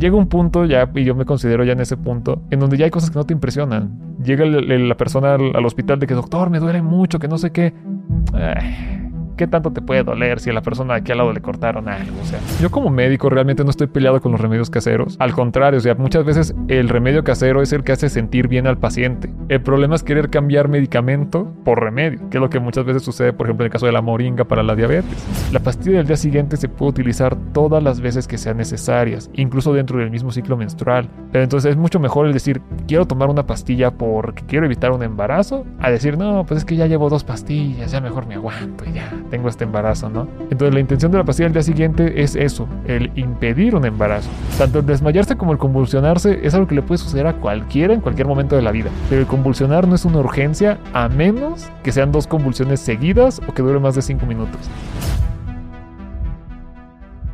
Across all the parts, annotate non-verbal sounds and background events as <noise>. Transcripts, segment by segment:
llega un punto ya, y yo me considero ya en ese punto, en donde ya hay cosas que no te impresionan. Llega la persona al, al hospital de que, doctor, me duele mucho, que no sé qué. Ay, ¿Qué tanto te puede doler si a la persona de aquí al lado le cortaron algo? O sea, yo como médico realmente no estoy peleado con los remedios caseros. Al contrario, o sea, muchas veces el remedio casero es el que hace sentir bien al paciente. El problema es querer cambiar medicamento por remedio, que es lo que muchas veces sucede, por ejemplo, en el caso de la moringa para la diabetes. La pastilla del día siguiente se puede utilizar todas las veces que sean necesarias, incluso dentro del mismo ciclo menstrual. Pero entonces es mucho mejor el decir, quiero tomar una pastilla porque quiero evitar un embarazo, a decir, no, pues es que ya llevo dos pastillas, ya mejor me aguanto y ya tengo este embarazo, ¿no? Entonces la intención de la pastilla del día siguiente es eso, el impedir un embarazo. Tanto el desmayarse como el convulsionarse es algo que le puede suceder a cualquiera en cualquier momento de la vida. Pero el convulsionar no es una urgencia a menos que sean dos convulsiones seguidas o que dure más de cinco minutos.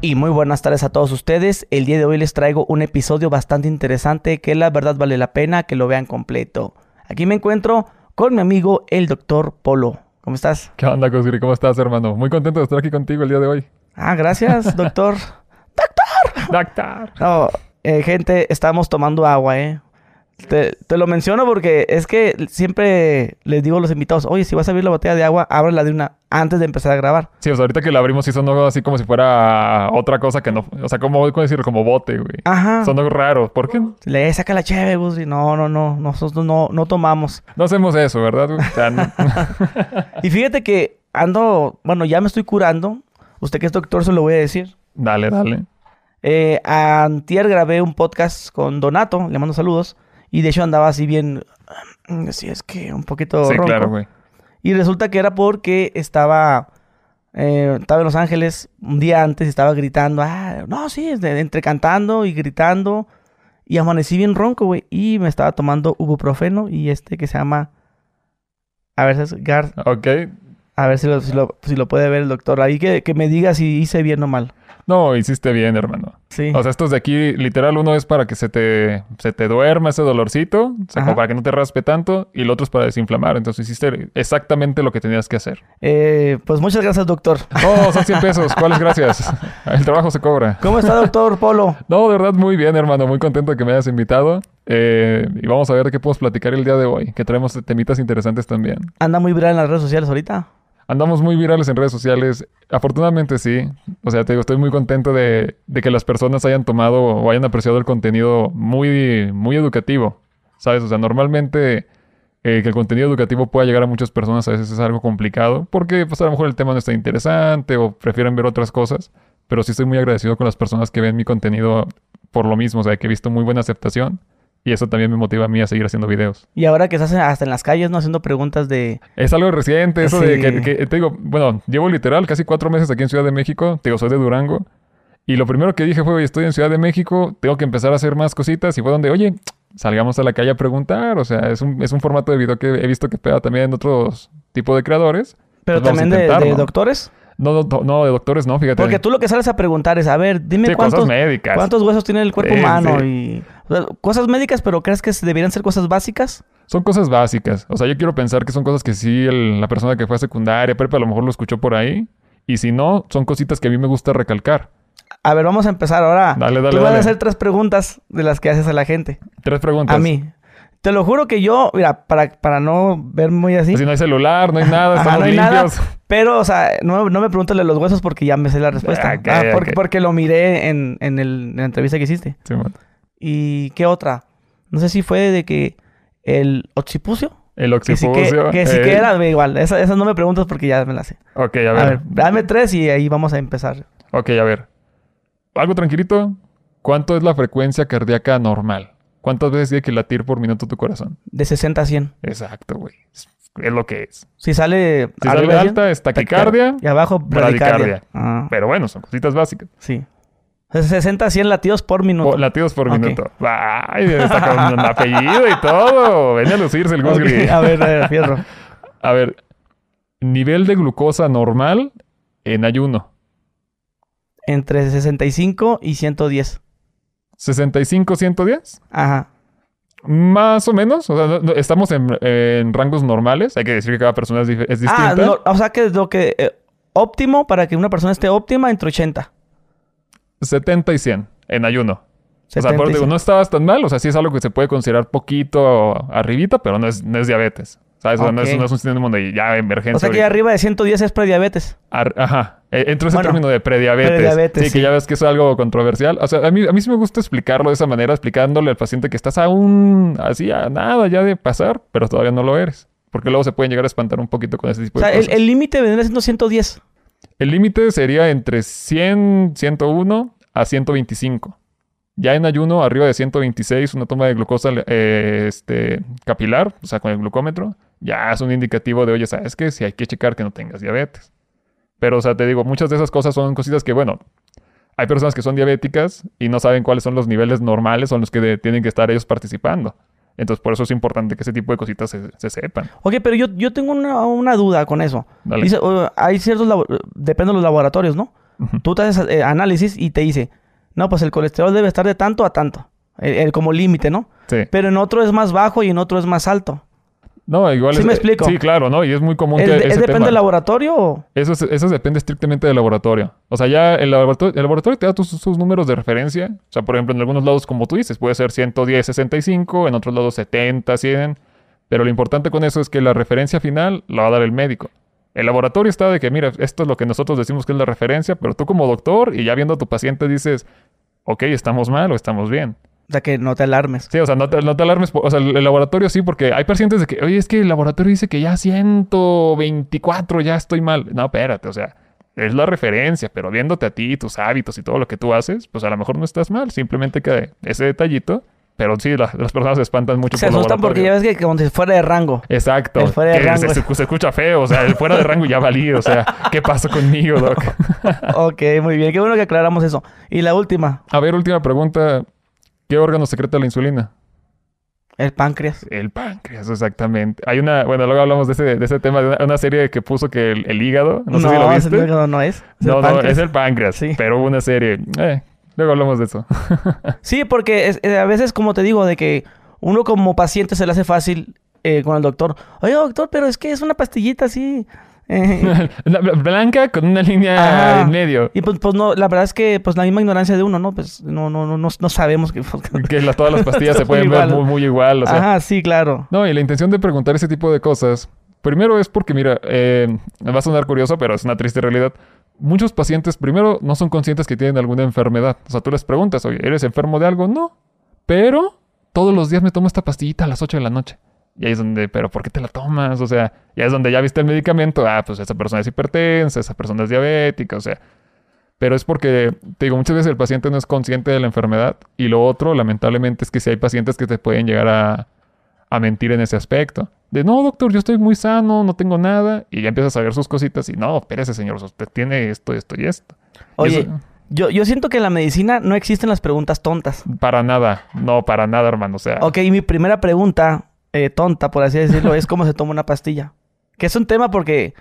Y muy buenas tardes a todos ustedes. El día de hoy les traigo un episodio bastante interesante que la verdad vale la pena que lo vean completo. Aquí me encuentro con mi amigo el doctor Polo. ¿Cómo estás? ¿Qué onda, Cosgri? ¿Cómo estás, hermano? Muy contento de estar aquí contigo el día de hoy. Ah, gracias, <laughs> doctor. Doctor. No, eh, gente, estamos tomando agua, ¿eh? Te, te lo menciono porque es que siempre les digo a los invitados, oye, si vas a abrir la botella de agua, ábrela de una antes de empezar a grabar. Sí, o sea, ahorita que la abrimos sí sonó así como si fuera otra cosa que no... O sea, como, ¿cómo decirlo? Como bote, güey. Ajá. Sonó raro. ¿Por qué? Le saca la cheve, Gusri. No, no, no. Nosotros no, no tomamos. No hacemos eso, ¿verdad? güey? O sea, no- <laughs> Y fíjate que ando, bueno, ya me estoy curando. Usted que es doctor se lo voy a decir. dale, dale. Eh, antier grabé un podcast con Donato, le mando saludos. Y de hecho andaba así bien, mm, sí, es que un poquito Sí, ronco. claro, güey. Y resulta que era porque estaba, eh, estaba en Los Ángeles un día antes y estaba gritando, ah, no, sí, entre cantando y gritando. Y amanecí bien ronco, güey. Y me estaba tomando ibuprofeno y este que se llama, a ver, es Gar, Ok. a ver si lo, si lo, si lo puede ver el doctor. Ahí que, que me diga si hice bien o mal. No, hiciste bien, hermano. Sí. O sea, estos de aquí, literal, uno es para que se te, se te duerma ese dolorcito, o sea, Ajá. como para que no te raspe tanto, y el otro es para desinflamar. Entonces hiciste exactamente lo que tenías que hacer. Eh, pues muchas gracias, doctor. Oh, son 100 pesos. ¿Cuáles gracias? <laughs> El trabajo se cobra. ¿Cómo está, doctor Polo? No, de verdad, muy bien, hermano. Muy contento de que me hayas invitado. Eh, y vamos a ver de qué podemos platicar el día de hoy, que traemos temitas interesantes también. ¿Anda muy viral en las redes sociales ahorita? Andamos muy virales en redes sociales. Afortunadamente sí. O sea, te digo, estoy muy contento de, de que las personas hayan tomado o hayan apreciado el contenido muy, muy educativo. ¿Sabes? O sea, normalmente eh, que el contenido educativo pueda llegar a muchas personas a veces es algo complicado porque pues a lo mejor el tema no está interesante o prefieren ver otras cosas. Pero sí estoy muy agradecido con las personas que ven mi contenido por lo mismo. O sea, que he visto muy buena aceptación. Y eso también me motiva a mí a seguir haciendo videos. Y ahora que estás hasta en las calles, ¿no? Haciendo preguntas de... Es algo reciente, eso de que, que- te digo, bueno, llevo literal casi cuatro meses aquí en Ciudad de México, te digo, soy de Durango, y lo primero que dije fue, oye, estoy en Ciudad de México, tengo que empezar a hacer más cositas, y fue donde, oye, salgamos a la calle a preguntar, o sea, es un, es un formato de video que he visto que pega también en otros tipos de creadores. Pero también de, de doctores. No, no, no, de doctores no, fíjate. Porque tú lo que sales a preguntar es, a ver, dime Sí, cuántos, médicas. cuántos huesos tiene el cuerpo Sí, humano sí. y... cosas médicas, pero ¿crees que deberían ser cosas básicas? Son cosas básicas, o sea, yo quiero pensar que son cosas que sí el- la persona que fue a secundaria, prepa, a lo mejor lo escuchó por ahí, y si no, son cositas que a mí me gusta recalcar. A ver, vamos a empezar ahora. Dale, dale, Tú vas a dale. hacer tres preguntas de las que haces a la gente. Tres preguntas. A mí. Te lo juro que yo, mira, para, para no ver muy así. Si no hay celular, no hay nada, Ajá, estamos no hay nada. limpios. Pero, o sea, no, no me preguntes los huesos porque ya me sé la respuesta. Ah, Ah, porque, porque lo miré en, en, el- en la entrevista que hiciste. Sí, man. ¿Y qué otra? No sé si fue de que el occipucio. El Que sí que, occipucio. que, sí eh, que era, ve igual. Esa, esa no me preguntas porque ya me la sé. Ok, a A ver. ver, dame tres y ahí vamos a empezar. Ok, a ver. Algo tranquilito. ¿Cuánto es la frecuencia cardíaca normal? ¿Cuántas veces tiene que latir por minuto tu corazón? De 60 a 100. Exacto, güey. Es, lo que es. Si sale, Si sale de 100, alta es taquicardia, Y abajo, bradicardia. bradicardia. Ah, pero bueno, son cositas básicas. sí. O sea, 60 a 100 latidos por minuto. Latidos por minuto. Ay, está con apellido y todo. Ven a lucirse el Gus Ok, Gris. A ver, a ver, fierro. A ver, nivel de glucosa normal en ayuno. Entre 65 y 110. 65, 110. Ajá. Más o menos. O sea, no- no- estamos en, en rangos normales. Hay que decir que cada persona es, distinta. Ah, no, o sea que lo que... eh, óptimo para que una persona esté óptima entre 80. 70 y 100 en ayuno. O sea, digo, no estabas tan mal. O sea, sí es algo que se puede considerar poquito arribita, pero no es, no es diabetes. ¿Sabes? no, es, no, es, un síndrome de ya emergencia. O sea, que arriba de 110 es prediabetes. ajá. E, Entró ese término de prediabetes. sí, que ya ves que es algo controversial. O sea, a mí, a mí sí me gusta explicarlo de esa manera, explicándole al paciente que estás aún así a nada ya de pasar, pero todavía no lo eres. Porque luego se pueden llegar a espantar un poquito con ese tipo de cosas. El límite vendría siendo 110. El límite sería entre 100, 101 a 125. Ya en ayuno, arriba de 126, una toma de glucosa eh, este, capilar, o sea, con el glucómetro, ya es un indicativo de, oye, ¿sabes qué? Si hay que checar que no tengas diabetes. Pero, o sea, te digo, muchas de esas cosas son cositas que, bueno, hay personas que son diabéticas y no saben cuáles son los niveles normales o los que tienen que estar ellos participando. Entonces, por eso es importante que ese tipo de cositas se, sepan. Ok, pero yo, yo tengo una, duda con eso. Dice, hay ciertos... Depende de los laboratorios, ¿no? Tú te haces eh, análisis y te dice no, pues el colesterol debe estar de tanto a tanto. El, como límite, ¿no? Sí. Pero en otro es más bajo y en otro es más alto. No, igual ¿Sí me explico? Sí, claro, ¿no? Y es muy común que. ¿Es depende del laboratorio o.? Eso, eso depende estrictamente del laboratorio. O sea, ya el laboratorio, el laboratorio te da sus números de referencia. O sea, por ejemplo, en algunos lados, como tú dices, puede ser 110, 65, en otros lados 70, 100. Pero lo importante con eso es que la referencia final la va a dar el médico. El laboratorio está de que, mira, esto es lo que nosotros decimos que es la referencia, pero tú como doctor y ya viendo a tu paciente dices, ok, estamos mal o estamos bien. O sea, que no te alarmes. Sí, o sea, no te, alarmes. O sea, el, laboratorio sí, porque hay pacientes de que, oye, es que el laboratorio dice que ya 124 ya estoy mal. No, espérate, o sea, es la referencia, pero viéndote a ti, tus hábitos y todo lo que tú haces, pues a lo mejor no estás mal. Simplemente que ese detallito pero sí, las personas se espantan mucho. Se asustan porque ya ves que como si fuera de rango. Exacto. fuera de rango. Se, escucha feo. O sea, el fuera de rango ya valí. O sea, ¿qué pasó conmigo, Doc? <laughs> ok, muy bien. Qué bueno que aclaramos eso. Y la última. A ver, última pregunta. ¿Qué órgano secreta la insulina? El páncreas. El páncreas, exactamente. Hay una, bueno, luego hablamos de ese, de ese tema, de una, serie que puso que el, hígado, no, sé si lo viste. el hígado no es. no, no, es el páncreas. Sí. Pero una serie. Eh, Luego hablamos de eso. <laughs> sí, porque eh, a veces, como te digo, de que uno como paciente se le hace fácil eh, con el doctor. Oye, doctor, pero es que es una pastillita así. Eh". <laughs> Blanca con una línea en medio. Y pues, pues no, la verdad es que pues la misma ignorancia de uno, ¿no? Pues no, no, no, no, sabemos que... <laughs> que todas las pastillas <laughs> se pueden ver muy, muy igual. O sea. Ajá, sí, claro. No, y la intención de preguntar ese tipo de cosas, primero es porque, mira, me va a sonar curioso, pero es una triste realidad muchos pacientes primero no son conscientes que tienen alguna enfermedad. O sea, tú les preguntas, oye, ¿eres enfermo de algo? No. Pero todos los días me tomo esta pastillita a las 8 de la noche. Y ahí es donde, pero ¿por qué te la tomas? O sea, ya es donde ya viste el medicamento. Ah, pues esa persona es hipertensa, esa persona es diabética, o sea. Pero es porque, te digo, muchas veces el paciente no es consciente de la enfermedad. Y lo otro, lamentablemente, es que si hay pacientes que te pueden llegar a, a mentir en ese aspecto. De no, doctor, yo estoy muy sano, no tengo nada. Y ya empiezas a ver sus cositas y no, espérese, señor, usted tiene esto, esto y esto. Oye, yo, yo siento que en la medicina no existen las preguntas tontas. Para nada, no, para nada, hermano. O sea. Ok, mi primera pregunta, eh, tonta, por así decirlo, es cómo se toma una pastilla. Que es un tema porque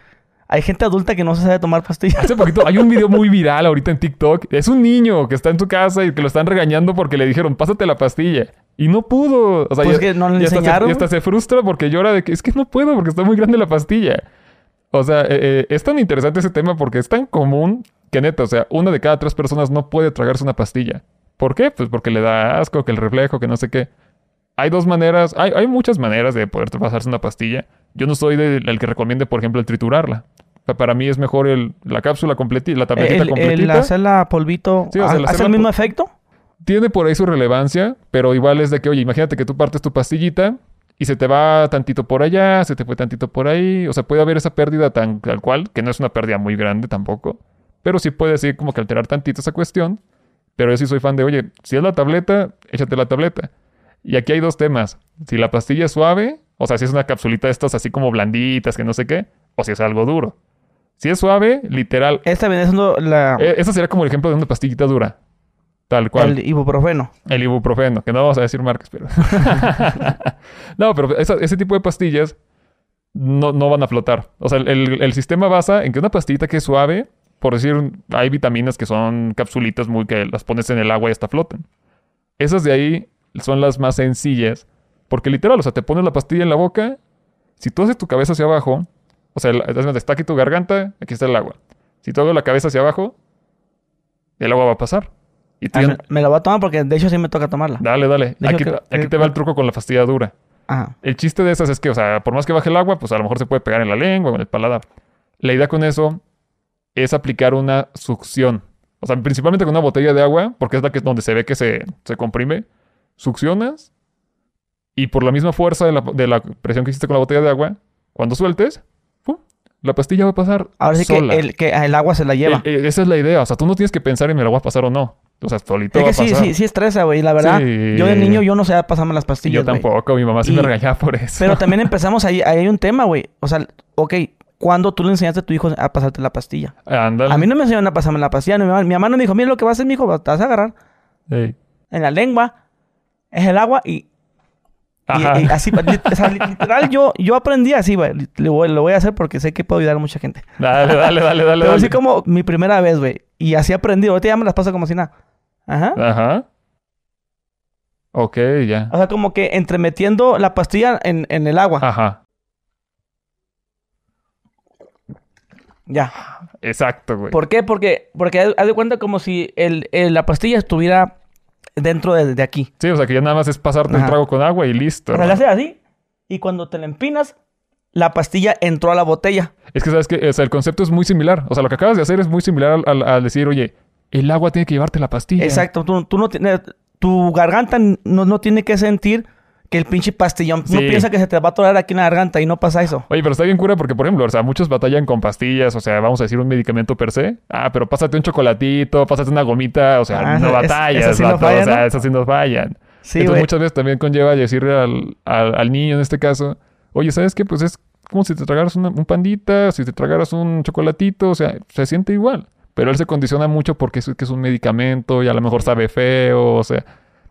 hay gente adulta que no se sabe tomar pastillas. Hace poquito hay un video muy viral ahorita en TikTok. Es un niño que está en su casa y que lo están regañando porque le dijeron, pásate la pastilla. Y no pudo. O sea, pues que no le enseñaron. y hasta se frustra porque llora de que es que no puedo porque está muy grande la pastilla. O sea, eh, eh, es tan interesante ese tema porque es tan común que neta, o sea, una de cada tres personas no puede tragarse una pastilla. ¿Por qué? Pues porque le da asco, que el reflejo, que no sé qué. Hay dos maneras, hay, hay muchas maneras de poder pasarse una pastilla. Yo no soy el que recomiende, por ejemplo, el triturarla. para mí es mejor el, la cápsula completita, la tabletita el, completita. El hacerla polvito, ¿hace el mismo efecto? tiene por ahí su relevancia, pero igual es de que, oye, imagínate que tú partes tu pastillita y se te va tantito por allá, se te fue tantito por ahí. O sea, puede haber esa pérdida tan tal cual, que no es una pérdida muy grande tampoco. Pero sí puede así como que alterar tantito esa cuestión. Pero yo sí soy fan de, oye, si es la tableta, échate la tableta. Y aquí hay dos temas. Si la pastilla es suave, o sea, si es una capsulita de estas así como blanditas, que no sé qué, o si es algo duro. Si es suave, literal. Esta viene siendo la. E, esa sería como el ejemplo de una pastillita dura. Tal cual. El ibuprofeno. El ibuprofeno, que no vamos a decir marcas, pero. <laughs> no, pero ese tipo de pastillas no, no, van a flotar. O sea, el, el, sistema basa en que una pastillita que es suave, por decir, hay vitaminas que son capsulitas muy que las pones en el agua y hasta flotan. Esas de ahí son las más sencillas, porque literal, o sea, te pones la pastilla en la boca, si tú haces tu cabeza hacia abajo, o sea, está aquí tu garganta, aquí está el agua. Si tú hago la cabeza hacia abajo, el agua va a pasar. Y tú Ah, ya- me, la voy a tomar porque de hecho sí me toca tomarla. Dale, dale. Aquí, aquí te va el truco con la pastilla dura. Ajá. El chiste de esas es que, o sea, por más que baje el agua, pues a lo mejor se puede pegar en la lengua o en el paladar. La idea con eso es aplicar una succión. O sea, principalmente con una botella de agua, porque es la que donde se ve que se, se comprime. Succionas y por la misma fuerza de la, de la presión que hiciste con la botella de agua, cuando sueltes, ¡pum! la pastilla va a pasar Ahora sí sola. que el, que el agua se la lleva. Esa es la idea. O sea, tú no tienes que pensar en me la voy a pasar o no. O sea, solito es va que a sí, pasar. sí, sí estresa, güey. La verdad, Sí. yo de niño yo no sé pasarme las pastillas, yo tampoco. Mi mamá sí Y- me regañaba por eso. Pero también empezamos ahí, ahí hay un tema, güey. O sea, ok, ¿cuándo tú le enseñaste a tu hijo a pasarte la pastilla? Ándale. A mí no me enseñaron a pasarme la pastilla. Mi mamá, mi mamá no me dijo, mira lo que vas a hacer, mijo, te vas a agarrar en la lengua, es el agua y, y- así, o sea, literal, yo, yo aprendí así, güey. Lo voy, a hacer porque sé que puedo ayudar a mucha gente. Dale, dale, dale, dale. Pero así como mi primera vez, güey. Y así aprendí. Ahorita ya me las paso como si nada. Ajá. Ajá. Ok, ya. O sea, como que entremetiendo la pastilla en, en el agua. Ajá. Ya. Exacto, güey. ¿Por qué? Porque, porque haz haz de cuenta como si el, el- la pastilla estuviera dentro de, de aquí. Sí, o sea que ya nada más es pasarte Ajá. trago con agua y listo. O sea, le haces así. Y cuando te la empinas, la pastilla entró a la botella. Es que sabes que o sea, el concepto es muy similar. O sea, lo que acabas de hacer es muy similar al, al- al decir, oye, el agua tiene que llevarte la pastilla. Exacto. Tú, tú no tienes... Tu garganta no, no tiene que sentir que el pinche pastillón... No piensa que se te va a atorar aquí en la garganta y no pasa eso. Oye, pero está bien cura porque, por ejemplo, o sea, muchos batallan con pastillas, o sea, vamos a decir un medicamento per se. Ah, pero pásate un chocolatito, pásate una gomita, o sea, Ah, no es- batallas, esas sí no vato, o sea, ¿no? esas sí no fallan. Sí, Entonces muchas veces también conlleva decirle al, al, al niño en este caso, oye, ¿sabes qué? Pues es como si te tragaras una- un pandita, si te tragaras un chocolatito, o sea, se siente igual. Pero él se condiciona mucho porque es, que es un medicamento y a lo mejor sabe feo, o sea...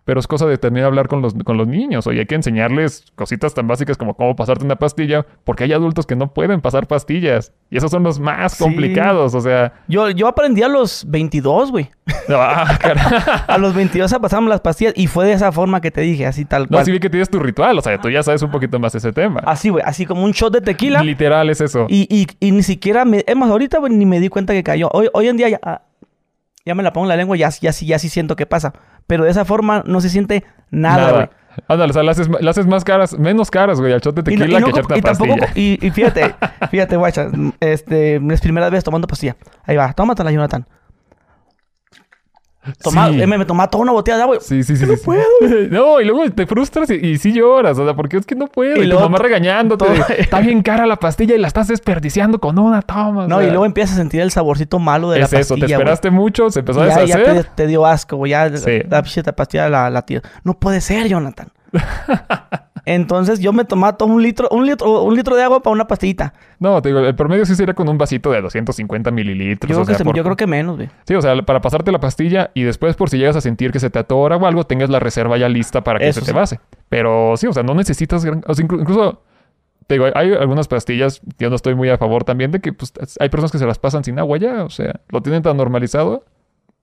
Pero es cosa de también hablar con los, con los niños. Oye, hay que enseñarles cositas tan básicas como cómo pasarte una pastilla, porque hay adultos que no pueden pasar pastillas. Y esos son los más Sí. complicados. O sea, Yo, yo aprendí a los 22, güey. <laughs> ah. <laughs> A los 22 a pasarme las pastillas y fue de esa forma que te dije, así tal No, cual. sí vi que tienes tu ritual. O sea, tú ya sabes un poquito más ese tema. Así, güey, así como un shot de tequila. Literal es eso. Y, y, y ni siquiera me... Es más, ahorita, ni me di cuenta que cayó. Hoy, hoy en día ya... ya me la pongo en la lengua y ya, ya, sí- ya sí siento que pasa. Pero de esa forma no se siente nada, güey. Ándale, o sea, le haces, más caras, menos caras, güey, al shot de Y, no- tequila y no que echarte y una tampoco... pastilla. Y, y fíjate, <laughs> fíjate, guacha. Este, es primera vez tomando pastilla. Ahí va, tómatela, Jonathan. Toma, Sí. eh, me, me tomaba toda una botella de agua. Sí, sí, sí. sí, sí. <laughs> No, y luego te frustras y, y sí lloras, o sea, porque es que no puedo. Y Y, tu mamá regañándote. todo- de, Está bien cara la pastilla y la estás desperdiciando con una toma. o No, y luego empiezas a sentir el saborcito malo de la es pastilla, eso, te esperaste mucho, se empezó a Y ya, deshacer. te, te dio asco, güey. Ya Sí. la, la pastilla la, la tira. No puede ser, Jonathan. <laughs> Entonces yo me tomaba todo un litro, un litro, un litro de agua para una pastillita. No, te digo, el promedio sí sería con un vasito de 250 mililitros. Yo, o creo, que sea, se- por- yo creo que menos, güey. Sí, o sea, para pasarte la pastilla y después por si llegas a sentir que se te atora o algo, tengas la reserva ya lista para que Eso se sí. te base. Pero sí, o sea, no necesitas... gran- o sea, inclu- incluso, te digo, hay algunas pastillas, yo no estoy muy a favor también de que pues, hay personas que se las pasan sin agua ya, o sea, lo tienen tan normalizado,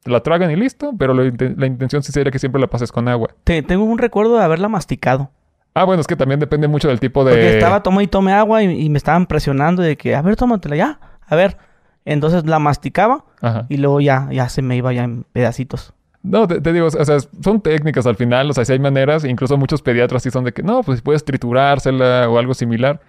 la tragan y listo, pero inte- la intención sí sería que siempre la pases con agua. Te- tengo un recuerdo de haberla masticado. Ah, bueno, es que también depende mucho del tipo de... Porque estaba tome y tome agua y, y me estaban presionando de que, a ver, tómatela ya. A ver. Entonces la masticaba Ajá. y luego ya, ya se me iba ya en pedacitos. No, te, te digo, o sea, son técnicas al final, o sea, si hay maneras, incluso muchos pediatras sí son de que, no, pues puedes triturársela o algo similar.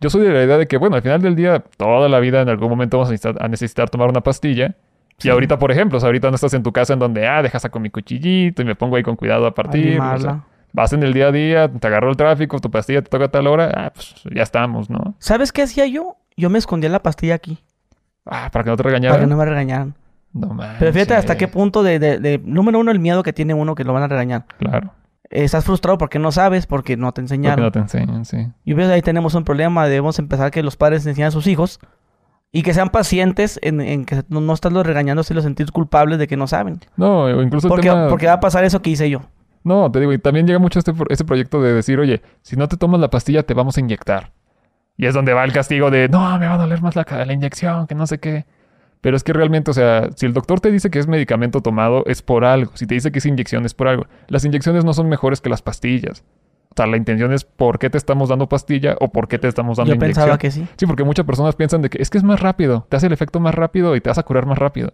Yo soy de la idea de que, bueno, al final del día, toda la vida en algún momento vamos a necesitar, a necesitar tomar una pastilla. Sí. Y ahorita, por ejemplo, o sea, ahorita no estás en tu casa en donde, ah, dejas con mi cuchillito y me pongo ahí con cuidado a partir. o sea. Vas en el día a día, te agarró el tráfico, tu pastilla te toca a tal hora, ah, pues ya estamos, ¿no? ¿Sabes qué hacía yo? Yo me escondía la pastilla aquí. Ah, para que no te Para que regañaran. no me regañaran. No manches. Pero fíjate hasta qué punto de, de- de- Número uno, el miedo que tiene uno que lo van a regañar. Claro, Eh, Estás frustrado porque no sabes, porque no te porque enseñaron. no te enseñan, sí. Y ves, ahí tenemos un problema. Debemos empezar que los padres enseñen a sus hijos y que sean pacientes en, en que no, no estarlos regañando si los sentir culpables de que no saben. No, incluso el Porque, tema... porque va a pasar eso que hice yo. No, te digo, y también llega mucho este, este proyecto de decir, oye, si no te tomas la pastilla, te vamos a inyectar. Y es donde va el castigo de, no, me va a doler más la, la inyección, que no sé qué. Pero es que realmente, o sea, si el doctor te dice que es medicamento tomado, es por algo. Si te dice que es inyección, es por algo. Las inyecciones no son mejores que las pastillas. O sea, la intención es por qué te estamos dando pastilla o por qué te estamos dando Yo inyección. pensaba que sí. Sí, porque muchas personas piensan de que es que es más rápido, te hace el efecto más rápido y te vas a curar más rápido.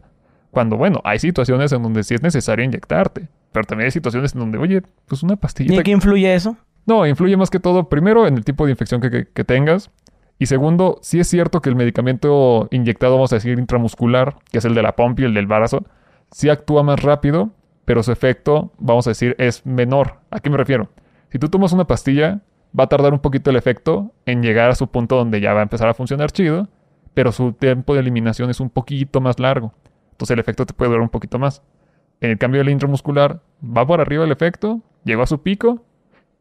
Cuando, bueno, hay situaciones en donde sí es necesario inyectarte. Pero también hay situaciones en donde, oye, pues una ¿Y pastillita. en qué influye eso? No, influye más que todo, primero, en el tipo de infección que, que- que tengas. Y segundo, sí es cierto que el medicamento inyectado, vamos a decir, intramuscular, que es el de la pompa y el del brazo, sí actúa más rápido, pero su efecto, vamos a decir, es menor. ¿A qué me refiero? Si tú tomas una pastilla, va a tardar un poquito el efecto en llegar a su punto donde ya va a empezar a funcionar chido, pero su tiempo de eliminación es un poquito más largo. Entonces el efecto te puede durar un poquito más. En el cambio del intramuscular, va por arriba el efecto, llegó a su pico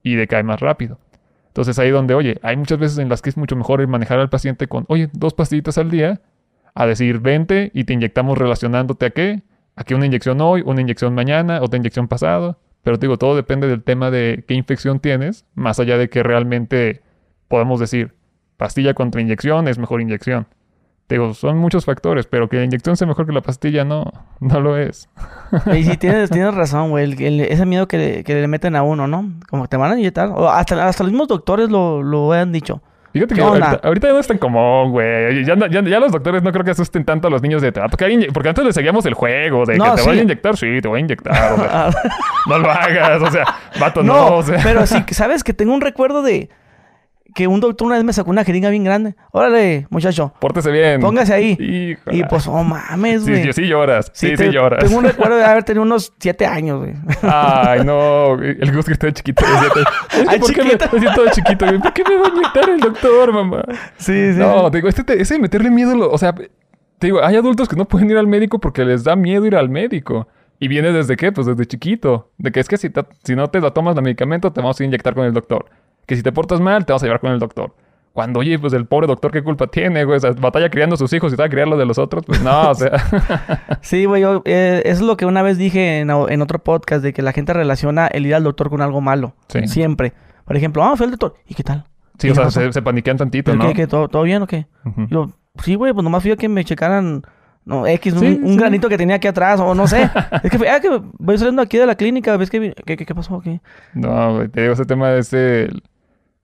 y decae más rápido. Entonces ahí donde, oye, hay muchas veces en las que es mucho mejor manejar al paciente con, oye, dos pastillitas al día, a decir, vente y te inyectamos relacionándote a qué, a que una inyección hoy, una inyección mañana, otra inyección pasado. Pero te digo, todo depende del tema de qué infección tienes, más allá de que realmente podemos decir, pastilla contra inyección es mejor inyección. Te digo, son muchos factores, pero que la inyección sea mejor que la pastilla, no, <laughs> no lo es. Y sí, <laughs> tienes, tienes razón, güey. el- el- ese miedo que le, que le meten a uno, ¿no? Como que te van a inyectar. O hasta, hasta los mismos doctores lo, lo han dicho. Fíjate que ahorita, ahorita ya no es tan común, güey. Ya, ya- ya los doctores no creo que asusten tanto a los niños de... "Ah, Porque, hay inye- porque antes le seguíamos el juego de No, que te sí. voy a inyectar. Sí, te voy a inyectar. o sea, <laughs> no lo hagas. O sea, vato, no. No, o sea. pero sí, ¿sabes? Que tengo un recuerdo de que un doctor una vez me sacó una jeringa bien grande. Órale, muchacho, Pórtese bien. póngase ahí. Híjole. Y pues, oh mames, güey. sí, sí lloras. Sí, sí, te- lloras. Tengo un <laughs> recuerdo de haber tenido unos siete años, güey. Ay, no. El Gus que está chiquito. <laughs> Ay, ¿Por qué me chiquito. así todo chiquito? ¿Por qué me va a inyectar el doctor, mamá? Sí, sí. No, te digo, este te- ese de meterle miedo, lo- o sea, te digo, hay adultos que no pueden ir al médico porque les da miedo ir al médico. Y viene desde qué? Pues desde chiquito. De que es que si, te- si no te la tomas el medicamento, te vamos a inyectar con el doctor. Que si te portas mal, te vamos a llevar con el doctor. Cuando, oye, pues el pobre doctor, ¿qué culpa tiene, güey? O sea, batalla criando a sus hijos y criar los de los otros. Pues no, o sea. <laughs> Sí, güey, yo, eh, es lo que una vez dije en, en otro podcast, de que la gente relaciona el ir al doctor con algo malo. Sí. Siempre. Por ejemplo, ah, fui al doctor. ¿Y qué tal? sí, ¿Qué o sea, se, se paniquean tantito, ¿Pero ¿no? qué, qué, todo, todo bien o qué? Yo, sí, güey, pues nomás fui a que me checaran, no, X, un, Sí, un sí. granito que tenía aquí atrás, o no sé. <laughs> es que, fue- ah, que voy saliendo aquí de la clínica, ¿ves que, qué, qué, qué pasó? ¿Qué? No, güey, te digo, ese tema es el...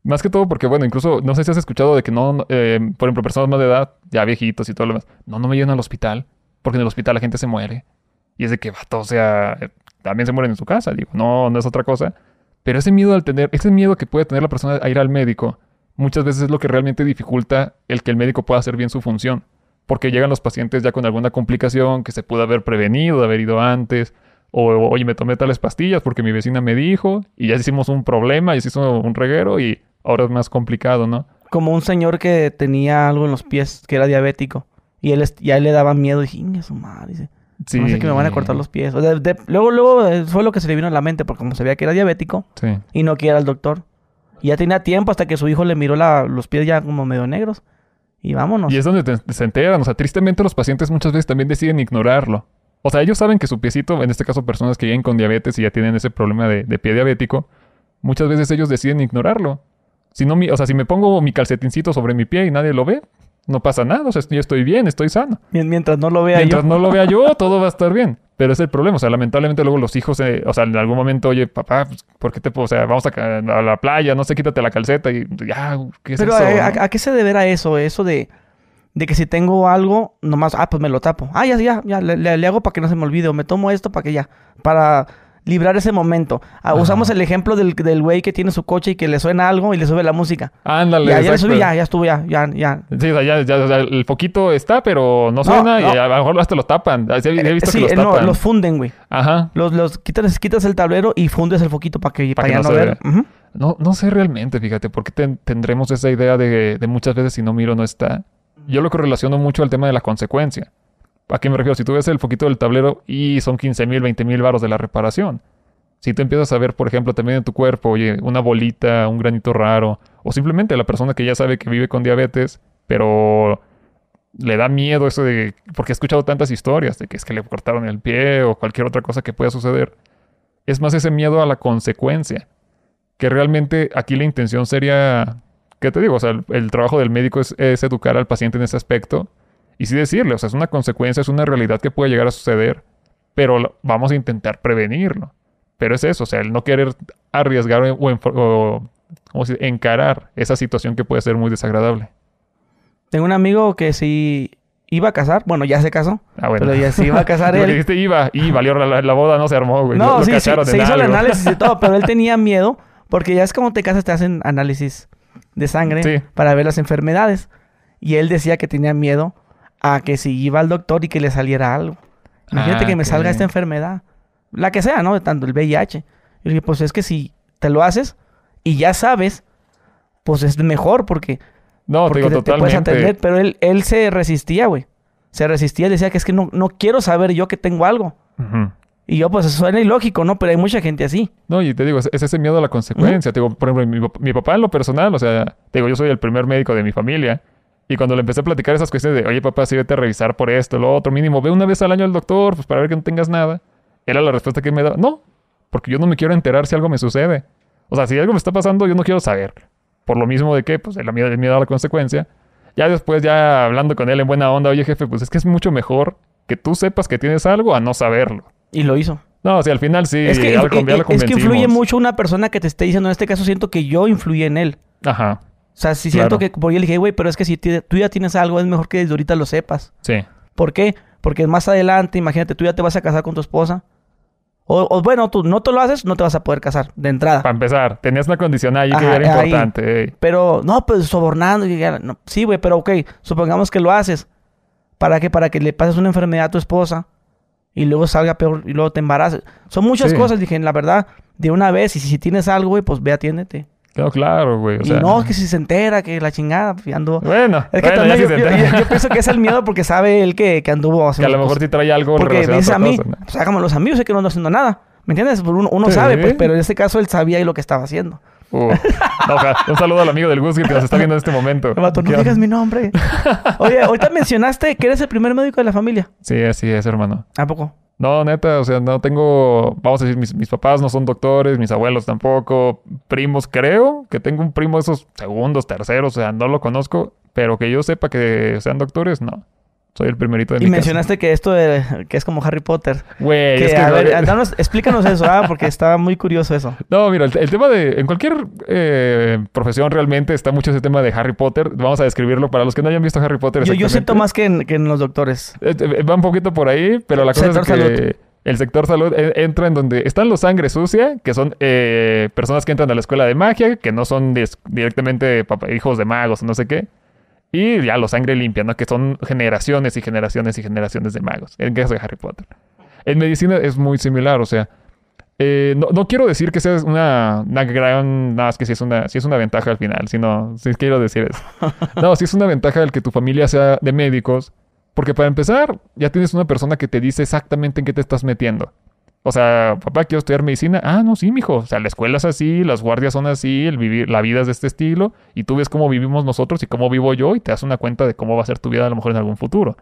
Más que todo porque, bueno, incluso, no sé si has escuchado de que no, eh, por ejemplo, personas más de edad, ya viejitos y todo lo demás, no, no me llevan al hospital, porque en el hospital la gente se muere. Y es de que, vato, o sea, eh, también se mueren en su casa, digo, no, no es otra cosa. Pero ese miedo al tener, ese miedo que puede tener la persona a ir al médico, muchas veces es lo que realmente dificulta el que el médico pueda hacer bien su función. Porque llegan los pacientes ya con alguna complicación que se pudo haber prevenido, de haber ido antes, o, oye, me tomé tales pastillas porque mi vecina me dijo y ya hicimos un problema, ya se hizo un reguero y ahora es más complicado, ¿no? Como un señor que tenía algo en los pies, que era diabético. Y él, y a él le daba miedo. Y dije, "Inga su madre", dice. No sé que me van a cortar los pies. O sea, de- luego, luego eh, fue lo que se le vino a la mente, porque como sabía que era diabético Sí. y no quiera al doctor. Y ya tenía tiempo hasta que su hijo le miró la- los pies ya como medio negros. Y vámonos. Y es donde te- se enteran, o sea, tristemente los pacientes muchas veces también deciden ignorarlo. O sea, ellos saben que su piecito, en este caso personas que vienen con diabetes y ya tienen ese problema de, de pie diabético, muchas veces ellos deciden ignorarlo. Si no, mi- o sea, si me pongo mi calcetincito sobre mi pie y nadie lo ve, no pasa nasa. O sea, yo estoy bien, estoy sano. Mien- Mientras no lo vea Mientras yo. no lo vea yo, <laughs> todo va a estar bien. Pero es el problema. O sea, lamentablemente luego los hijos, eh, o sea, en algún momento, oye, papá, pues, ¿por qué te, o sea, vamos a, la playa, no sé, quítate la calceta y ya, ¿qué es Pero eso? ¿a, no? a- a qué se deberá eso? Eso de, de que si tengo algo, nomás, ah, pues me lo tapo. Ah, ya, ya, ya, le, le- le hago para que no se me olvide. O me tomo esto para que ya, para librar ese momento. Ah, usamos el ejemplo del, del güey que tiene su coche y que le suena algo y le sube la música. Ándale, ya, ya le exacto. subí, ya, ya estuvo, ya, ya, ya. Sí, o sea, ya, ya, o sea, el foquito está, pero no suena y no. a lo mejor hasta lo tapan. Sí, he he visto sí, que los eh, no, tapan. los funden, güey. Ajá. Los, los quitas, quitas el tablero y fundes el foquito para que, Pa' para que no no ver. No, no sé realmente, fíjate, por qué ten- tendremos esa idea de, de muchas veces si no miro no está. Yo lo que relaciono mucho al tema de la consecuencia. ¿A qué me refiero? Si tú ves el foquito del tablero y son 15 mil, 20 mil baros de la reparación. Si tú empiezas a ver, por ejemplo, también en tu cuerpo, oye, una bolita, un granito raro, o simplemente la persona que ya sabe que vive con diabetes, pero le da miedo eso de... Porque he escuchado tantas historias de que es que le cortaron el pie o cualquier otra cosa que pueda suceder. Es más ese miedo a la consecuencia que realmente aquí la intención sería, ¿qué te digo? O sea, el, trabajo del médico es educar al paciente en ese aspecto y sí decirle, o sea, es una consecuencia, es una realidad que puede llegar a suceder, pero lo- vamos a intentar prevenirlo. Pero es eso, o sea, el no querer arriesgar o, o, ¿cómo se dice? encarar esa situación que puede ser muy desagradable. Tengo un amigo que sí iba a casar. Bueno, ya se casó. Ah, bueno. Pero ya se iba a casar <laughs> él. dijiste iba y valió la, la boda, no se armó, güey. No, Lo sí, sí, cacharon se hizo el análisis y todo, pero él <laughs> tenía miedo porque ya es como te casas, te hacen análisis de sangre Sí. para ver las enfermedades. Y él decía que tenía miedo a que si iba al doctor y que le saliera algo. Imagínate Ah, que me salga esta enfermedad. La que sea, ¿no? Tanto el VIH. Y le dije, pues es que si te lo haces y ya sabes, pues es mejor porque, No, te porque digo te, te puedes atender. Pero él, él se resistía, güey. Se resistía. Decía que es que no, no quiero saber yo que tengo algo. Y yo, pues suena ilógico, ¿no? Pero hay mucha gente así. No, y te digo, es, es ese miedo a la consecuencia. Te digo, por ejemplo, mi, mi papá en lo personal, o sea, te digo, yo soy el primer médico de mi familia. Y cuando le empecé a platicar esas cuestiones de, oye, papá, sí, vete a revisar por esto, lo otro, mínimo, ve una vez al año al doctor, pues para ver que no tengas nada. Era la respuesta que me daba. No, porque yo no me quiero enterar si algo me sucede. O sea, si algo me está pasando, yo no quiero saber. Por lo mismo de que, pues, el miedo, el miedo a la consecuencia. Ya después, ya hablando con él en buena onda, oye, jefe, pues es que es mucho mejor que tú sepas que tienes algo a no saberlo. Y lo hizo. No, o sea, al final sí, es que, eh, ya lo eh, es que influye mucho una persona que te esté diciendo, en este caso siento que yo influí en él. Ajá, O sea, si siento Claro. que por ahí le dije, güey, pero es que si tú ya tienes algo, es mejor que desde ahorita lo sepas. sí. ¿Por qué? Porque más adelante, imagínate, tú ya te vas a casar con tu esposa. O, o bueno, tú no te lo haces, no te vas a poder casar de entrada. Para empezar, tenías una condición ahí que era ahí. importante. ey. Pero, no, pues sobornando. y no. Sí, güey, pero ok, supongamos que lo haces. ¿Para qué? Para que le pases una enfermedad a tu esposa y luego salga peor y luego te embaraces. Son muchas Sí. cosas, dije, la verdad, de una vez. Y si, si tienes algo, güey, pues ve, atiéndete. No, claro, güey. O y sea, no, que si se entera, que la chingada, pues, ya anduvo. Bueno, Es que bueno, también yo, se yo- entera. yo- yo pienso que es el miedo porque sabe él que, que anduvo que a haciendo lo mejor sí trae algo Porque relacionado dice a mí, cosa, ¿no? pues los amigos, sé que no ando haciendo nada. ¿Me entiendes? Pues Uno, uno Sí. sabe, pues, pero en este caso él sabía y lo que estaba haciendo. Uh, no, ojalá. un saludo al amigo del Gus que nos está viendo en este momento. Vato, no ¿Qué digas mi nombre. <laughs> Oye, ahorita mencionaste que eres el primer médico de la familia. Sí, así es, hermano. ¿A poco? No, neta, o sea, no tengo, vamos a decir, mis, mis papás no son doctores, mis abuelos tampoco, primos creo, que tengo un primo de esos segundos, terceros, o sea, no lo conozco, pero que yo sepa que sean doctores, no. Soy el primerito de Y mi mencionaste que esto de- que es como Harry Potter. Güey, Que, es que... a ver, danos- explícanos eso, ah, porque <laughs> estaba muy curioso eso. No, mira, el, el tema de... En cualquier eh, profesión realmente está mucho ese tema de Harry Potter. Vamos a describirlo para los que no hayan visto Harry Potter. Yo, yo siento más que en, que en los doctores. Eh, eh, Va un poquito por ahí, pero la cosa Sector es que salud. el sector salud entra en donde están los sangre sucia, que son eh, personas que entran a la escuela de magia, que no son directamente hijos de magos o no sé qué. Y ya los sangre limpia, ¿no? Que son generaciones y generaciones y generaciones de magos. En el caso de Harry Potter. En medicina es muy similar, o sea. eh, no, no quiero decir que sea una, una gran. Nada, es que sí es una, sí es una ventaja al final, sino. Sí quiero decir eso. <laughs> No, sí es una ventaja el que tu familia sea de médicos. Porque para empezar, ya tienes una persona que te dice exactamente en qué te estás metiendo. O sea, papá, quiero estudiar medicina. Ah, no, sí, mijo. O sea, la escuela es así, las guardias son así, el vivir, la vida es de este estilo. Y tú ves cómo vivimos nosotros y cómo vivo yo y te das una cuenta de cómo va a ser tu vida a lo mejor en algún futuro.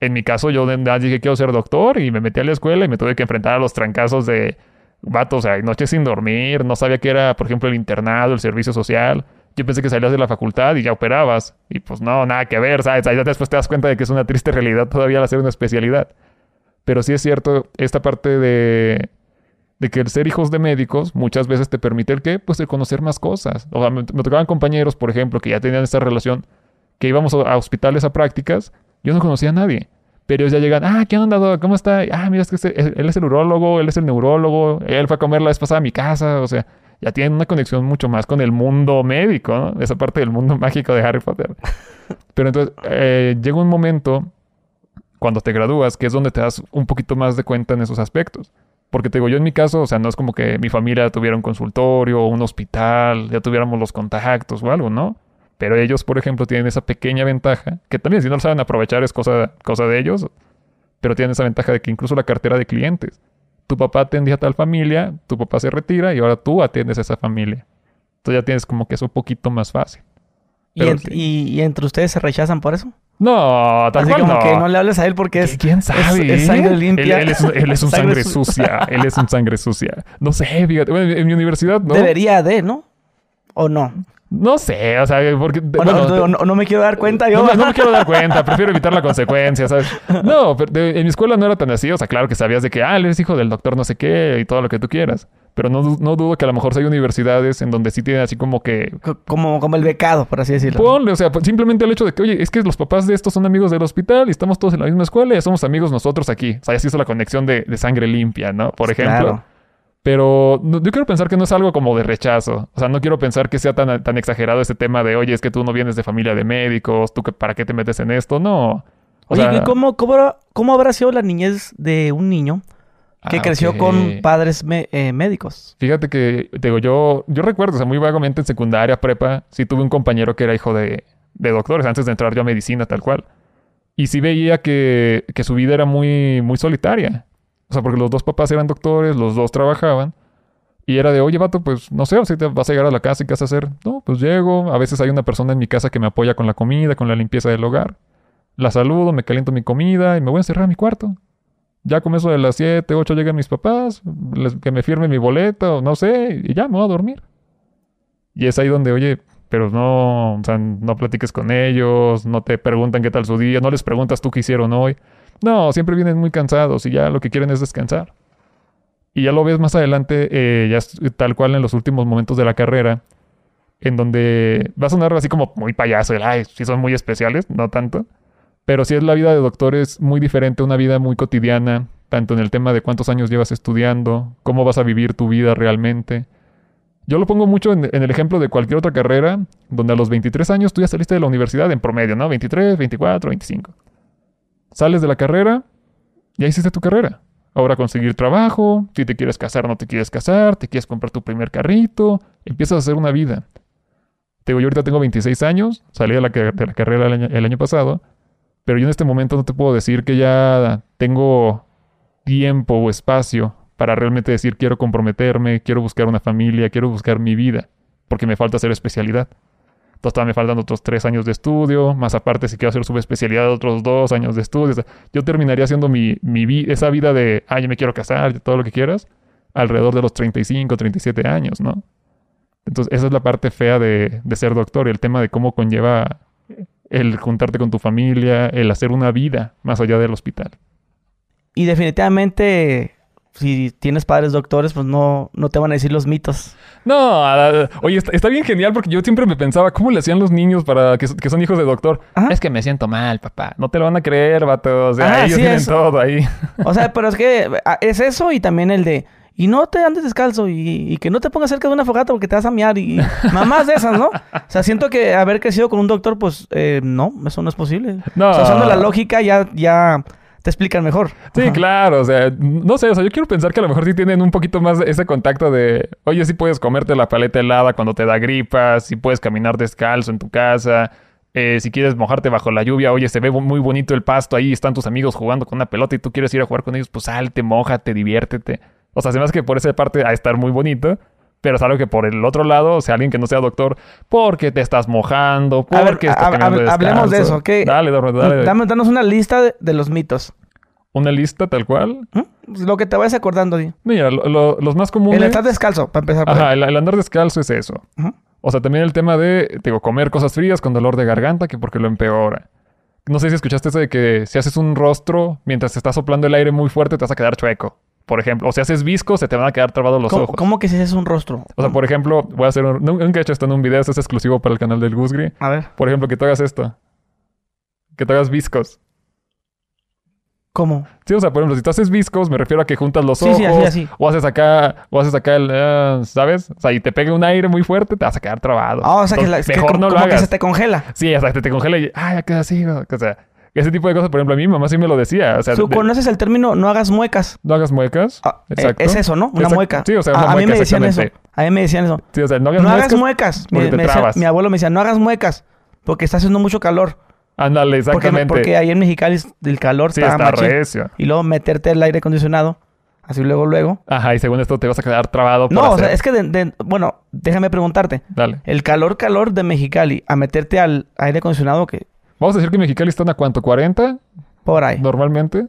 En mi caso, yo de- de- dije quiero ser doctor y me metí a la escuela y me tuve que enfrentar a los trancazos de vato, o sea, noches sin dormir. No sabía qué era, por ejemplo, el internado, el servicio social. Yo pensé que salías de la facultad y ya operabas. Y pues no, nada que ver, ¿sabes? Ya después te das cuenta de que es una triste realidad todavía hacer una especialidad. Pero sí es cierto esta parte de, de que el ser hijos de médicos muchas veces te permite el qué? Pues el conocer más cosas. O sea, me, me tocaban compañeros, por ejemplo, que ya tenían esta relación, que íbamos a, hospitales a prácticas, yo no conocía a nadie. Pero ellos ya llegan, ah, ¿qué onda, doc? ¿Cómo está? Ah, mira, es que este- él él es el urólogo, él es el neurólogo, él fue a comer la vez pasada a mi casa, o sea, ya tienen una conexión mucho más con el mundo médico, ¿no? Esa parte del mundo <laughs> mágico de Harry Potter. Pero entonces, eh, llega un momento cuando te gradúas, que es donde te das un poquito más de cuenta en esos aspectos. Porque te digo, yo en mi caso, o sea, no es como que mi familia tuviera un consultorio o un hospital, ya tuviéramos los contactos o algo, ¿no? Pero ellos, por ejemplo, tienen esa pequeña ventaja, que también si no lo saben aprovechar es cosa, cosa de ellos, pero tienen esa ventaja de que incluso la cartera de clientes. Tu papá atendía a tal familia, tu papá se retira y ahora tú atiendes a esa familia. Entonces ya tienes como que eso un poquito más fácil. ¿Y, Pero en- sí. y- y entre ustedes se rechazan por eso? No, tal Así cual como no. que no le hables a él porque es... ¿Qui- ¿Quién sabe? es sangre limpia. Él, él es, un- él es un <laughs> Sangre sangre, su- sucia. Él es un sangre sucia. No sé, fíjate. Bueno, en mi universidad, ¿no? Debería de, ¿no? ¿O no? No sé, o sea, porque... Bueno, bueno, no, no- no me quiero dar cuenta yo. No, me- no me quiero dar cuenta, prefiero <laughs> evitar la consecuencia, ¿sabes? No, pero de- en mi escuela no era tan así, o sea, claro que sabías de que, ah, eres hijo del doctor no sé qué y todo lo que tú quieras. Pero no, no dudo que a lo mejor hay universidades en donde sí tienen así como que... Co- Como, como el becado, por así decirlo. Ponle, o sea, pues, simplemente el hecho de que, oye, es que los papás de estos son amigos del hospital y estamos todos en la misma escuela y somos amigos nosotros aquí. O sea, ya se hizo la conexión de, de sangre limpia, ¿no? Por ejemplo. Claro. Pero no- yo quiero pensar que no es algo como de rechazo. O sea, no quiero pensar que sea tan, tan exagerado ese tema de, oye, es que tú no vienes de familia de médicos, tú que- para qué te metes en esto. No. O Oye, sea, ¿y cómo, cómo, habrá- cómo habrá sido la niñez de un niño que ah, creció con padres me- eh, médicos? Fíjate que, te digo, yo, yo recuerdo, o sea, muy vagamente en secundaria, prepa, sí tuve un compañero que era hijo de, de doctores antes de entrar yo a medicina, tal cual. Y sí veía que, que su vida era muy, muy solitaria. O sea, porque los dos papás eran doctores, los dos trabajaban. Y era de, oye, vato, pues no sé, o sea, te vas a llegar a la casa y qué vas a hacer. No, pues llego. A veces hay una persona en mi casa que me apoya con la comida, con la limpieza del hogar. La saludo, me caliento mi comida y me voy a encerrar a mi cuarto. Ya con eso de las 7, 8 llegan mis papás, que me firmen mi boleto, no sé, y ya me voy a dormir. Y es ahí donde, oye, pero no, o sea, no platiques con ellos, no te preguntan qué tal su día, no les preguntas tú qué hicieron hoy. No, siempre vienen muy cansados y ya lo que quieren es descansar. Y ya lo ves más adelante, eh, ya es tal cual en los últimos momentos de la carrera, en donde va a sonar así como muy payaso, el, ay, sí son muy especiales, no tanto. Pero sí es la vida de doctores muy diferente, una vida muy cotidiana, tanto en el tema de cuántos años llevas estudiando, cómo vas a vivir tu vida realmente. Yo lo pongo mucho en, en el ejemplo de cualquier otra carrera, donde a los 23 años tú ya saliste de la universidad en promedio, ¿no? 23, 24, 25. Sales de la carrera, ya hiciste tu carrera. Ahora conseguir trabajo, si te quieres casar, no te quieres casar, te quieres comprar tu primer carrito, empiezas a hacer una vida. Te digo, yo ahorita tengo 26 años, salí de la, carrera el año, el año pasado, pero yo en este momento no te puedo decir que ya tengo tiempo o espacio para realmente decir quiero comprometerme, quiero buscar una familia, quiero buscar mi vida, porque me falta hacer especialidad. Entonces me faltan otros tres años de estudio, más aparte si quiero hacer subespecialidad, otros dos años de estudio. Yo terminaría haciendo mi, mi vi- esa vida de, ah, yo me quiero casar, todo lo que quieras, alrededor de los 35, 37 años, ¿no? Entonces esa es la parte fea de, de ser doctor, el tema de cómo conlleva el juntarte con tu familia, el hacer una vida más allá del hospital. Y definitivamente, si tienes padres doctores, pues no, no te van a decir los mitos. No, oye, está, está bien genial porque yo siempre me pensaba, ¿cómo le hacían los niños para que, que son hijos de doctor? Ajá. Es que me siento mal, papá. No te lo van a creer, vato. O sea, Ah, ellos sí, tienen eso. todo ahí. O sea, pero es que ah, es eso y también el de... Y no te andes descalzo y, y que no te pongas cerca de una fogata porque te vas a miar y <laughs> mamás de esas, ¿no? O sea, siento que haber crecido con un doctor, pues eh, no, eso no es posible. No. O sea, usando la lógica ya, ya te explican mejor. Sí, Ajá. claro, o sea, no sé, o sea, yo quiero pensar que a lo mejor sí tienen un poquito más ese contacto de, oye, sí puedes comerte la paleta helada cuando te da gripa, sí puedes caminar descalzo en tu casa, eh, si quieres mojarte bajo la lluvia, oye, se ve muy bonito el pasto, ahí están tus amigos jugando con una pelota y tú quieres ir a jugar con ellos, pues salte, mójate, diviértete. O sea, hace que por esa parte a estar muy bonito. Pero es algo que por el otro lado, o sea, alguien que no sea doctor, porque te estás mojando, A ver, porque estás caminando hab- hablemos de eso, ¿qué? Dale, dale, dale. Dame, danos una lista de, de los mitos. Una lista tal cual. ¿Mm? Pues Lo que te vayas acordando. di. Mira, lo- lo- los más comunes... El estar descalzo, para empezar. por. Ajá, el, el andar descalzo es eso. Ujú. O sea, también el tema de, digo, comer cosas frías con dolor de garganta, que porque lo empeora. No sé si escuchaste eso de que si haces un rostro mientras te está soplando el aire muy fuerte, te vas a quedar chueco. Por ejemplo, o si haces visco, se te van a quedar trabados los ¿Cómo, ojos. cómo que si es un rostro? O sea, por ejemplo, voy a hacer un... Nunca he hecho esto en un video, esto es exclusivo para el canal del Gusgri. A ver, Por ejemplo, que te hagas esto. Que te hagas viscos. ¿cómo? Sí, o sea, por ejemplo, si tú haces viscos, me refiero a que juntas los Sí, ojos. sí, así, así. O haces acá, o haces acá el, ah, ¿sabes? O sea, y te pega un aire muy fuerte, te vas a quedar trabado. Ah, o sea, que, la- que mejor co- no lo como que hagas. se te congela. Sí, hasta que te congela y, ah, ya queda así. O sea, ese tipo de cosas, por ejemplo, a mí mi mamá sí me lo decía. O sea, ¿Tú de- conoces el término no hagas muecas? no hagas muecas. Ah, eh, Exacto. es eso, ¿no? Una Exacto. mueca. Sí, o sea, a, una a mí mueca, me decían eso. A mí me decían eso. Sí, o sea, no hagas No muecas. hagas muecas. Porque te me decía- mi abuelo me decía, no hagas muecas. Porque está haciendo mucho calor. Ándale, exactamente. porque ahí en Mexicali el calor sí, está, está recio. Y luego meterte el aire acondicionado. Así luego, luego. Ajá, y según esto te vas a quedar trabado No, o sea, es que... de- de- bueno, déjame preguntarte. Dale. El calor, calor de Mexicali a meterte al aire acondicionado que... Vamos a decir que Mexicali están a cuánto, 40 Por ahí. normalmente.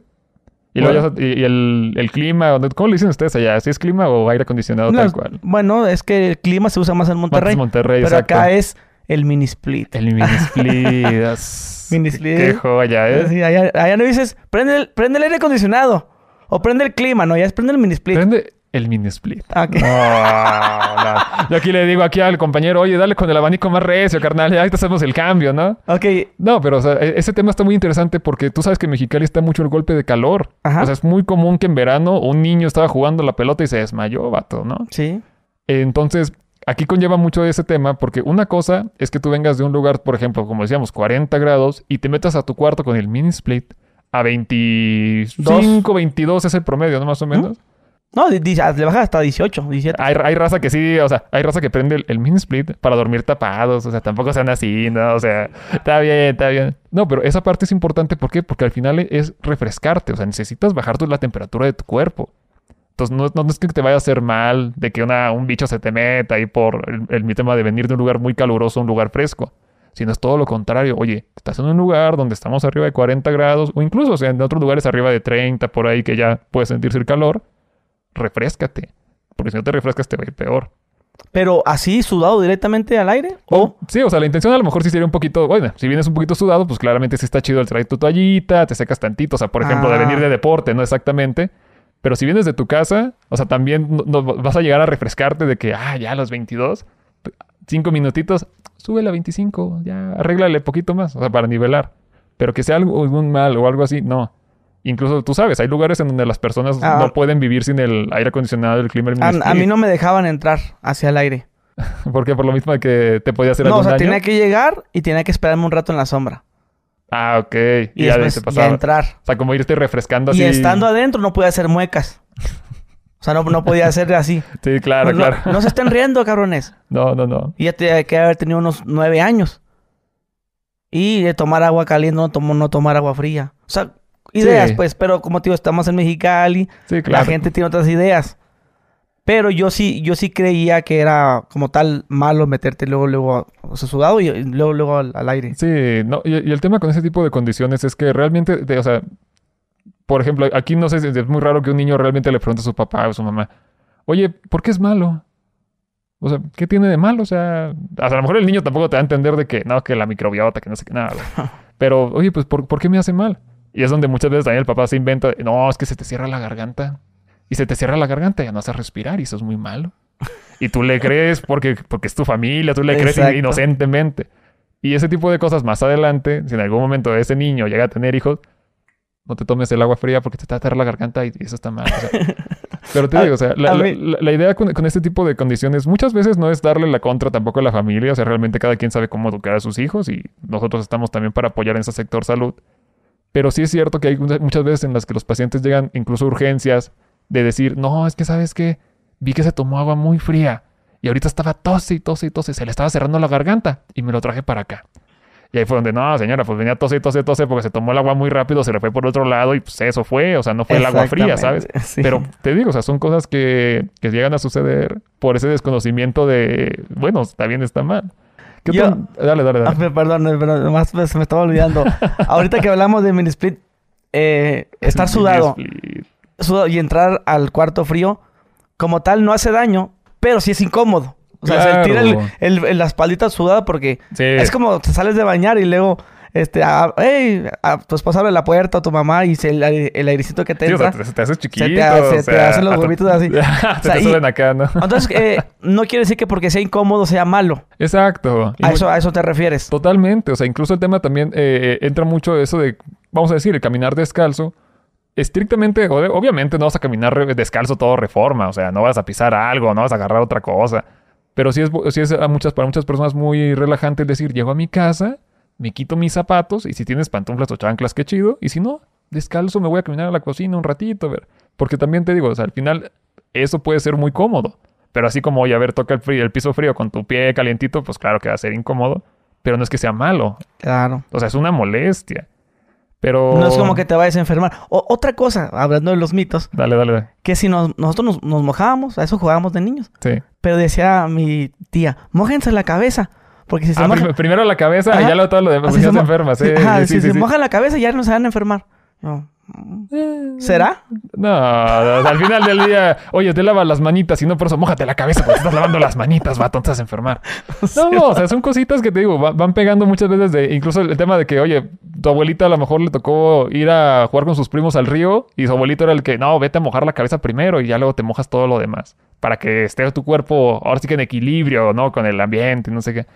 Y, luego ya- y- y el, el clima, ¿cómo le dicen ustedes allá? ¿Si es clima o aire acondicionado No, tal cual? Bueno, es que el clima se usa más en Monterrey. Monterrey, pero exacto. acá es el mini split. El mini split. <laughs> Mini split. Qué joya, ¿eh? Sí, allá, allá no dices, prende el, prende el aire acondicionado. O prende el clima, no, ya es prende el mini split. Prende el mini split. Ah, ok. No, no. Yo aquí le digo aquí al compañero, oye, dale con el abanico más recio, carnal. Ya ahorita hacemos el cambio, ¿no? Ok, No, pero o sea, e- ese tema está muy interesante porque tú sabes que en Mexicali está mucho el golpe de calor. Ajá. O sea, es muy común que en verano un niño estaba jugando la pelota y se desmayó, vato, ¿no? sí. Entonces, aquí conlleva mucho ese tema porque una cosa es que tú vengas de un lugar, por ejemplo, como decíamos, 40 grados y te metas a tu cuarto con el mini split a 25, 22 es el promedio, ¿no? Más o menos. No, le bajas hasta 18, 17. Hay, hay raza que sí, o sea, hay raza que prende el, el mini split para dormir tapados, o sea, tampoco sean así, ¿no? O sea, está bien, está bien. No, pero esa parte es importante, ¿por qué? Porque al final es refrescarte, o sea, necesitas bajar tú la temperatura de tu cuerpo. Entonces, no, es que te vaya a hacer mal de que una, un bicho se te meta ahí por el, el- mi tema de venir de un lugar muy caluroso a un lugar fresco, sino es todo lo contrario. Oye, estás en un lugar donde estamos arriba de 40 grados, o incluso, o sea, en otros lugares arriba de 30, por ahí que ya puedes sentirse el calor, refrescate. Porque si no te refrescas te va a ir peor. Pero así, sudado directamente al aire. O, Sí, o sea, la intención a lo mejor sí sería un poquito, bueno, si vienes un poquito sudado, pues claramente sí está chido el traer tu toallita, te secas tantito, o sea, por ejemplo, de Ah. venir de deporte, no exactamente. Pero si vienes de tu casa, o sea, también no, no vas a llegar a refrescarte de que, ah, ya a los 22, cinco minutitos, súbela a 25, ya arréglale poquito más, o sea, para nivelar. Pero que sea algo, algún mal o algo así, no. Incluso tú sabes, hay lugares en donde las personas Ah. no pueden vivir sin el aire acondicionado, el clima, el a, a mí no me dejaban entrar hacia el aire. <laughs> Porque por lo mismo de que te podía hacer No, o sea, daño. tenía que llegar y tenía que esperarme un rato en la sombra. Ah, ok. Y, Y, ya después te ya pasaba. entrar. O sea, como irte refrescando así. Y estando adentro no podía hacer muecas. O sea, no, no podía hacer así. <laughs> Sí, claro, no, claro. no se estén riendo, cabrones. No, no, no. Y ya tenía que haber tenido unos nueve años. Y de tomar agua caliente, no, tomo, no tomar agua fría. O sea, ideas, Sí. pues. Pero como te digo, estamos en Mexicali. Sí, claro. La gente tiene otras ideas. Pero yo sí, yo sí creía que era como tal malo meterte luego, luego, o sea, sudado y luego, luego al, al aire. Sí, no. Y, y el tema con ese tipo de condiciones es que realmente, de- o sea, por ejemplo, aquí no sé, si es muy raro que un niño realmente le pregunte a su papá o a su mamá, oye, ¿por qué es malo? O sea, ¿qué tiene de malo? O sea, a lo mejor el niño tampoco te va a entender de que, no, que la microbiota, que no sé qué, nada. <laughs> Pero, oye, pues, ¿por, por qué me hace mal? Y es donde muchas veces también el papá se inventa, no, es que se te cierra la garganta. Y se te cierra la garganta y ya no a respirar y eso es muy malo. Y tú le crees porque, porque es tu familia, tú le crees inocentemente. Y ese tipo de cosas más adelante, si en algún momento ese niño llega a tener hijos, no te tomes el agua fría porque te va a la garganta y eso está mal. o sea. <laughs> pero te digo, o sea, la idea con, con este tipo de condiciones muchas veces no es darle la contra tampoco a la familia, o sea, realmente cada quien sabe cómo educar a sus hijos y nosotros estamos también para apoyar en ese sector salud. Pero sí es cierto que hay muchas- veces en las que los pacientes llegan incluso a urgencias de decir, no, es que sabes que vi que se tomó agua muy fría y ahorita estaba tose y tose y tose, se le estaba cerrando la garganta y me lo traje para acá. Y ahí fue donde, no, señora, pues venía tose y tose y tose porque se tomó el agua muy rápido, se le fue por otro lado y pues eso fue, o sea, no fue el agua fría, ¿sabes? <laughs> Sí. Pero te digo, o sea, son cosas que, que llegan a suceder por ese desconocimiento de, bueno, está bien, está mal. ¿Qué Yo- Dale, dale, Ah, dale. pe- perdón, perdón, me- se me estaba olvidando. <laughs> Ahorita que hablamos de mini split, eh, estar sudado, y entrar al cuarto frío, como tal, no hace daño, pero sí es incómodo. O sea, Claro. sentir el, el- el- la espaldita sudada porque Sí. es como te sales de bañar y luego, este, a, hey, a tu esposa abre la puerta o tu mamá y se, el, el airecito que te entra. se te hace chiquito. o te hacen los <laughs> huevitos así. <laughs> se sea, te suben acá, ¿no? Entonces, eh, no quiere decir que porque sea incómodo sea malo. Exacto. A eso, a eso te refieres. Totalmente. O sea, incluso el tema también eh, entra mucho eso de, vamos a decir, el caminar descalzo. Estrictamente, obviamente no vas a caminar descalzo todo reforma. O sea, no vas a pisar algo, no vas a agarrar otra cosa. Pero sí es, sí es a muchas, para muchas personas muy relajante el decir, llego a mi casa, me quito mis zapatos y si tienes pantuflas o chanclas, qué chido. Y si no, descalzo me voy a caminar a la cocina un ratito, a ver. Porque también te digo, o sea, al final eso puede ser muy cómodo. Pero así como, oye, a ver, toca el, frío- el piso frío con tu pie calientito, pues claro que va a ser incómodo. Pero no es que sea malo. Claro. O sea, es una molestia. Pero... No es como que te vayas a enfermar. O- otra cosa, hablando de los mitos, Dale, dale, dale. que si nos- nosotros nos, nos mojábamos, a eso jugábamos de niños. Sí. Pero decía mi tía, mójense la cabeza. Porque si se Ah, primero la cabeza y ya lo todo lo demás. Ya se se enferma. Sí, sí, ajá, sí, si sí, se sí. mojan la cabeza ya no se van a enfermar. Eh, ¿Será? No, al final del día, oye, te lava las manitas y no por eso mojate la cabeza porque estás lavando las manitas, vato, te vas a enfermar. <laughs> No, o sea, son cositas que te digo, va- van pegando muchas veces de, incluso el tema de que, oye, tu abuelita a lo mejor le tocó ir a jugar con sus primos al río y su abuelito era el que, no, vete a mojar la cabeza primero y ya luego te mojas todo lo demás para que esté tu cuerpo ahora sí que en equilibrio, ¿no? Con el ambiente, no sé qué.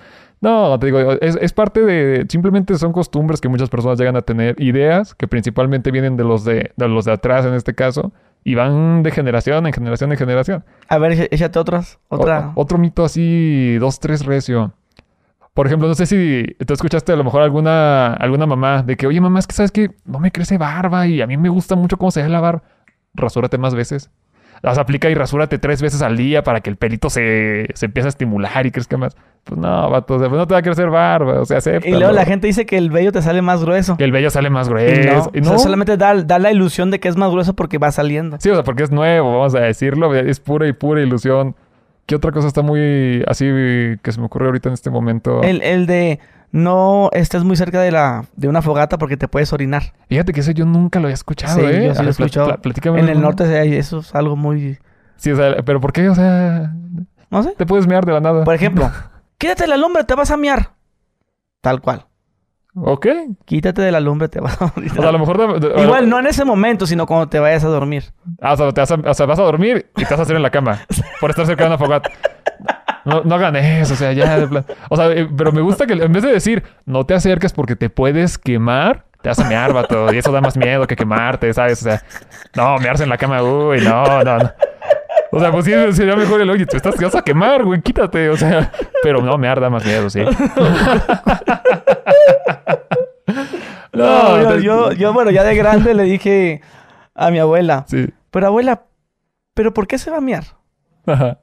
No, te digo, es, es parte de. Simplemente son costumbres que muchas personas llegan a tener, ideas que principalmente vienen de los de, de los de atrás en este caso, y van de generación en generación en generación. A ver, échate otras. Otra. O- otro mito así, dos, tres recio. Por ejemplo, no sé si tú escuchaste a lo mejor alguna, alguna mamá de que, oye, mamá, es que sabes que no me crece barba y a mí me gusta mucho cómo se ve la barba. Rasúrate más veces. Las aplica y rasúrate tres veces al día para que el pelito se, se empiece a estimular y crezca más. Pues no, vato, o sea, pues no te va a crecer barba, o sea, y luego la gente dice que el vello te sale más grueso. Que el vello sale más Y grueso. no, Y o sea, solamente da, da la ilusión de que es más grueso porque va saliendo. Sí, o sea, porque es nuevo, vamos a decirlo. Es pura y pura ilusión. ¿Qué otra cosa está muy así que se me ocurre ahorita en este momento? El, el de no estés muy cerca de la de una fogata porque te puedes orinar. Fíjate que eso yo nunca lo había escuchado, Sí, ¿eh? yo sí lo he escuchado. En el norte eso es algo muy... Sí, o sea, pero ¿por qué? O sea, No sé. te puedes mear de la nada. Por ejemplo, <laughs> quítate de la lumbre, te vas a miar. Tal cual. Ok. Quítate de la lumbre, te vas a morir. O sea, a lo mejor... Igual, no en ese momento, sino cuando te vayas a dormir. Ah, o sea, te vas a, o sea, vas a dormir y te vas a hacer en la cama <laughs> por estar cerca de una fogata. No, no hagan eso, o sea, ya de plan. O sea, eh, pero me gusta que en vez de decir no te acerques porque te puedes quemar, te a mear, vato. Y eso da más miedo que quemarte, ¿sabes? O sea, no, mearse en la cama, uy, no, no, no. O sea, pues sí, sería mejor el oye, te estás, te vas a quemar, güey, quítate. O sea, pero no, mear da más miedo, sí. <laughs> No, yo, yo, yo, bueno, ya de grande le dije a mi abuela, Sí. pero abuela, ¿pero por qué se va a miar? Ajá.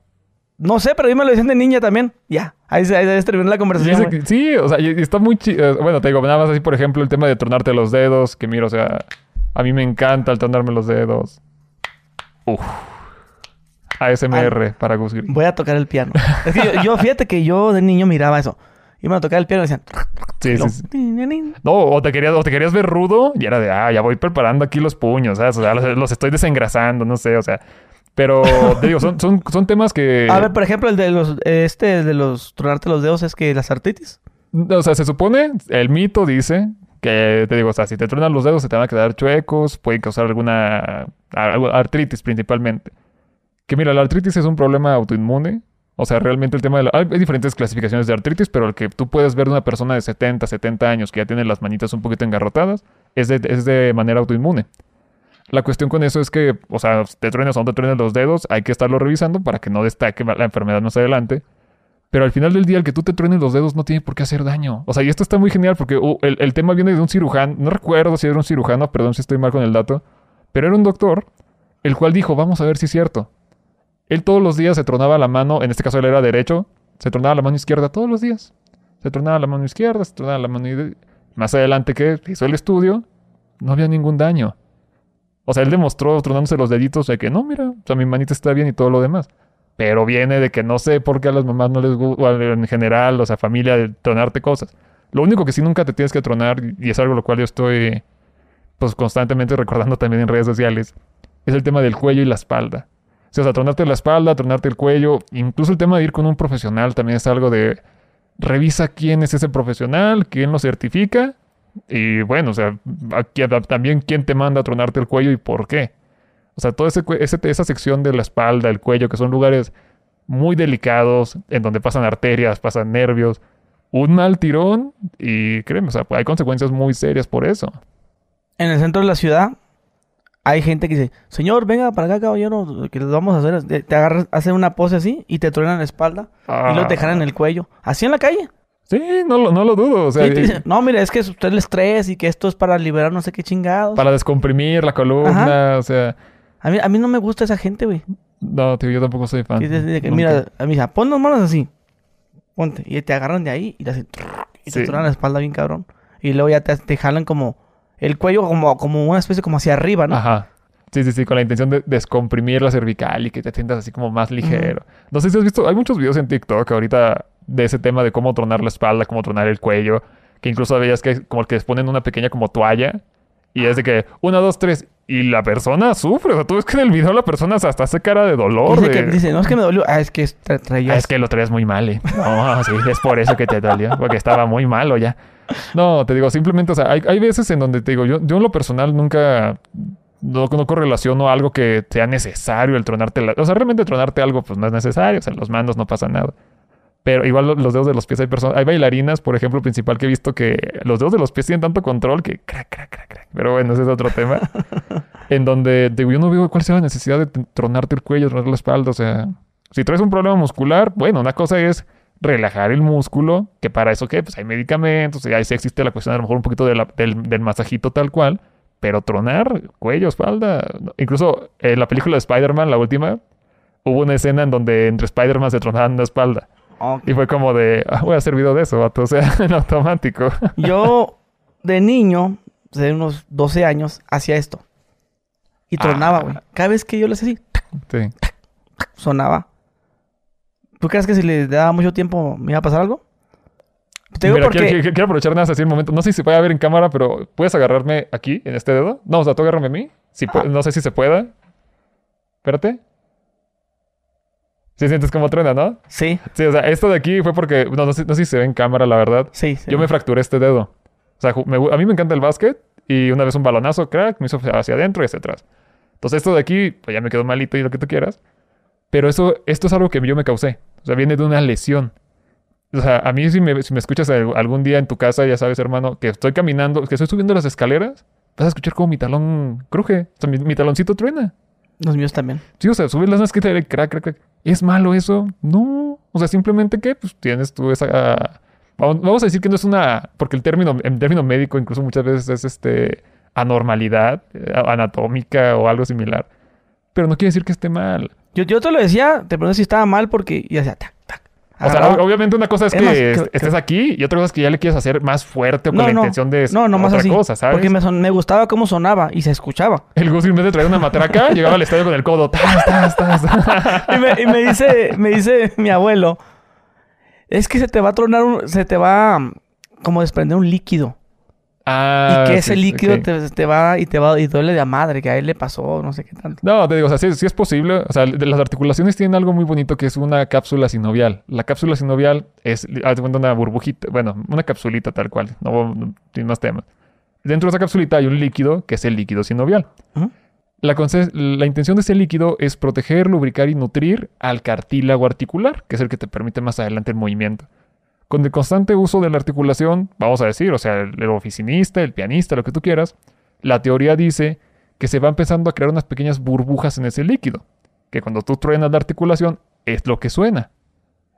No sé, pero a mí me lo dicen de niña también. Ya, ahí se, ahí se terminó la conversación. que- sí, o sea, y está muy chido. Bueno, te digo, nada más así, por ejemplo, el tema de tronarte los dedos, que mira, o sea, a mí me encanta el tronarme los dedos. Uf. ASMR para Gus. Voy a tocar el piano. Es que yo, yo, fíjate que yo de niño miraba eso. Iban a tocar el piano y decían... Sí, sí, sí. No, o te querías, o te querías ver rudo y era de, ah, ya voy preparando aquí los puños, ¿sabes? O sea, los, los estoy desengrasando, no sé, o sea. Pero, <laughs> te digo, son, son, son temas que... A ver, por ejemplo, el de los... Este, de los... Tronarte los dedos es que las artritis. O sea, se supone, el mito dice que, te digo, o sea, si te truenan los dedos se te van a quedar chuecos, pueden causar alguna artritis principalmente. Que mira, la artritis es un problema autoinmune. O sea, realmente el tema de la... Hay hay diferentes clasificaciones de artritis, pero el que tú puedes ver de una persona de 70, 70 años que ya tiene las manitas un poquito engarrotadas, es de, es de manera autoinmune. La cuestión con eso es que, o sea, te truenes o no te truenes los dedos, hay que estarlo revisando para que no destaque la enfermedad más adelante. Pero al final del día, el que tú te truenes los dedos no tiene por qué hacer daño. O sea, y esto está muy genial porque uh, el, el tema viene de un cirujano. No recuerdo si era un cirujano, perdón si estoy mal con el dato. Pero era un doctor, el cual dijo, vamos a ver si es cierto. Él todos los días se tronaba la mano, en este caso él era derecho, se tronaba la mano izquierda todos los días. Se tronaba la mano izquierda, se tronaba la mano... Más adelante que hizo el estudio, no había ningún daño. O sea, él demostró tronándose los deditos de que no, mira, o sea, mi manita está bien y todo lo demás. Pero viene de que no sé por qué a las mamás no les gusta, en general, o sea, familia, de tronarte cosas. Lo único que sí nunca te tienes que tronar, y es algo lo cual yo estoy, pues, constantemente recordando también en redes sociales, es el tema del cuello y la espalda. O sea, tronarte la espalda, tronarte el cuello, incluso el tema de ir con un profesional también es algo de, revisa quién es ese profesional, quién lo certifica, y bueno, o sea, aquí- también quién te manda a tronarte el cuello y por qué. O sea, toda ese, esa sección de la espalda, el cuello, que son lugares muy delicados, en donde pasan arterias, pasan nervios, un mal tirón y créeme, o sea, hay consecuencias muy serias por eso. En el centro de la ciudad hay gente que dice, señor, venga para acá, caballero, que les vamos a hacer. Te te agarras, hacen una pose así y te truenan la espalda y luego te jalan el cuello. Así en la calle. Sí, no, lo- no lo dudo. O sea, Sí, no, mira, es que es usted el estrés y que esto es para liberar no sé qué chingados. para descomprimir la columna, o sea, A, mí, a mí no me gusta esa gente, güey. no, tío, yo tampoco soy fan. Que de. Mira, a mí dice, pon las manos así. Ponte. Y te agarran de ahí y te hacen... Y te la espalda bien cabrón. Y luego ya te, te jalan como... El cuello como, como una especie como hacia arriba, ¿no? Ajá. Sí, sí, sí, con la intención de descomprimir la cervical y que te sientas así como más ligero. No sé si has visto, hay muchos videos en TikTok ahorita de ese tema de cómo tronar la espalda, cómo tronar el cuello, que incluso veías que como que les ponen una pequeña como toalla Y es de que, una, dos, tres. Y la persona sufre. O sea, tú ves que en el video la persona hasta hace cara de dolor. Dice, de- que, dice, no es que me dolió. Ah, es que tra- Ah, traías... es que lo traías muy mal, eh. No, <laughs> sí, es por eso que te dolió. Porque estaba muy malo ya. No, te digo, simplemente, o sea, hay, hay veces en donde te digo, yo, yo en lo personal nunca. No, no correlaciono algo que sea necesario el tronarte. la- o sea, realmente tronarte algo, pues no es necesario. O sea, los mandos no pasa nada. Pero igual lo- los dedos de los pies hay personas. Hay bailarinas, por ejemplo, principal que he visto que los dedos de los pies tienen tanto control que crack, crack, crack, crack. Pero bueno, ese es otro tema. <laughs> en donde digo, yo no veo cuál sea la necesidad de tronarte el cuello, tronar la espalda. O sea, si traes un problema muscular, bueno, una cosa es relajar el músculo, que para eso, ¿qué? Pues hay medicamentos, y ahí sí existe la cuestión a lo mejor un poquito de la- del, del masajito tal cual. Pero tronar cuello, espalda. Incluso en la película de Spider-Man, la última, hubo una escena en donde entre Spider-Man se tronaban la espalda. Y fue como de, ah, voy a hacer video de eso, vato. <laughs> O sea, en automático. Yo, de niño, de unos 12 años, hacía esto. Y tronaba, Ah. güey. Cada vez que yo le hacía así, Sí. sonaba. ¿Tú crees que si le daba mucho tiempo me iba a pasar algo? Te digo Mira, porque... quiero, quiero- quiero aprovechar nada más así un momento. No sé si se puede ver en cámara, pero ¿puedes agarrarme aquí, en este dedo? No, o sea, tú agárrame a mí. Si no sé si se pueda. Espérate. Si sientes como truena, ¿no? Sí, Sí, o sea, esto de aquí fue porque... No, no sé, no sé si se ve en cámara, la verdad. sí, sí. Yo me fracturé este dedo. O sea, me a mí me encanta el básquet y una vez un balonazo, crack, me hizo hacia adentro y hacia atrás. Entonces esto de aquí, pues ya me quedó malito y lo que tú quieras. Pero eso, esto es algo que yo me causé. O sea, viene de una lesión. O sea, a mí si me, si me escuchas al- algún día en tu casa, ya sabes, hermano, que estoy caminando, que estoy subiendo las escaleras, vas a escuchar como mi talón cruje. O sea, mi, mi taloncito truena. Los míos también. Sí, o sea, subir las escaleras y crack, crack, crack. ¿Es malo eso? No. O sea, simplemente que, pues, tienes tú esa... Vamos, vamos a decir que no es una... Porque el término, en término médico incluso muchas veces es, este, anormalidad eh, anatómica o algo similar. Pero no quiere decir que esté mal. Yo, yo te lo decía, te pregunté si estaba mal porque... Y hacía tac, tac. O sea, Agarraba- obviamente una cosa es, Es que más, estés aquí y otra cosa es que ya le quieres hacer más fuerte o con No, la no. intención de No, nomás otra así. cosa, ¿sabes? Porque me, son- me gustaba cómo sonaba y se escuchaba. El Gus en vez de traer una matraca, <laughs> llegaba al estadio con el codo. ¡Tas, tas, tas! <laughs> y me, y me dice, me dice mi abuelo, es que se te va a tronar, un- se te va mm, como desprender un líquido. Ah, y que sí, ese líquido te, te va y te va y duele de a madre, que a él le pasó, no sé qué tanto. No, te digo, o sea, sí, sí es posible. O sea, de las articulaciones tienen algo muy bonito que es una cápsula sinovial. La cápsula sinovial es, una burbujita, bueno, una capsulita tal cual, no, no tiene más temas. Dentro de esa capsulita hay un líquido que es el líquido sinovial. La, la intención de ese líquido es proteger, lubricar y nutrir al cartílago articular, que es el que te permite más adelante el movimiento. Con el constante uso de la articulación, vamos a decir, o sea, el, el oficinista, el pianista, lo que tú quieras, la teoría dice que se va empezando a crear unas pequeñas burbujas en ese líquido, que cuando tú truenas la articulación es lo que suena.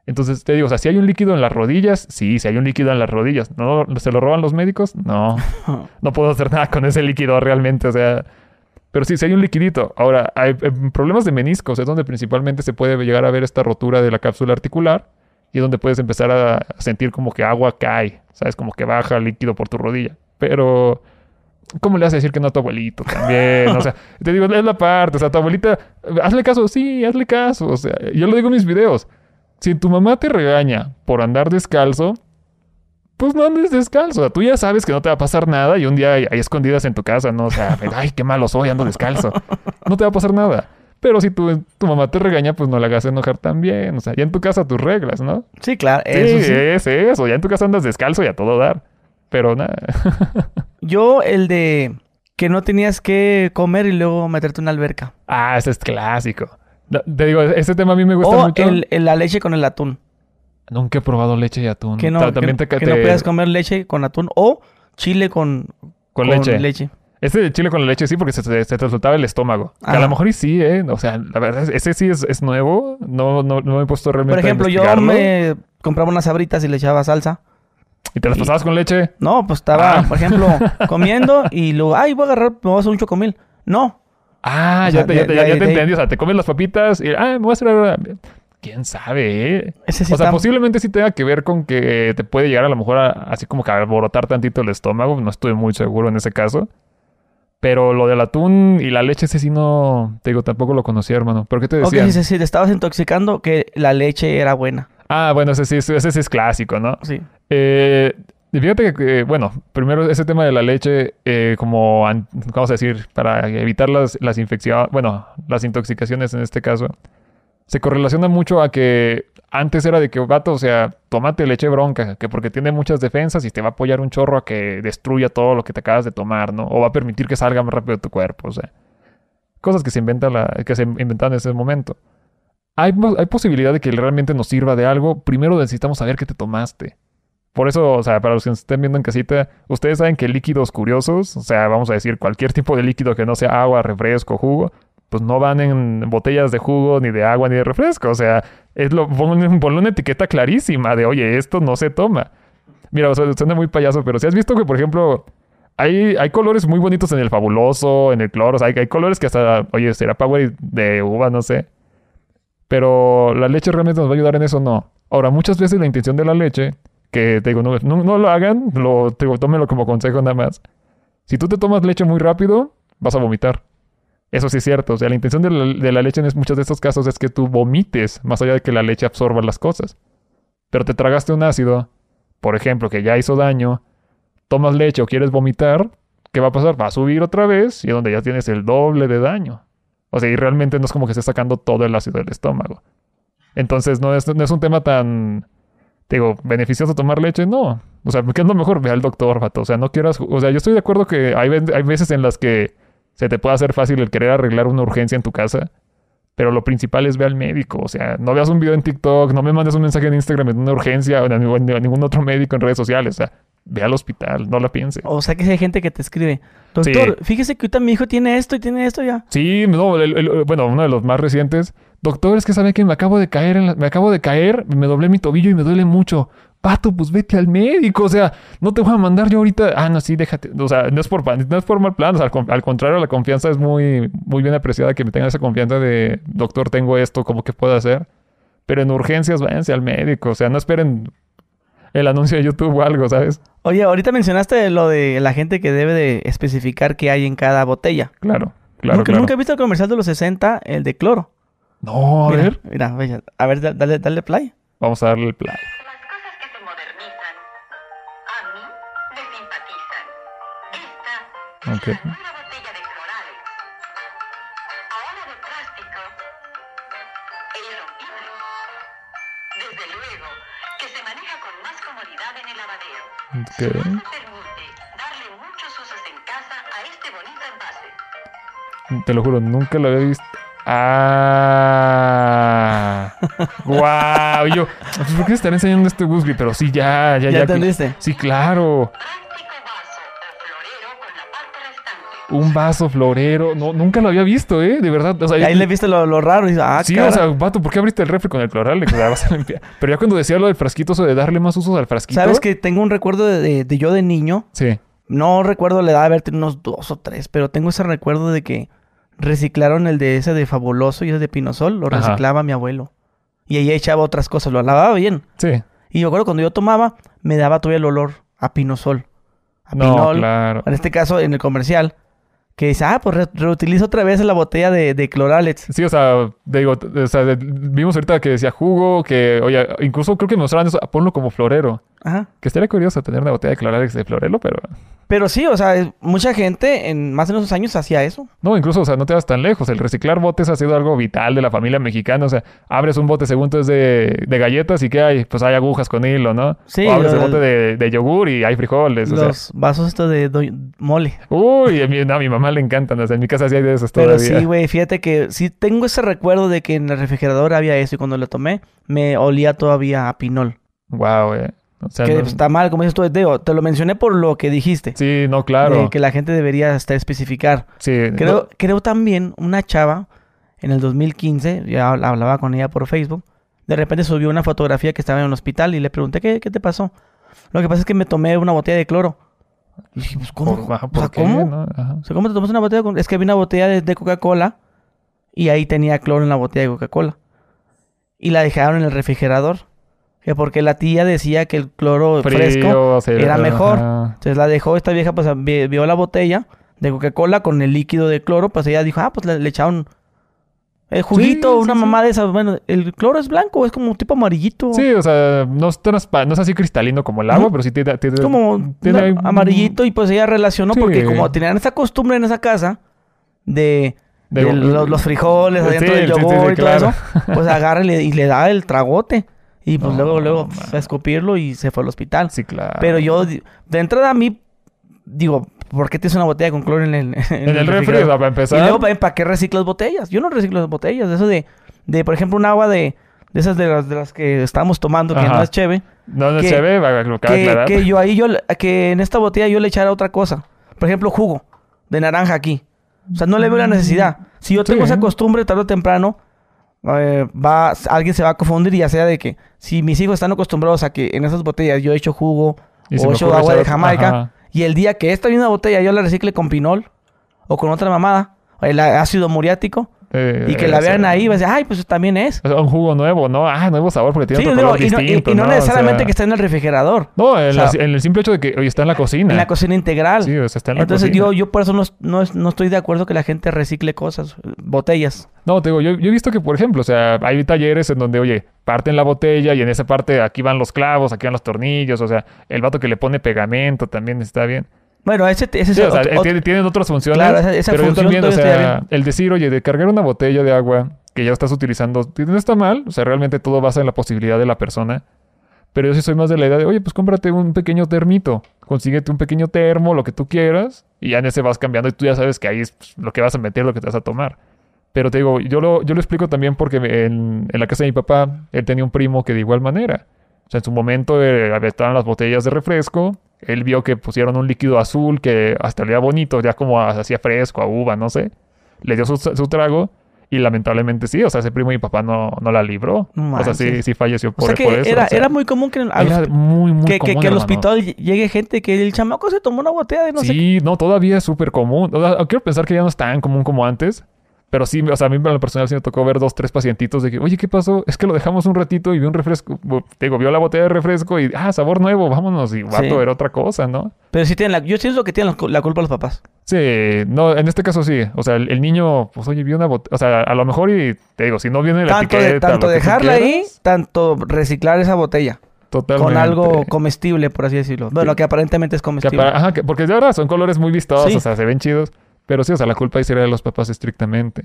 Entonces te digo, o sea, si hay un líquido en las rodillas, sí, si hay un líquido en las rodillas, ¿no se lo roban los médicos? No, <laughs> no puedo hacer nada con ese líquido realmente, o sea, pero sí, si hay un liquidito. Ahora, hay eh, problemas de meniscos, es donde principalmente se puede llegar a ver esta rotura de la cápsula articular y es donde puedes empezar a sentir como que agua cae, ¿sabes? Como que baja líquido por tu rodilla. Pero, ¿cómo le vas a decir que no a tu abuelito también? O sea, <laughs> te digo, es la parte, o sea, tu abuelita, hazle caso, sí, hazle caso. O sea, yo lo digo en mis videos. Si tu mamá te regaña por andar descalzo, pues no andes descalzo. O sea, tú ya sabes que no te va a pasar nada y un día hay, hay escondidas en tu casa, ¿no? O sea, <laughs> ay, qué malo soy, ando descalzo. No te va a pasar nada. Pero si tu, tu mamá te regaña, pues no la hagas enojar también. O sea, ya en tu casa tus reglas, ¿no? Sí, claro, eso sí. es eso. Ya en tu casa andas descalzo y a todo dar. Pero nada. <laughs> Yo el de que no tenías que comer y luego meterte en una alberca. ah, ese es clásico. No, Te digo, ese tema a mí me gusta O mucho. el, el- la leche con el atún. Nunca he probado leche y atún. Que no, Ta- que, también te, que te- no puedas comer leche con atún. O chile con, con leche. Ese de chile con la leche sí, porque se, se, se te soltaba el estómago. Que a lo mejor y sí, ¿eh? O sea, la verdad, es- ese sí es, es nuevo. No, no, no me he puesto realmente Por ejemplo, a yo me compraba unas sabritas y le echaba salsa. ¿Y te las y- pasabas con leche? No, pues estaba, Ah. por ejemplo, <laughs> comiendo y luego, ay, voy a agarrar, me voy a hacer un chocomil. No. Ah, O ya, sea, te, ya, de- ya de- te entendí. O sea, te comes las papitas y... Ah, me voy a hacer... ¿Quién sabe, eh? Ese sí o sea, está- posiblemente sí tenga que ver con que te puede llegar a lo mejor a- así como que a alborotar tantito el estómago. No estoy muy seguro en ese caso. Pero lo del atún y la leche, ese sí no... Te digo, tampoco lo conocía, hermano. ¿Pero qué te Ok, decían? si, si te estabas intoxicando, que la leche era buena. Ah, bueno, ese sí, ese sí es clásico, ¿no? Sí. Eh, fíjate que, bueno, primero ese tema de la leche, eh, como, vamos a decir, para evitar las, las infecciones, bueno, las intoxicaciones en este caso, se correlaciona mucho a que antes era de que, vato, o sea, tomate leche bronca, que porque tiene muchas defensas y te va a apoyar un chorro a que destruya todo lo que te acabas de tomar, ¿no? O va a permitir que salga más rápido tu cuerpo, o sea. Cosas que se, inventa la, que se inventan en ese momento. Hay, hay posibilidad de que realmente nos sirva de algo. Primero necesitamos saber qué te tomaste. Por eso, o sea, para los que nos estén viendo en casita, ustedes saben que líquidos curiosos, o sea, vamos a decir cualquier tipo de líquido que no sea agua, refresco, jugo, pues no van en botellas de jugo, ni de agua, ni de refresco. O sea, es lo, ponle, <laughs> una etiqueta clarísima de, oye, esto no se toma. Mira, suena muy payaso, pero si has visto que, por ejemplo, hay, hay colores muy bonitos en el fabuloso, en el cloro, o sea, hay, colores que hasta, oye, será power de uva, no sé. Pero la leche realmente nos va a ayudar en eso, no. Ahora, muchas veces la intención de la leche que te digo, no, no, lo hagan, lo, te digo, tómenlo como consejo nada más. Si tú te tomas leche muy rápido, vas a vomitar. Eso sí es cierto. O sea, la intención de la, leche en muchos de estos casos es que tú vomites, más allá de que la leche absorba las cosas. Pero te tragaste un ácido, por ejemplo, que ya hizo daño, tomas leche o quieres vomitar, ¿qué va a pasar? Va a subir otra vez y donde ya tienes el doble de daño. O sea, y realmente no es como que esté sacando todo el ácido del estómago. Entonces no es, no es un tema tan digo, beneficioso tomar leche, no. O sea, ¿qué es lo mejor? Ve al doctor, vato. O sea, no quieras. O sea, yo estoy de acuerdo que hay, hay veces en las que se te puede hacer fácil el querer arreglar una urgencia en tu casa. Pero lo principal es ve al médico. O sea, no veas un video en TikTok, no me mandes un mensaje en Instagram en una urgencia o a ningún otro médico en redes sociales. O sea, ve al hospital, no la piense. O sea, que hay gente que te escribe, doctor, fíjese que ahorita mi hijo tiene esto y tiene esto ya. Sí, no, bueno, uno de los más recientes Doctor, es que sabe que me acabo de caer, en me acabo de caer, me doblé mi tobillo y me duele mucho. Pato, pues vete al médico, o sea, no te voy a mandar yo ahorita. Ah, no, sí, déjate. O sea, no es por, no es por mal plan, al, contrario, la confianza es muy, muy bien apreciada que me tengan esa confianza de, doctor, tengo esto, ¿cómo que puedo hacer? Pero en urgencias, váyanse al médico, o sea, no esperen el anuncio de YouTube o algo, ¿sabes? Oye, ahorita mencionaste lo de la gente que debe de especificar qué hay en cada botella. Claro, claro. Porque nunca he visto el comercial de los 60, el de cloro. No, a ver. Mira, a ver, dale, dale play. Vamos a darle play. Las cosas que se modernizan a mí me simpatizan. Esta okay. Envase. Te lo juro, nunca lo había visto. Ah. <laughs> wow. Yo, pues, ¿por qué estar enseñando este Gusby? Pero sí, ya, ya, ya. ¿Ya entendiste? Sí, claro. Un vaso florero. No, nunca lo había visto, ¿eh? De verdad. O sea, y ahí le viste lo, lo raro. Y ah, sí, o sea, vato, ¿por qué abriste el refri con el floral? vas a limpiar. Pero ya cuando decía lo del frasquito, eso de darle más usos al frasquito. ¿Sabes que tengo un recuerdo de, de, yo de niño? Sí. No recuerdo la edad de haber tenido unos dos o tres, pero tengo ese recuerdo de que reciclaron el de ese de Fabuloso y ese de Pinosol, lo reciclaba mi abuelo. Y ahí echaba otras cosas, lo lavaba bien. Sí. Y yo acuerdo cuando yo tomaba, me daba todavía el olor a Pinosol. A no, Pinol. Claro. En este caso, en el comercial. Que dice, ah, pues reutiliza otra vez la botella de, de Cloralex. Sí, o sea, digo, o sea, vimos ahorita que decía jugo, que, oye, incluso creo que mostraban eso, ponlo como florero. Ajá. Que estaría curioso tener una botella de Cloralex de florero, pero... Pero sí, o sea, mucha gente en más de esos años hacía eso. No, incluso, o sea, no te vas tan lejos. El reciclar botes ha sido algo vital de la familia mexicana. O sea, abres un bote según tú es de, de galletas y ¿qué hay? Pues hay agujas con hilo, ¿no? Sí. O abres el bote de, de, yogur y hay frijoles. Los vasos estos de mole. Uy, a mi, a mi mamá le encantan. O sea, en mi casa sí hay de esos Pero sí, güey, fíjate que sí tengo ese recuerdo de que en el refrigerador había eso y cuando lo tomé me olía todavía a pinol. Wow, güey. O sea, que está mal, como dices tú, Teo. Te lo mencioné por lo que dijiste. Sí, no, claro. que la gente debería hasta especificar. Sí. Creo, creo también una chava en el 2015, ya hablaba con ella por Facebook, de repente subió una fotografía que estaba en un hospital y le pregunté, ¿qué, qué te pasó? Lo que pasa es que me tomé una botella de cloro. Y dije, pues, ¿cómo? ¿Por, ¿cómo? O sea, ¿cómo te tomas una botella de cloro? Es que había una botella de, de Coca-Cola y ahí tenía cloro en la botella de Coca-Cola. Y la dejaron en el refrigerador que porque la tía decía que el cloro fresco era mejor. Entonces la dejó esta vieja, pues vio la botella de Coca-Cola con el líquido de cloro, pues ella dijo, ah, pues le, echaron El juguito, Sí, una sí, mamá de esas. Bueno, el cloro es blanco, es como tipo amarillito. Sí, o sea, no es, no es así cristalino como el agua, pero sí tiene... tiene Es como tiene no, amarillito y pues ella relacionó porque como tenían esa costumbre en esa casa de, De- de los, los frijoles adentro del yogur y todo claro. eso, pues agarra y le, y le da el tragote. Y pues No, luego, luego man. a escupirlo y se fue al hospital. Sí, claro. Pero yo, de entrada a mí, digo, ¿por qué tienes una botella con cloro en el, <laughs> En el refri, o refrigerador? sea, para Y empezar... luego, ¿para qué reciclas botellas? Yo no reciclo las botellas. Eso de, de por ejemplo, un agua de, de esas de las, de las que estamos tomando, que Ajá. no es chévere. no, no que- ve, va- lo Que, aclarar. que yo ahí, yo, que en esta botella yo le echara otra cosa. Por ejemplo, jugo de naranja aquí. O sea, no le veo la necesidad. Si yo tengo Sí. esa costumbre, tarde o temprano, eh, va, alguien se va a confundir, ya sea de que si mis hijos están acostumbrados a que en esas botellas yo echo jugo Y se o me echo ocurre agua de Jamaica, Ajá. y el día que esta misma botella yo la recicle con pinol o con otra mamada, el ácido muriático, Eh, y que la vean ahí, va a decir, ay, pues también es. O sea, un jugo nuevo, ¿no? Ah, nuevo sabor porque tiene Sí, otro digo, color y, no, y- distinto, y no O necesariamente sea, que esté en el refrigerador, No, en, o sea, la- en el simple hecho de que hoy está en la cocina. en la cocina integral. Sí, o sea, está en la Entonces cocina. yo, yo por eso no, no, no estoy de acuerdo que la gente recicle cosas, botellas. No, te digo, yo, yo he visto que, por ejemplo, o sea, hay talleres en donde, oye, parten la botella y en esa parte aquí van los clavos, aquí van los tornillos, o sea, el vato que le pone pegamento también está bien. Bueno, ese, ese Sí, es o sea, otro- otro- tiene- tienen otras funciones. Claro, esa- esa pero yo función también, o sea, el decir, oye, de cargar una botella de agua que ya estás utilizando, no está mal, o sea, realmente todo basa en la posibilidad de la persona. Pero yo sí soy más de la idea de, oye, pues cómprate un pequeño termito, consíguete un pequeño termo, lo que tú quieras, y ya en ese vas cambiando y tú ya sabes que ahí es pues, lo que vas a meter, lo que te vas a tomar. Pero te digo, yo lo, yo lo explico también porque en, en la casa de mi papá, él tenía un primo que de igual manera. O sea, en su momento eh, estaban las botellas de refresco, él vio que pusieron un líquido azul que hasta olía bonito, ya como hacía fresco, a uva, no sé. Le dio su, su trago y lamentablemente sí, o sea, ese primo mi papá no, no la libró. O sea, sí, sí falleció o por, sea que por eso. era, o sea, era muy común que, al era hosp- muy, muy que, común, que al hermano. hospital ll- llegue gente que el chamaco se tomó una botella de no sé. Sí, no, todavía es súper común. O sea, quiero pensar que ya no es tan común como antes. Pero sí, o sea, a mí en lo personal sí me tocó ver dos, tres pacientitos de que, oye, ¿qué pasó? Es que lo dejamos un ratito y vi un refresco. digo, vio la botella de refresco y, ah, sabor nuevo, vámonos. Y vato, Sí. era otra cosa, ¿no? Pero sí tienen la, yo siento que tienen la, cu- la culpa los papás. Sí, no, en este caso sí. O sea, el, el niño, pues, oye, vio una botella. O sea, a lo mejor y te digo, si no viene la Tanto, de- etiqueta, tanto dejarla ahí, tanto reciclar esa botella totalmente. con algo comestible, por así decirlo. Bueno, Sí. que aparentemente es Que comestible. ajá, que- porque de ahora son colores muy vistosos, Sí. o sea, se ven chidos. Pero sí, o sea, la culpa ahí sería de los papás estrictamente.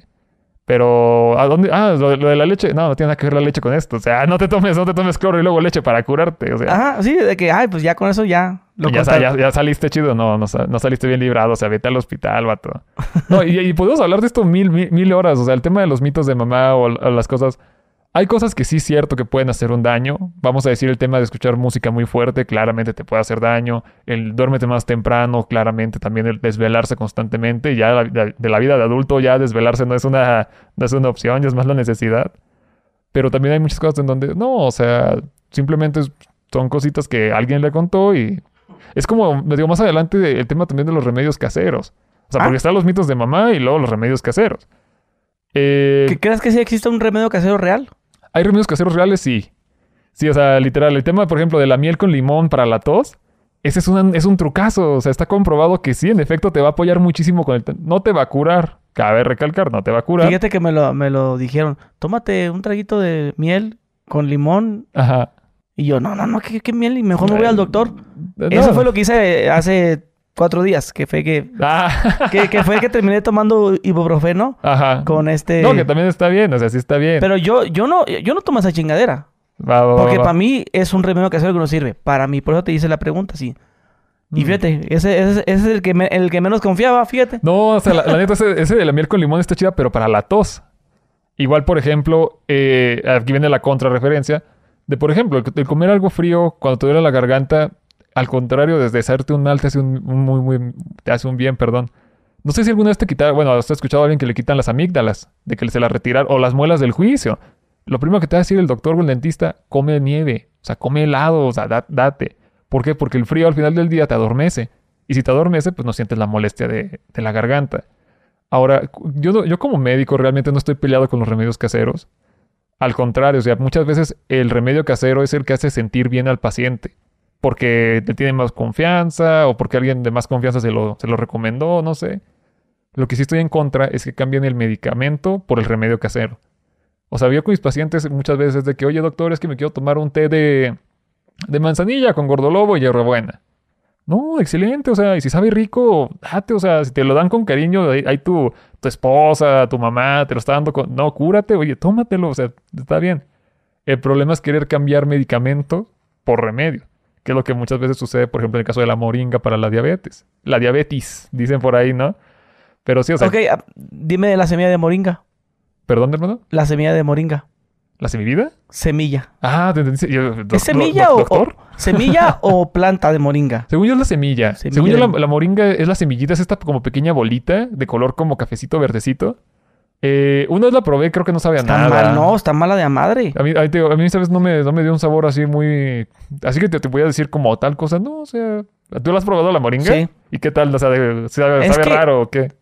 Pero, ¿a dónde? Ah, lo, lo de la leche. No, no tiene nada que ver la leche con esto. O sea, no te tomes, no te tomes cloro y luego leche para curarte. O sea, Ajá, sí, de que, ay, pues ya con eso ya lo ya, ya, ya saliste chido. No, no, no saliste bien librado. O sea, vete al hospital, vato. No, y, y podemos hablar de esto mil, mil, mil horas. O sea, el tema de los mitos de mamá o, o las cosas. Hay cosas que sí es cierto que pueden hacer un daño. Vamos a decir el tema de escuchar música muy fuerte, claramente te puede hacer daño. El duérmete más temprano, claramente también el desvelarse constantemente. Ya la- la- de la vida de adulto ya desvelarse no es una, no es una opción, ya es más la necesidad. Pero también hay muchas cosas en donde no, o sea, simplemente son cositas que alguien le contó y es como, me digo, más adelante de- el tema también de los remedios caseros. O sea, Ah. porque están los mitos de mamá y luego los remedios caseros. Eh, ¿Que ¿Crees que sí existe un remedio casero real? ¿Hay remedios caseros reales? Sí. Sí, o sea, literal, el tema, por ejemplo, de la miel con limón para la tos, ese es, una- es un trucazo. O sea, está comprobado que sí, en efecto, te va a apoyar muchísimo con el... No te va a curar. Cabe recalcar, no te va a curar. Fíjate que me lo, me lo dijeron. Tómate un traguito de miel con limón. Ajá. Y yo, no, no, no, ¿qué, qué miel? Y mejor me voy al doctor. No. Eso fue lo que hice hace cuatro días, que fue que, <laughs> Ah. que, que fue que terminé tomando ibuprofeno Ajá. con este... No, que también está bien, o sea, sí está bien. Pero yo, yo no, yo no tomo esa chingadera. Va, va, Porque va. para mí es un remedio casero que no sirve. Para mí, por eso te hice la pregunta, sí. Y Mm. fíjate, ese, ese, ese es el que, me- el que menos confiaba, fíjate. No, o sea, la, la neta, ese, ese de la miel con limón está chida, pero para la tos. Igual, por ejemplo, eh, aquí viene la contrarreferencia. De, por ejemplo, el, el comer algo frío cuando te duele la garganta, al contrario, desde hacerte un mal te hace un, muy, muy, bien, perdón. No sé si alguna vez te quitaron, bueno, has escuchado a alguien que le quitan las amígdalas, de que se las retirar, o las muelas del juicio. Lo primero que te va a decir el doctor o el dentista, come nieve, o sea, come helado, o sea, da- date. ¿Por qué? Porque el frío al final del día te adormece. Y si te adormece, pues no sientes la molestia de, de la garganta. Ahora, yo, yo como médico realmente no estoy peleado con los remedios caseros. Al contrario, o sea, muchas veces el remedio casero es el que hace sentir bien al paciente. Porque te tiene más confianza o porque alguien de más confianza se lo, se lo recomendó, no sé. Lo que sí estoy en contra es que cambien el medicamento por el remedio casero. O sea, yo con mis pacientes muchas veces de que, oye doctor, es que me quiero tomar un té de, de manzanilla con gordolobo y hierbabuena. No, excelente, o sea, y si sabe rico, date, o sea, si te lo dan con cariño, ahí, ahí tu, tu esposa, tu mamá, te lo está dando con... No, cúrate, oye, tómatelo, o sea, está bien. El problema es querer cambiar medicamento por remedio, que es lo que muchas veces sucede, por ejemplo, en el caso de la moringa para la diabetes. La diabetes, dicen por ahí, ¿no? Pero sí, o sea, Ok, ah, dime de la semilla de moringa. perdón, hermano, La semilla de moringa. ¿la semivida? Semilla. Ah, te entendí. Yo, doc- ¿Es semilla doc- o, doctor? o- semilla <laughs> o planta de moringa? Según yo es la semilla. Semilla Según yo de- la, la moringa es la semillita, es esta como pequeña bolita de color como cafecito verdecito. Eh, una vez la probé, creo que no sabe a Está nada. mal, no, está mala de a madre. A mí, digo, a mí esta vez no me, no me dio un sabor así muy... Así que te, te voy a decir como tal cosa. No, o sea... ¿Tú la has probado la moringa? Sí. ¿Y qué tal? O sea, ¿sabe, sabe que- raro o qué?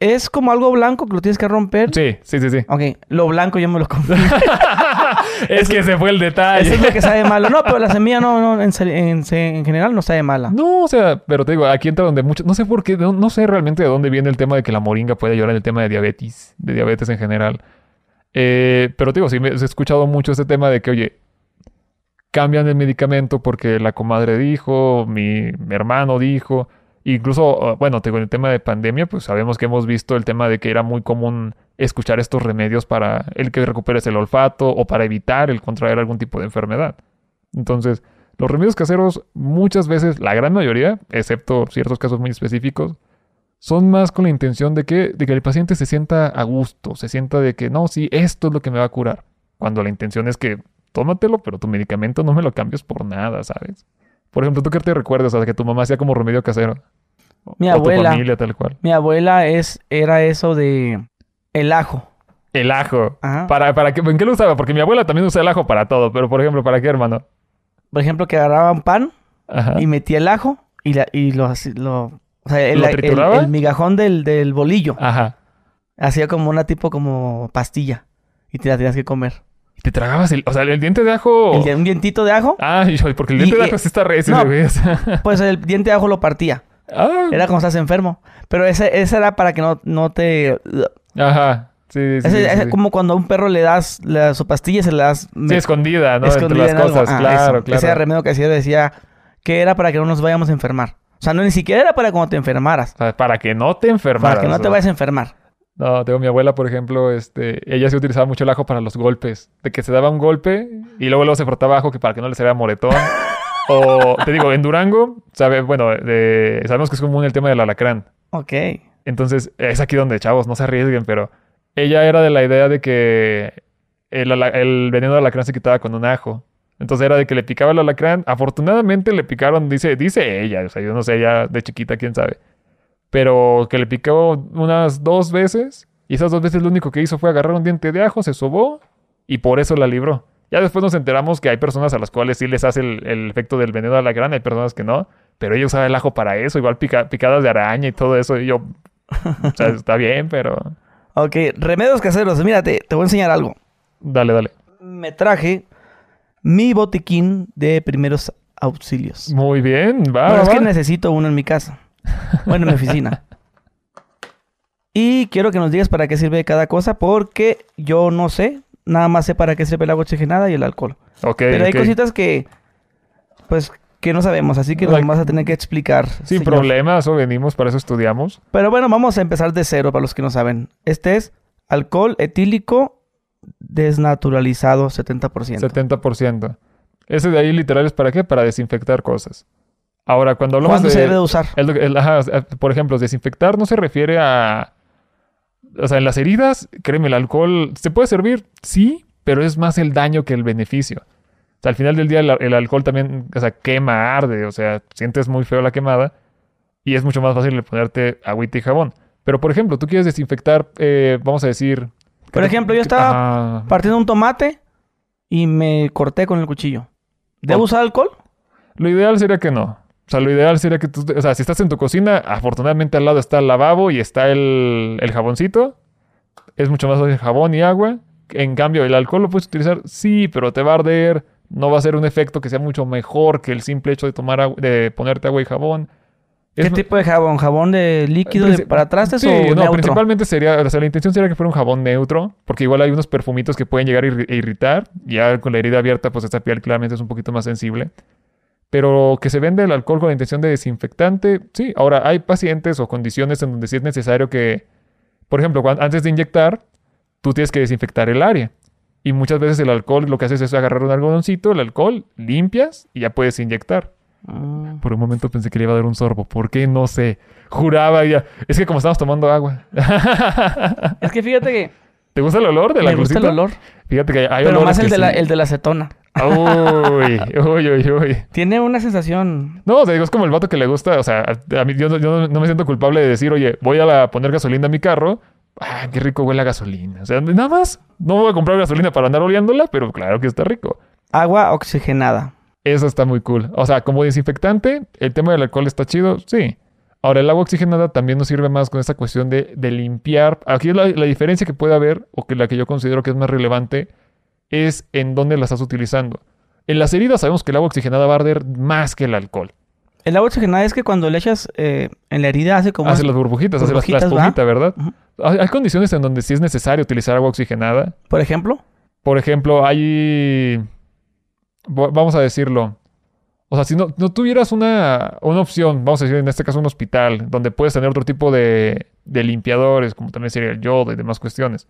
Es como algo blanco que lo tienes que romper. Sí, sí, sí, sí. Ok, lo blanco yo me lo comí. <laughs> es que se fue el detalle. Eso es lo que sabe malo. No, pero la semilla no, no en, en general no sabe mala. No, o sea, pero te digo, aquí entra donde muchos... No sé por qué, no, no sé realmente de dónde viene el tema de que la moringa puede ayudar en el tema de diabetes, de diabetes en general. Eh, pero te digo, sí me he escuchado mucho este tema de que, oye, cambian el medicamento porque la comadre dijo, mi, mi hermano dijo. Incluso, uh, bueno, en el tema de pandemia, pues sabemos que hemos visto el tema de que era muy común escuchar estos remedios para el que recuperes el olfato o para evitar el contraer algún tipo de enfermedad. Entonces, los remedios caseros muchas veces, la gran mayoría, excepto ciertos casos muy específicos, son más con la intención de que, de que el paciente se sienta a gusto, se sienta de que no, sí, esto es lo que me va a curar. Cuando la intención es que tómatelo, pero tu medicamento no me lo cambies por nada, ¿sabes? Por ejemplo, ¿tú qué te recuerdas? O que tu mamá hacía como remedio casero. Mi o abuela. tu familia, tal cual. Mi abuela es, era eso de el ajo. El ajo. Ajá. ¿Para, para qué, ¿En qué lo usaba? Porque mi abuela también usa el ajo para todo, pero por ejemplo, ¿para qué, hermano? Por ejemplo, que agarraban pan Ajá. y metía el ajo y, la, y lo, lo, o sea, el, ¿Lo el- migajón del, del bolillo. Ajá. Hacía como una tipo como pastilla. Y te la tenías que comer. ¿Y te tragabas el, o sea, el diente de ajo? El de- un dientito de ajo, Ah, porque el Y- diente de ajo sí está recio, no. pues el diente de ajo lo partía. Ah, Era como estás enfermo. Pero ese, ese era para que no, no te... Ajá. Sí, sí, ese- sí, sí, ese sí. como cuando a un perro le das la, su pastilla y se le das... Sí, escondida, ¿no? escondida Entre en las cosas, Ah, claro, eso. claro. Ese remedio que hacía decía que era para que no nos vayamos a enfermar. O sea, no ni siquiera era para cuando te enfermaras. O sea, para que no te enfermaras. Para que no te vayas a enfermar. No, tengo mi abuela, por ejemplo, este, ella sí utilizaba mucho el ajo para los golpes. De que se daba un golpe y luego, luego se frotaba ajo que para que no le saliera moretón. <laughs> o, te digo, en Durango, sabe, bueno, de- sabemos que es común el tema del alacrán. Ok. Entonces, es aquí donde, chavos, no se arriesguen, pero ella era de la idea de que el veneno del alacrán se quitaba con un ajo. Entonces era de que le picaba el alacrán. Afortunadamente le picaron, dice, dice ella, o sea, yo no sé, ya de chiquita, quién sabe. Pero que le picó unas dos veces. Y esas dos veces lo único que hizo fue agarrar un diente de ajo, se sobó y por eso la libró. Ya después nos enteramos que hay personas a las cuales sí les hace el, el efecto del veneno de alacrán, hay personas que no. Pero ella usaba el ajo para eso, igual pica- picadas de araña y todo eso. Y yo, o sea, <laughs> está bien, pero Ok, remedios caseros. Mírate, te voy a enseñar algo. dale, dale. Me traje mi botiquín de primeros auxilios. Muy bien, va, va, es que necesito uno en mi casa. Bueno, en mi oficina. <laughs> Y quiero que nos digas para qué sirve cada cosa, porque yo no sé. Nada más sé para qué sirve el agua oxigenada y el alcohol. Ok, Pero hay cositas que, pues, que no sabemos. Así que Like- nos vas a tener que explicar. Sin señor. problemas, o venimos, para eso estudiamos. Pero bueno, vamos a empezar de cero para los que no saben. Este es alcohol etílico desnaturalizado 70%. 70%. Ese de ahí literal es para qué? Para desinfectar cosas. Ahora, cuando hablamos ¿Cuándo de... se debe de usar? el- el- ajá, por ejemplo, desinfectar no se refiere a... O sea, en las heridas, créeme, el alcohol se puede servir, sí, pero es más el daño que el beneficio. O sea, al final del día el, el alcohol también, o sea, quema, arde, o sea, sientes muy feo la quemada y es mucho más fácil ponerte agüita y jabón. Pero, por ejemplo, tú quieres desinfectar, eh, vamos a decir... Por ejemplo, yo estaba partiendo un tomate y me corté con el cuchillo. ¿Debo usar alcohol? Lo ideal sería que no. O sea, lo ideal sería que tú, o sea, si estás en tu cocina, afortunadamente al lado está el lavabo y está el, el jaboncito. Es mucho más fácil jabón y agua. En cambio, el alcohol lo puedes utilizar, sí, pero te va a arder. No va a ser un efecto que sea mucho mejor que el simple hecho de tomar agua- de ponerte agua y jabón. ¿Qué Es- tipo de jabón? ¿Jabón de líquido de para trastes Sí, o no, neutro? principalmente sería, o sea, la intención sería que fuera un jabón neutro, porque igual hay unos perfumitos que pueden llegar a irritar. Ya con la herida abierta, pues esta piel claramente es un poquito más sensible. Pero que se vende el alcohol con la intención de desinfectante, sí. Ahora, hay pacientes o condiciones en donde sí es necesario que, por ejemplo, antes de inyectar, tú tienes que desinfectar el área. Y muchas veces el alcohol lo que haces es agarrar un algodoncito, el alcohol, limpias y ya puedes inyectar. Mm. Por un momento pensé que le iba a dar un sorbo. ¿Por qué? No sé. Juraba ya. Es que como estamos tomando agua. Es que fíjate que <laughs> ¿Te gusta el olor del me gusta el olor. Fíjate que hay Pero más el que de, la, sí. el de la acetona. Uy, <laughs> uy, uy, uy. Tiene una sensación... No, te digo, es como el vato que le gusta. O sea, a, mí yo, no- yo no- no me siento culpable de decir, oye, voy a la- poner gasolina a mi carro. Ah, qué rico huele a gasolina. O sea, nada más. No voy a comprar gasolina para andar oliéndola, pero claro que está rico. Agua oxigenada. Eso está muy cool. O sea, como desinfectante, el tema del alcohol está chido, sí. Ahora, el agua oxigenada también nos sirve más con esta cuestión de, de limpiar. Aquí la, la diferencia que puede haber, o que la que yo considero que es más relevante, es en dónde la estás utilizando. En las heridas sabemos que el agua oxigenada va a arder más que el alcohol. El agua oxigenada es que cuando le echas eh, en la herida hace como... hace las burbujitas, hace las- la ¿verdad? Hay, hay condiciones en donde sí es necesario utilizar agua oxigenada. Por ejemplo, Por ejemplo, hay... Vamos a decirlo. O sea, si no, no tuvieras una, una opción, vamos a decir en este caso un hospital, donde puedes tener otro tipo de, de limpiadores, como también sería el yodo y demás cuestiones,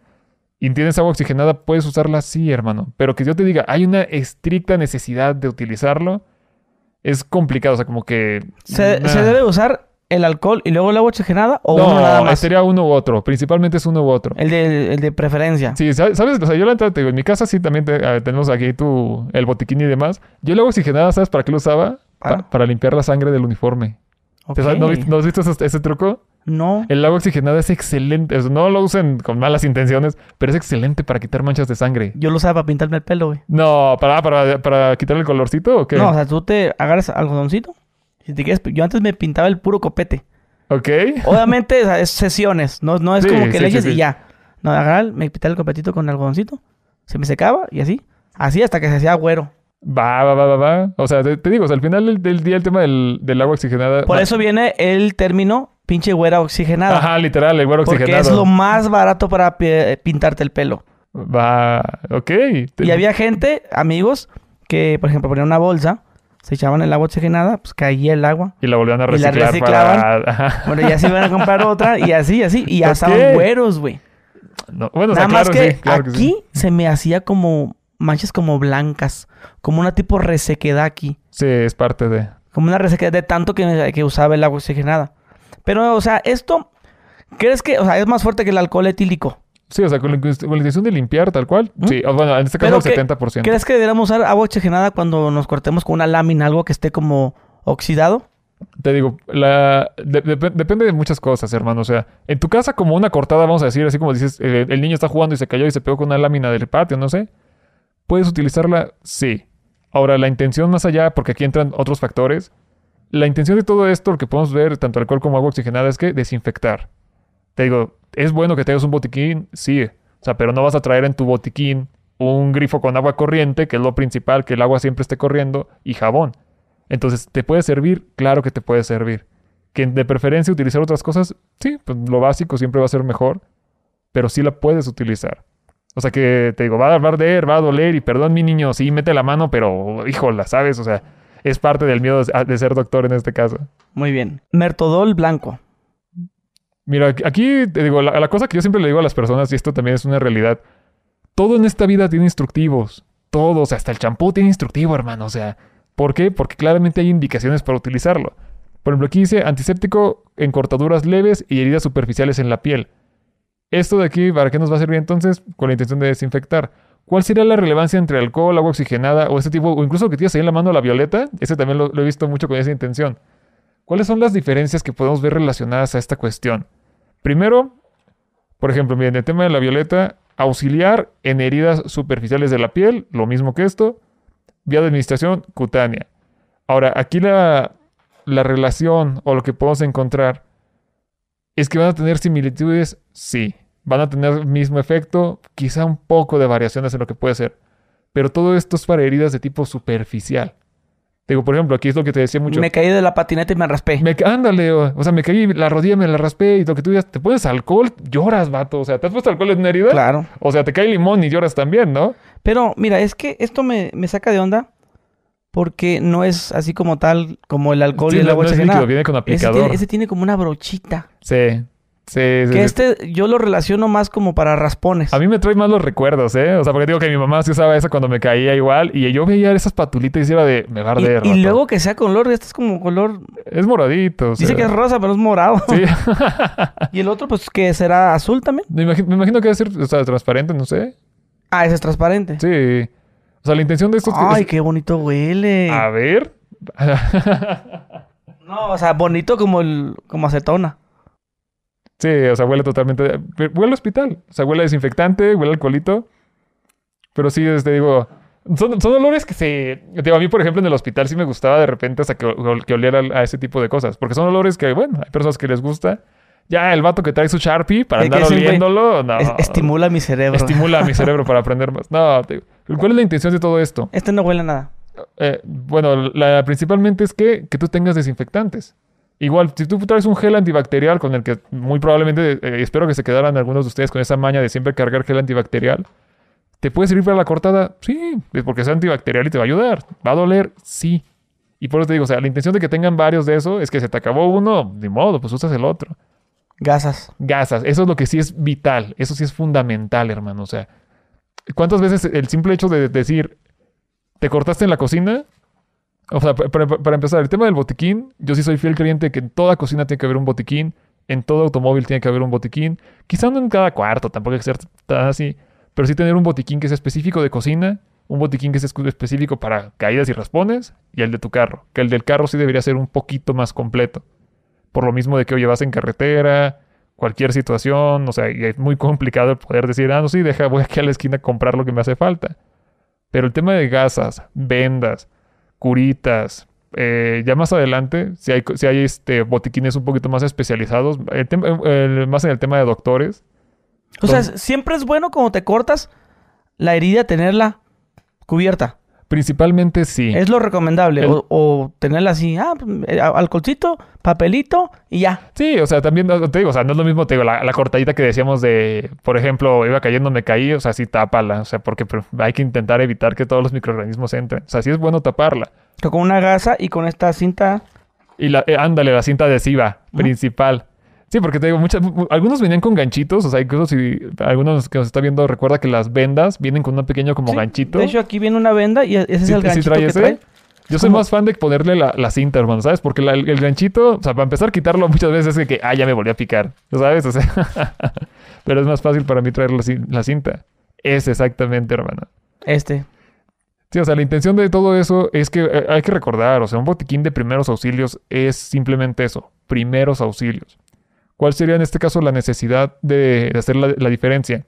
y tienes agua oxigenada, puedes usarla sí, hermano. Pero que yo te diga, hay una estricta necesidad de utilizarlo, es complicado. O sea, como que... ¿se, nah. se debe usar el alcohol y luego el agua oxigenada o no, uno nada más? sería uno u otro. Principalmente es uno u otro. El de, el de preferencia. Sí, sa- ¿sabes? O sea, yo la te digo, en mi casa sí también te- ah, tenemos aquí tu, el botiquín y demás. Yo el agua oxigenada, ¿sabes para qué lo usaba? Pa- Ah. para limpiar la sangre del uniforme. ¿Te sabes- ¿No, has visto ese, ese truco? No. El agua oxigenada es excelente. O sea, no lo usen con malas intenciones, pero es excelente para quitar manchas de sangre. Yo lo usaba para pintarme el pelo, güey. No, ¿para, para, para quitar el colorcito o qué? No, o sea, tú te agarras algodoncito. Si te quieres, yo antes me pintaba el puro copete. ¿Ok? Obviamente, es sesiones. No, no es Sí, como que sí, le eches sí. y ya. No, agarrar, me pintaba el copetito con algodoncito. Se me secaba y así. Así hasta que se hacía güero. Va, va, va, va, va. O sea, te, te digo, o sea, al final del, día el tema del, del agua oxigenada... Por va- eso viene el término pinche güera oxigenada. Ajá, literal, el güero porque oxigenado. es lo más barato para pi- pintarte el pelo. Va, ok. Y había gente, amigos, que por ejemplo ponían una bolsa, se echaban el agua oxigenada, pues caía el agua. Y la volvían a Y la reciclar reciclaban. <laughs> para... Bueno, ya se iban a comprar otra y así, así. Y ya estaban güeros, güey. No, bueno, o Nada sea, más claro, que sí, claro que aquí sí. se me hacía como manchas como blancas, como una tipo resequedad aquí. Sí, es parte de... Como una resequedad de tanto que, que usaba el agua oxigenada. Pero, o sea, esto, ¿crees que, o sea, es más fuerte que el alcohol etílico? Sí, o sea, con la, con la intención de limpiar tal cual. ¿Mm? Sí, bueno, en este Pero caso el que- 70%. ¿Crees que deberíamos usar agua oxigenada cuando nos cortemos con una lámina, algo que esté como oxidado? Te digo, la, de- dep- depende de muchas cosas, hermano. O sea, en tu casa como una cortada, vamos a decir, así como dices, eh, el niño está jugando y se cayó y se pegó con una lámina del patio, no sé. ¿Puedes utilizarla? Sí. Ahora, la intención más allá, porque aquí entran otros factores. La intención de todo esto, lo que podemos ver, tanto alcohol como agua oxigenada, es que desinfectar. Te digo, ¿es bueno que tengas un botiquín? Sí. O sea, pero no vas a traer en tu botiquín un grifo con agua corriente, que es lo principal, que el agua siempre esté corriendo, y jabón. Entonces, ¿te puede servir? Claro que te puede servir. Que de preferencia utilizar otras cosas, sí, pues lo básico siempre va a ser mejor, pero sí la puedes utilizar. O sea que te digo, va a arder, va a doler, y perdón mi niño, sí, mete la mano, pero híjola, ¿sabes? O sea, es parte del miedo de ser doctor en este caso. Muy bien. Mertodol blanco. Mira, aquí- te digo, la, la cosa que yo siempre le digo a las personas, y esto también es una realidad, todo en esta vida tiene instructivos. Todo, o sea, hasta el champú tiene instructivo, hermano. O sea, ¿por qué? Porque claramente hay indicaciones para utilizarlo. Por ejemplo, aquí dice antiséptico en cortaduras leves y heridas superficiales en la piel. Esto de aquí, ¿para qué nos va a servir entonces? Con la intención de desinfectar. ¿Cuál sería la relevancia entre alcohol, agua oxigenada o este tipo, o incluso que tienes ahí en la mano la violeta? Ese también lo he visto mucho con esa intención. ¿Cuáles son las diferencias que podemos ver relacionadas a esta cuestión? Primero, por ejemplo, miren, el tema de la violeta, auxiliar en heridas superficiales de la piel, lo mismo que esto, vía de administración cutánea. Ahora, aquí la, la relación o lo que podemos encontrar es que van a tener similitudes, sí. Van a tener el mismo efecto, quizá un poco de variaciones en lo que puede ser. Pero todo esto es para heridas de tipo superficial. Digo, por ejemplo, aquí es lo que te decía mucho. Me caí de la patineta y me raspé. Me ándale, o, o sea, me caí, la rodilla me la raspé y lo que tú digas, te pones alcohol, lloras, vato. O sea, ¿te has puesto alcohol en una herida? Claro. O sea, te cae limón y lloras también, ¿no? Pero mira, es que esto me, me saca de onda porque no es así como tal como el alcohol Sí, y el agua no es oxigenada. líquido, viene con ese, aplicador. tiene, ese tiene como una brochita. Sí, sí, sí, Que sí. este yo lo relaciono más como para raspones. A mí me trae más los recuerdos, ¿eh? O sea, porque digo que mi mamá sí usaba esa cuando me caía igual y yo veía esas patulitas y era de, me va a y, arder, y vato. luego que sea color, este es como color... Es moradito, o sea. Dice que es rosa, pero es morado. Sí. <laughs> y el otro, pues, que será azul también. me, imagino, me imagino que debe ser, o sea, transparente, no sé. Ah, ese es transparente. Sí. O sea, la intención de esto es- Ay, es... qué bonito huele. A ver. <laughs> No, o sea, bonito como el como acetona. Sí, o sea, huele totalmente. Huele a hospital. O sea, huele a desinfectante, huele a alcoholito. Pero sí, este, digo. Son, son olores que se. Digo, a mí, por ejemplo, en el hospital sí me gustaba de repente hasta que, que oliera a ese tipo de cosas. Porque son olores que, bueno, hay personas que les gusta. Ya el vato que trae su Sharpie para ¿De qué andar oliéndolo, no. Es- estimula mi cerebro. Estimula mi cerebro para <laughs> aprender más. No, te- ¿cuál es la intención de todo esto? Este no huele a nada. Eh, bueno, la, principalmente es que, que tú tengas desinfectantes. Igual, si tú traes un gel antibacterial con el que muy probablemente, eh, espero que se quedaran algunos de ustedes con esa maña de siempre cargar gel antibacterial, ¿te puede servir para la cortada? Sí, es porque es antibacterial y te va a ayudar. ¿Va a doler? Sí. Y por eso te digo, o sea, la intención de que tengan varios de eso es que se te acabó uno, de modo, pues usas el otro. Gasas. Gasas, eso es lo que sí es vital, eso sí es fundamental, hermano. O sea, ¿cuántas veces el simple hecho de decir, te cortaste en la cocina? O sea, pa- para, empezar, el tema del botiquín, yo sí soy fiel creyente que en toda cocina tiene que haber un botiquín, en todo automóvil tiene que haber un botiquín, quizá no en cada cuarto, tampoco hay que ser tan así, pero sí tener un botiquín que sea específico de cocina, un botiquín que sea específico para caídas y raspones, y el de tu carro, que el del carro sí debería ser un poquito más completo. Por lo mismo de que, oye, vas en carretera, cualquier situación, o sea, y es muy complicado poder decir, ah, no, sí, deja, voy aquí a la esquina a comprar lo que me hace falta. Pero el tema de gasas, vendas, curitas, eh, ya más adelante, si hay, si hay este, botiquines un poquito más especializados, el tema- el- más en el tema de doctores, O sea, siempre es bueno cuando te cortas la herida tenerla cubierta. Principalmente sí. Es lo recomendable. El- O, o tenerla así, ah, pues, alcoholcito, papelito y ya. Sí, o sea, también te digo, o sea, no es lo mismo, te digo, la, la cortadita que decíamos de, por ejemplo, iba cayendo, me caí, o sea, sí tápala, o sea, porque hay que intentar evitar que todos los microorganismos entren. O sea, sí es bueno taparla. Con una gasa y con esta cinta. Y la, eh, ándale, la cinta adhesiva principal. Sí, porque te digo, muchas, algunos venían con ganchitos, o sea, incluso si algunos que nos está viendo recuerda que las vendas vienen con un pequeño como Sí, ganchito. De hecho, aquí viene una venda y ese es ¿Sí- el sí ganchito trae que ese? trae. Yo soy más fan de ponerle la, la cinta, hermano, ¿sabes? Porque la- el, el ganchito, o sea, para empezar a quitarlo muchas veces es que, ah, ya me volví a picar, ¿sabes? O sea, <laughs> pero es más fácil para mí traer la, la cinta. Es exactamente, hermano. Este. Sí, o sea, la intención de todo eso es que eh, hay que recordar, o sea, un botiquín de primeros auxilios es simplemente eso, primeros auxilios. ¿Cuál sería en este caso la necesidad de, hacer la, diferencia?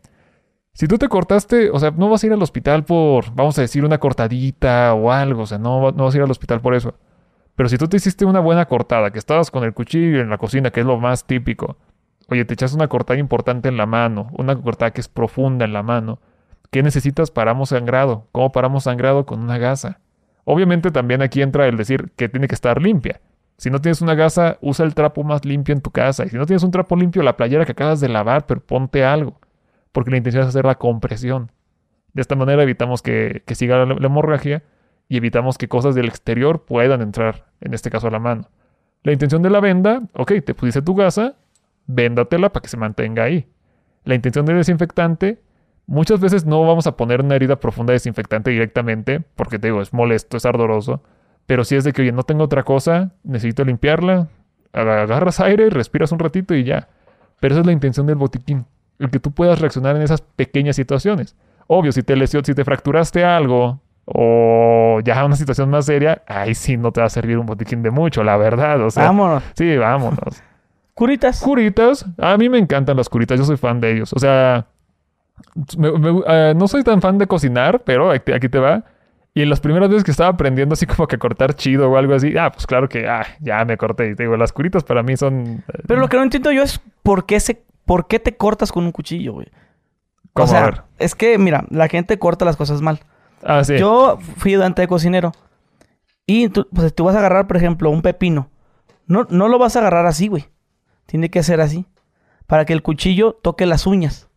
Si tú te cortaste, o sea, no vas a ir al hospital por, vamos a decir, una cortadita o algo, o sea, no, no vas a ir al hospital por eso. Pero si tú te hiciste una buena cortada, que estabas con el cuchillo en la cocina, que es lo más típico, oye, te echaste una cortada importante en la mano, una cortada que es profunda en la mano, ¿qué necesitas? Paramos sangrado. ¿Cómo paramos sangrado? Con una gasa. Obviamente también aquí entra el decir que tiene que estar limpia. Si no tienes una gasa, usa el trapo más limpio en tu casa. Y si no tienes un trapo limpio, la playera que acabas de lavar, pero ponte algo. Porque la intención es hacer la compresión. De esta manera evitamos que, siga la, hemorragia y evitamos que cosas del exterior puedan entrar, en este caso a la mano. La intención de la venda, ok, te pusiste tu gasa, véndatela para que se mantenga ahí. La intención del desinfectante, muchas veces no vamos a poner una herida profunda de desinfectante directamente, porque te digo, es molesto, es ardoroso. Pero si es de que, oye, no tengo otra cosa, necesito limpiarla, aga- agarras aire, respiras un ratito y ya. Pero esa es la intención del botiquín, el que tú puedas reaccionar en esas pequeñas situaciones. Obvio, si te lesió, si te fracturaste algo o ya una situación más seria, ahí sí no te va a servir un botiquín de mucho, la verdad. O sea, Vámonos. sí, vámonos. <laughs> Curitas. Curitas, a mí me encantan las curitas, yo soy fan de ellos. O sea, me- me- eh, no soy tan fan de cocinar, pero aquí, aquí te va. Y en las primeras veces que estaba aprendiendo así como que cortar chido o algo así, ah, pues claro que ah, ya me corté. Y te digo, las curitas para mí son... eh, Pero lo que no entiendo yo es por qué se, por qué te cortas con un cuchillo, güey. O ¿cómo? A sea, ver. es que, mira, la gente corta las cosas mal. Ah, sí. Yo fui ayudante de cocinero Y tú, pues, tú vas a agarrar, por ejemplo, un pepino. No, no lo vas a agarrar así, güey. Tiene que ser así. Para que el cuchillo toque las uñas.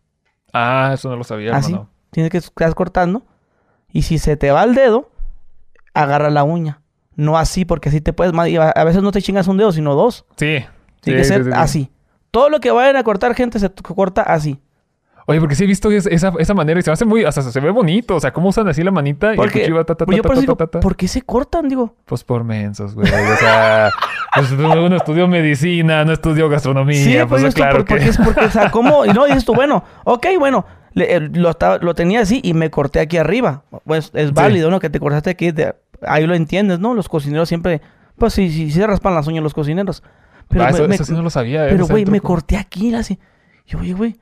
Ah, eso no lo sabía, Así. hermano. Tienes que estar cortando. Y si se te va el dedo, agarra la uña. No así, porque así te puedes... A veces no te chingas un dedo, sino dos. Sí. Tiene que ser sí, sí, sí. así. Todo lo que vayan a cortar, gente, se corta así. Oye, porque sí he visto es- esa, esa manera y se me hace muy... Hasta se ve bonito. O sea, cómo usan así la manita y el Porque cuchillo ta, ta, pues yo ta, por eso ta, digo, ta, ta. ¿por qué se cortan? Digo, Pues por mensos, güey. O sea, <laughs> pues uno estudió medicina, no estudió gastronomía. Sí, pues pues esto claro por- que... porque es porque, o sea, ¿cómo? Y no, dices tú, bueno, ok, bueno, le- eh, lo, estaba- lo tenía así y me corté aquí arriba. Pues es válido, ¿no? Que te cortaste aquí, ahí lo entiendes, ¿no? Los cocineros siempre, pues sí, sí, sí se raspan las uñas los cocineros. Pero, Ah, eso, me- eso sí no lo sabía. ¿eh? pero güey, me corté aquí, así. Yo, oye, güey,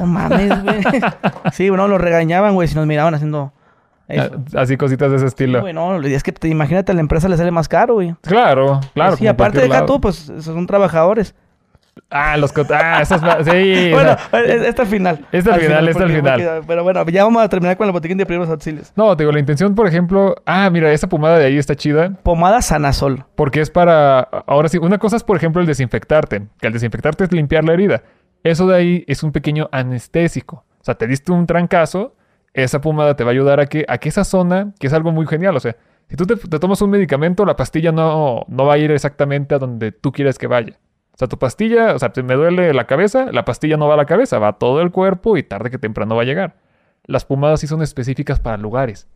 no mames, güey. <laughs> sí, bueno, lo regañaban, güey, si nos miraban haciendo eso. Ah, Así cositas de ese estilo. güey, no, es que te, imagínate, a la empresa le sale más caro, güey. Claro, claro. Sí, aparte de acá lado. tú, pues son trabajadores. Ah, los... Ah, esas... Sí. <laughs> bueno, al final. Este al final, este al final. pero bueno, ya vamos a terminar con el botiquín de primeros auxilios. No, te digo, la intención, por ejemplo... Ah, mira, esa pomada de ahí está chida. Pomada Sanasol. Porque es para... Ahora sí, una cosa es, por ejemplo, el desinfectarte. Que el desinfectarte es limpiar la herida. Eso de ahí es un pequeño anestésico. O sea, te diste un trancazo, esa pomada te va a ayudar a que, a que esa zona, que es algo muy genial, o sea, si tú te, te tomas un medicamento, la pastilla no, no va a ir exactamente a donde tú quieres que vaya. O sea, tu pastilla, o sea, me duele la cabeza, la pastilla no va a la cabeza, va a todo el cuerpo y tarde que temprano va a llegar. Las pomadas sí son específicas para lugares.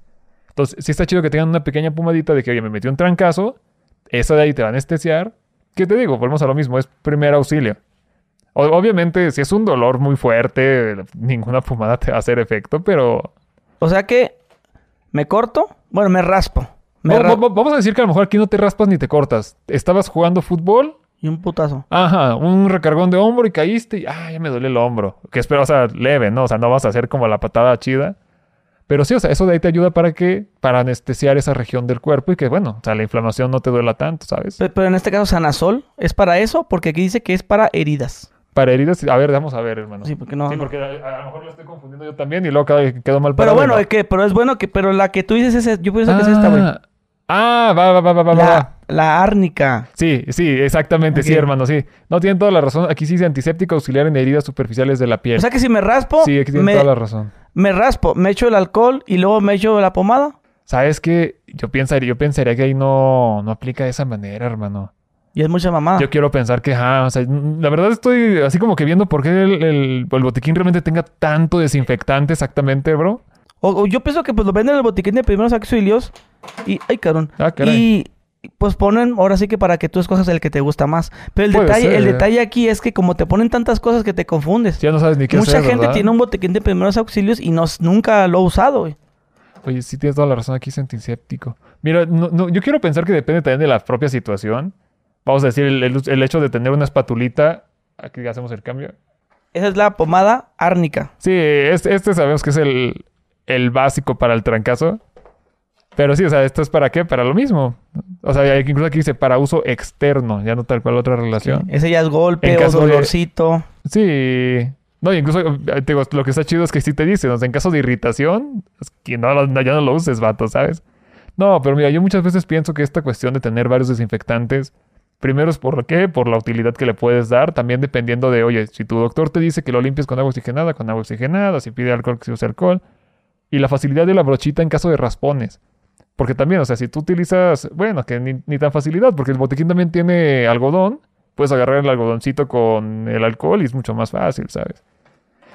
Entonces, sí está chido que tengan una pequeña pomadita de que, oye, me metió un trancazo, esa de ahí te va a anestesiar. ¿Qué te digo? Volvemos a lo mismo, es primer auxilio. Obviamente, si es un dolor muy fuerte, ninguna pomada te va a hacer efecto, pero... O sea que me corto, bueno, me raspo. Me ra- vamos a decir que a lo mejor aquí no te raspas ni te cortas. Estabas jugando fútbol, y un putazo. ajá, un recargón de hombro y caíste y, ah, ya me duele el hombro. Que espero, o sea, leve, ¿no? O sea, no vas a hacer como la patada chida. Pero sí, o sea, eso de ahí te ayuda para que, para anestesiar esa región del cuerpo y que, bueno, o sea, la inflamación no te duela tanto, ¿sabes? Pe- Pero en este caso Sanasol es para eso, porque aquí dice que es para heridas. Para heridas, a ver, vamos a ver, hermano. Sí, porque no. Sí, porque a, a lo mejor lo estoy confundiendo yo también y luego quedó, quedó mal Pero parado y bueno, no. es que, pero es bueno que, pero la que tú dices es, yo pienso que es esta, güey. Ah, Ah, va, va, va, va, va, va. La, árnica. Sí, sí, exactamente, sí, hermano, sí. No, tienen toda la razón. Aquí sí dice antiséptico auxiliar en heridas superficiales de la piel. O sea que si me raspo, sí, aquí tienen me, toda la razón. me raspo, me echo el alcohol y luego me echo la pomada. ¿Sabes qué? Yo pensaría, yo pensaría que ahí no, no aplica de esa manera, hermano. Y es mucha mamada. Yo quiero pensar que, ah, o sea, la verdad estoy así como que viendo por qué el, el- el botiquín realmente tenga tanto desinfectante exactamente, bro. O, o yo pienso que pues lo venden en el botiquín de primeros auxilios y... ¡Ay, cabrón! Ah, caray. Y pues ponen ahora sí que para que tú escojas el que te gusta más. Pero el Puede detalle, el ser. detalle aquí es que como te ponen tantas cosas que te confundes. Ya no sabes ni qué Mucha hacer, gente ¿verdad? tiene un botiquín de primeros auxilios y no, nunca lo ha usado, güey. Oye, sí tienes toda la razón, aquí es antiséptico. Mira, no, no, yo quiero pensar que depende también de la propia situación. Vamos a decir, el, el- el hecho de tener una espatulita. Aquí hacemos el cambio. Esa es la pomada árnica. Sí, este, este sabemos que es el, el básico para el trancazo. Pero sí, o sea, ¿esto es para qué? Para lo mismo. O sea, hay- incluso aquí dice para uso externo, ya no tal cual otra relación. Ese ya es golpe o de- dolorcito. Sí. No, incluso eh, te digo, lo que está chido es que sí te dicen, o sea, en caso de irritación, es que no, ya no lo uses, vato, ¿sabes? No, pero mira, yo muchas veces pienso que esta cuestión de tener varios desinfectantes, primero es por qué, por la utilidad que le puedes dar, también dependiendo de, oye, si tu doctor te dice que lo limpies con agua oxigenada, con agua oxigenada, si pide alcohol, que se use alcohol, y la facilidad de la brochita en caso de raspones. Porque también, o sea, si tú utilizas, bueno, que ni, ni tan facilidad, porque el botiquín también tiene algodón, puedes agarrar el algodoncito con el alcohol y es mucho más fácil, ¿sabes?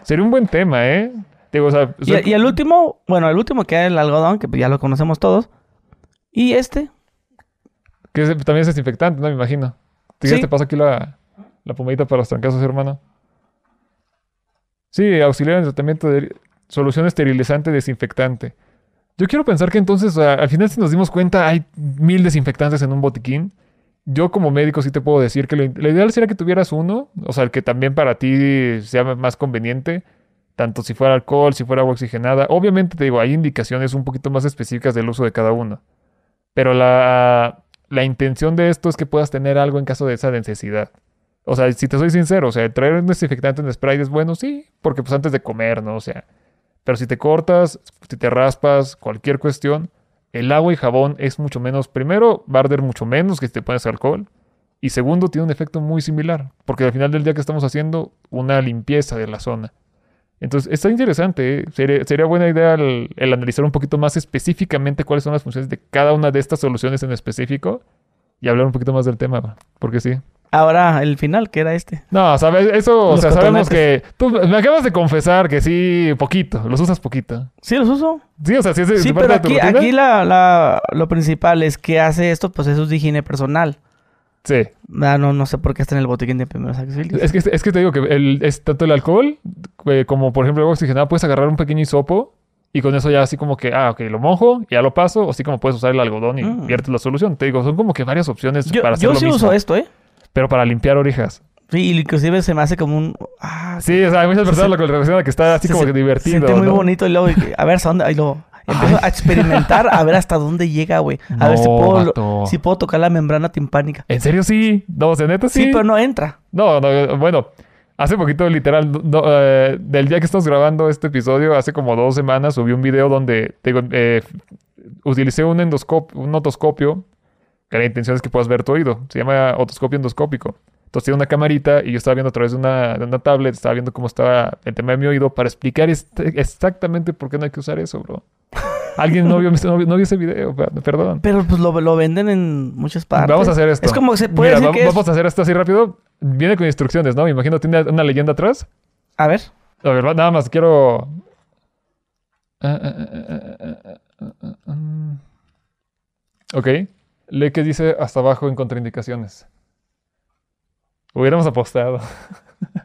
Sería un buen tema, ¿eh? Digo, o sea, Y, y el último, bueno, el último que es el algodón, que ya lo conocemos todos. Y este, que es- también es desinfectante, ¿no? Me imagino. ¿Tú ya Sí. te paso aquí la, la pomadita para los trancazos, hermano? Sí, auxiliar en tratamiento de solución esterilizante desinfectante. Yo quiero pensar que entonces, al final si nos dimos cuenta, hay mil desinfectantes en un botiquín. Yo como médico sí te puedo decir que lo, lo ideal sería que tuvieras uno, o sea, el que también para ti sea más conveniente, tanto si fuera alcohol, si fuera agua oxigenada. Obviamente te digo, hay indicaciones un poquito más específicas del uso de cada uno. Pero la, la intención de esto es que puedas tener algo en caso de esa necesidad. O sea, si te soy sincero, o sea, traer un desinfectante en spray es bueno, sí, porque pues antes de comer, ¿no? O sea, pero si te cortas, si te raspas, cualquier cuestión, el agua y jabón es mucho menos, primero, va a arder mucho menos que si te pones alcohol. Y segundo, tiene un efecto muy similar, porque al final del día que estamos haciendo una limpieza de la zona. Entonces, está interesante. ¿eh? Sería, buena idea el, el analizar un poquito más específicamente cuáles son las funciones de cada una de estas soluciones en específico y hablar un poquito más del tema, porque sí. Ahora, el final, que era este. No, sabes, eso, o sea, sabemos que tú me acabas de confesar que sí, poquito, los usas poquito. Sí, los uso. Sí, o sea, sí es Sí, parte pero de tu aquí, rutina. aquí la, la- lo principal es que hace esto, pues eso es de higiene personal. Sí. Ah, no, no sé por qué está en el botiquín de primeros auxilios. Es que, es que te digo que el, es tanto el alcohol eh, como, por ejemplo, el agua oxigenada, puedes agarrar un pequeño hisopo y con eso ya así como que, ah, ok, lo mojo, ya lo paso, o así como puedes usar el algodón y Mm. viertes la solución. Te digo, son como que varias opciones Yo, para hacer yo lo sí mismo, uso esto, ¿eh? Pero para limpiar orejas. Sí, y inclusive se me hace como un... Ah, Sí, o sea, hay muchas personas lo que relacionan a que está así se- como que se divertido. siente muy ¿no? bonito y luego, a ver hasta dónde... Ahí luego <laughs> empiezo a experimentar a ver hasta dónde llega, güey. A ver si No, puedo, vato. si puedo tocar la membrana timpánica. ¿En serio sí? No, o sea, neta Sí, sí. pero no entra. No, no, bueno, hace poquito, literal, no, eh, del día que estamos grabando este episodio, hace como dos semanas, subí un video donde te eh, utilicé un endoscopio, un otoscopio, la intención es que puedas ver tu oído. Se llama otoscopio endoscópico. Entonces tiene una camarita y yo estaba viendo a través de una, de una tablet, estaba viendo cómo estaba el tema de mi oído para explicar este- exactamente por qué no hay que usar eso, bro. Alguien no vio, <laughs> no vio- no vio ese video, per- perdón. Pero pues lo, lo venden en muchas partes. Vamos a hacer esto. Es como que se puede Mira, decir va- que es- vamos a hacer esto así rápido. Viene con instrucciones, ¿no? Me imagino tiene una leyenda atrás. A ver. A ver, nada más quiero. Ok. Lee que dice hasta abajo en contraindicaciones. Hubiéramos apostado.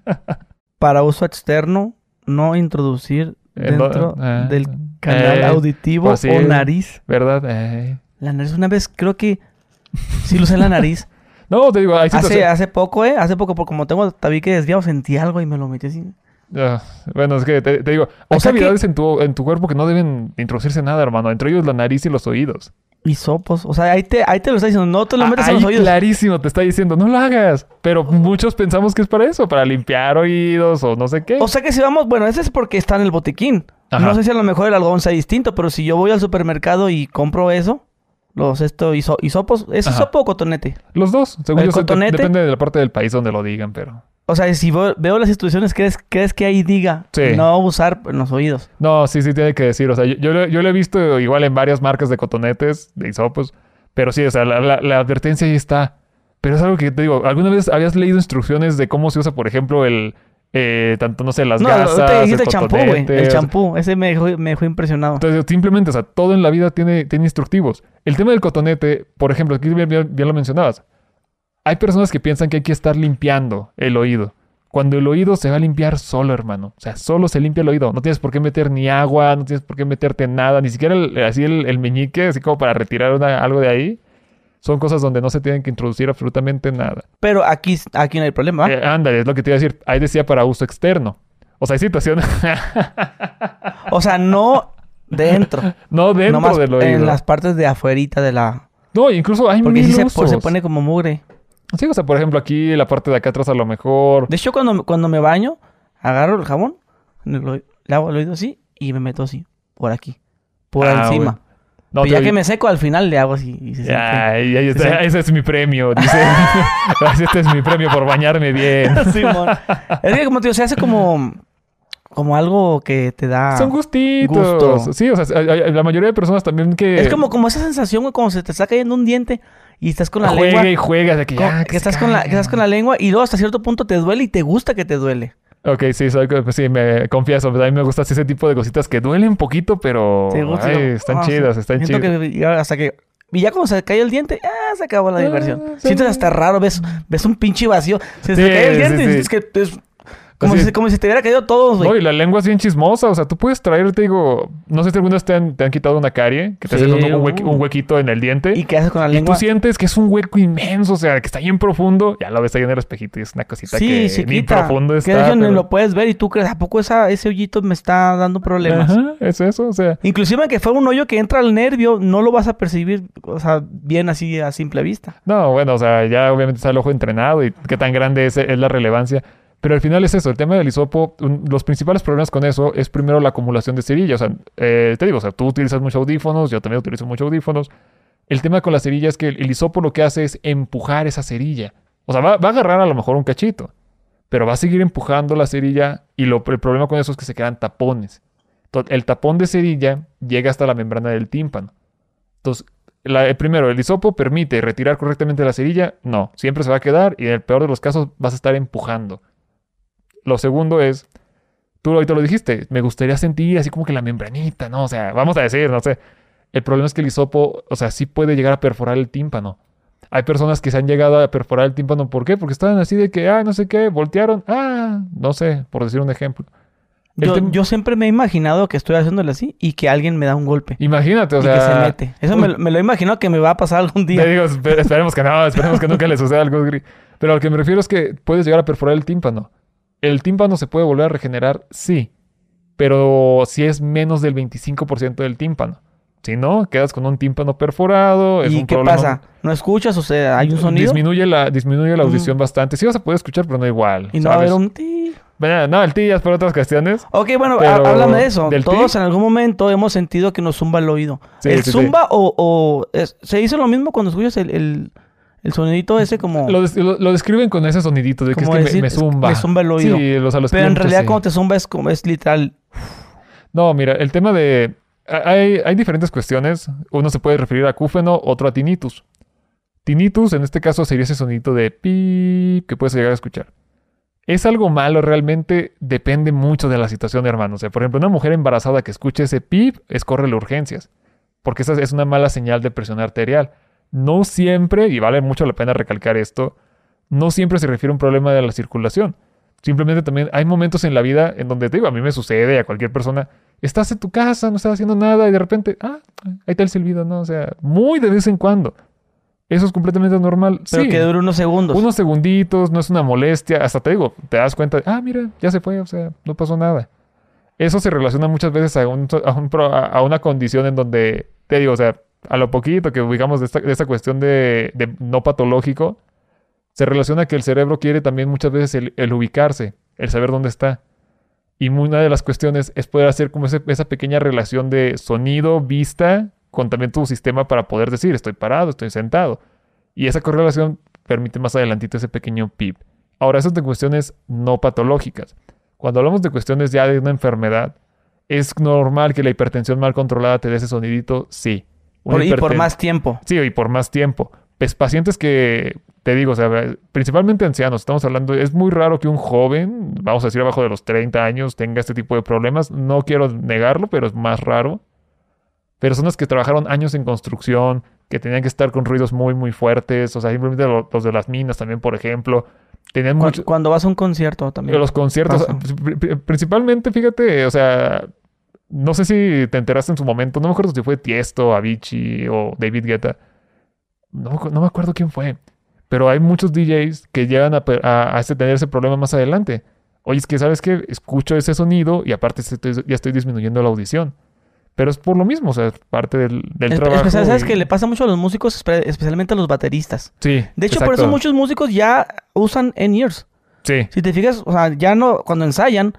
<laughs> Para uso externo, no introducir Eh, dentro ah, del canal eh, auditivo pues sí. o nariz. ¿Verdad? Eh. La nariz, una vez creo que sí lo usé en la nariz. <laughs> No, te digo, hay hace, situaciones. hace poco, ¿eh? Hace poco, porque como tengo tabique desviado, sentí algo y me lo metí así. Ah, bueno, es que te, te digo, O sea que- cavidades en, tu, en tu cuerpo que no deben introducirse nada, hermano. Entre ellos la nariz y los oídos. Hisopos. O sea, ahí te, ahí te lo está diciendo. No te lo Ah, metes ahí en los oídos. clarísimo te está diciendo, no lo hagas. Pero muchos pensamos que es para eso, para limpiar oídos o no sé qué. O sea que si vamos, bueno, ese es porque está en el botiquín. Ajá. No sé si a lo mejor el algodón sea distinto, pero si yo voy al supermercado y compro eso, los esto hiso- hisopos, ¿es Ajá. hisopo o cotonete? Los dos, según ¿El yo sé, cotonete? depende de la parte del país donde lo digan, pero... O sea, si veo las instrucciones, ¿crees, ¿crees que ahí diga Sí. no usar en los oídos? No, sí, sí tiene que decir. O sea, yo, yo, yo lo he visto igual en varias marcas de cotonetes, de hisopos. Pero sí, o sea, la, la- la advertencia ahí está. Pero es algo que te digo, ¿alguna vez habías leído instrucciones de cómo se usa, por ejemplo, el... eh, tanto, no sé, las no, gasas, te el champú, güey. El. Ese me dejó, me dejó impresionado. Entonces, simplemente, o sea, todo en la vida tiene, tiene instructivos. El tema del cotonete, por ejemplo, aquí bien, bien- bien lo mencionabas. Hay personas que piensan que hay que estar limpiando el oído. Cuando el oído se va a limpiar solo, hermano. O sea, solo se limpia el oído. No tienes por qué meter ni agua, no tienes por qué meterte nada, ni siquiera el- así el, el meñique, así como para retirar una- algo de ahí. Son cosas donde no se tienen que introducir absolutamente nada. Pero aquí, aquí no hay problema. Eh, ándale, es lo que te iba a decir. Ahí decía para uso externo. O sea, hay situaciones. O sea, no dentro. <laughs> no dentro nomás del oído. en las partes de afuerita de la... No, incluso hay Porque mil sí se, usos. se pone como mugre. Sí, o sea, por ejemplo, aquí la parte de acá atrás a lo mejor. De hecho, cuando, cuando me baño, agarro el jabón, le hago el oído así y me meto así, por aquí, por Ah, encima. No, Pero ya que me seco, al final le hago así y se se está, siente. ese es mi premio, dice. <laughs> <laughs> este es mi premio por bañarme bien. <laughs> Simón. Es que como te digo, se hace como, como algo que te da... Son gustitos. gusto. Sí, o sea, la mayoría de personas también que. Es como, como esa sensación, güey, como se te está cayendo un diente y estás con la juega lengua... y juega de que con- ya. que, estás con la, que estás con la lengua y luego hasta cierto punto te duele y te gusta que te duele. Ok, sí, soy, pues sí, me confieso. pues a mí me gusta así ese tipo de cositas que duelen poquito, pero. Gusta. ay, están Ah, chidas, están Siento chidas. que hasta que... Y ya cuando se cae el diente, ah, se acabó la Ah, diversión. sí. Sientes hasta raro, ves, ves un pinche vacío. Se, Sí, se cae el diente sí, y sí. sientes que es como, si, como si te hubiera caído todo, güey. No, y la lengua es bien chismosa. O sea, tú puedes traer, te digo, no sé si alguna vez te han, te han quitado una carie, que te Sí, hacen un, un huequi- uh. un huequito en el diente. ¿Y qué haces con la Y lengua? tú sientes que es un hueco inmenso, o sea, que está bien profundo. Ya lo ves ahí en el espejito y es una cosita Sí, que se ni quita. profundo que está. hecho ni pero- lo puedes ver y tú crees, ¿a poco esa, ese hoyito me está dando problemas? Ajá, es eso, o sea. Inclusive que fue un hoyo que entra al nervio, no lo vas a percibir, o sea, bien así a simple vista. No, bueno, o sea, ya obviamente está el ojo entrenado y qué tan grande es, es la relevancia. Pero al final es eso, el tema del hisopo, los principales problemas con eso es primero la acumulación de cerilla. O sea, eh, te digo, o sea, tú utilizas muchos audífonos, yo también utilizo muchos audífonos. El tema con la cerilla es que el, el hisopo lo que hace es empujar esa cerilla. O sea, va, va a agarrar a lo mejor un cachito, pero va a seguir empujando la cerilla y lo, el problema con eso es que se quedan tapones. Entonces, el tapón de cerilla llega hasta la membrana del tímpano. Entonces, la- primero, el hisopo permite retirar correctamente la cerilla. No, siempre se va a quedar y en el peor de los casos vas a estar empujando. Lo segundo es, tú ahorita lo dijiste, me gustaría sentir así como que la membranita, ¿no? O sea, vamos a decir, no sé. El problema es que el hisopo, o sea, sí puede llegar a perforar el tímpano. Hay personas que se han llegado a perforar el tímpano, ¿por qué? Porque estaban así de que, ah, no sé qué, voltearon, ah, no sé, por decir un ejemplo. Yo, yo siempre me he imaginado que estoy haciéndole así y que alguien me da un golpe. Imagínate, o y sea... que se mete. Eso me, lo- me lo he imaginado que me va a pasar algún <laughs> día. Te digo, espe- esperemos que no, esperemos que nunca le suceda algo gris. Pero a lo que me refiero es que puedes llegar a perforar el tímpano. ¿El tímpano se puede volver a regenerar? Sí. Pero si es menos del 25% del tímpano. Si no, quedas con un tímpano perforado. Es ¿Y un qué problema- pasa? ¿No escuchas? O sea, ¿hay un sonido? Disminuye la, disminuye la Mm. audición bastante. Sí vas a poder escuchar, pero no igual. y no va a haber un ti. Bueno, No, el ti ya es por otras cuestiones. Ok, bueno, háblame de eso. del Todos en algún momento hemos sentido que nos zumba el oído. Sí, ¿El sí, sí. zumba o, se dice lo mismo cuando escuchas el, el, el sonidito ese como... Lo, des- lo- lo describen con ese sonidito de que es que me- decir, me, es- zumba. me zumba el oído. Sí, los, a los pero en realidad sí. cuando te zumba es, como, es literal. No, mira, el tema de... Hay, hay diferentes cuestiones. Uno se puede referir a acúfeno, otro a tinnitus. Tinnitus, en este caso, sería ese sonidito de pi que puedes llegar a escuchar. ¿Es algo malo realmente? Depende mucho de la situación, hermano. O sea, por ejemplo, una mujer embarazada que escuche ese pip es córrele urgencias. Porque esa es una mala señal de presión arterial. No siempre, y vale mucho la pena recalcar esto, no siempre se refiere a un problema de la circulación. Simplemente también hay momentos en la vida en donde, te digo, a mí me sucede, a cualquier persona, estás en tu casa, no estás haciendo nada y de repente, ah, ahí está el silbido, ¿no? O sea, muy de vez en cuando. Eso es completamente normal. Pero sí, que dure unos segundos. unos segunditos, no es una molestia. Hasta te digo, te das cuenta, ah, mira, ya se fue, o sea, no pasó nada. Eso se relaciona muchas veces a, un- a un pro- a- a una condición en donde, te digo, o sea, a lo poquito que ubicamos de esta, cuestión de, no patológico, se relaciona que el cerebro quiere también muchas veces el, ubicarse, el saber dónde está. Y una de las cuestiones es poder hacer como esa pequeña relación de sonido, vista, con también tu sistema para poder decir, estoy parado, estoy sentado. Y esa correlación permite más adelantito ese pequeño PIB. Ahora, eso es de cuestiones no patológicas. Cuando hablamos de cuestiones ya de una enfermedad, ¿es normal que la hipertensión mal controlada te dé ese sonidito? Sí. Por- y por más tiempo. Sí, y por más tiempo. Pues pacientes que, te digo, o sea, principalmente ancianos, estamos hablando, es muy raro que un joven, vamos a decir abajo de los 30 años, tenga este tipo de problemas. No quiero negarlo, pero es más raro. Personas que trabajaron años en construcción, que tenían que estar con ruidos muy, muy fuertes, o sea, simplemente lo- los de las minas también, por ejemplo, tenían Cu- mucho... Cuando vas a un concierto también. Los conciertos, pasa. principalmente, fíjate, o sea, no sé si te enteraste en su momento, no me acuerdo si fue Tiesto, Avicii o David Guetta, no, no me acuerdo quién fue, pero hay muchos DJs que llegan a, a, a tener ese problema más adelante. Oye, es que sabes que escucho ese sonido y aparte estoy- ya estoy disminuyendo la audición. Pero es por lo mismo, o sea, es parte del, del Es- trabajo. especial- ¿Sabes y- que le pasa mucho a los músicos, espe- especialmente a los bateristas? Sí. De hecho, por eso exacto. muchos músicos ya usan in-ears. Sí. Si te fijas, o sea, ya no, cuando ensayan,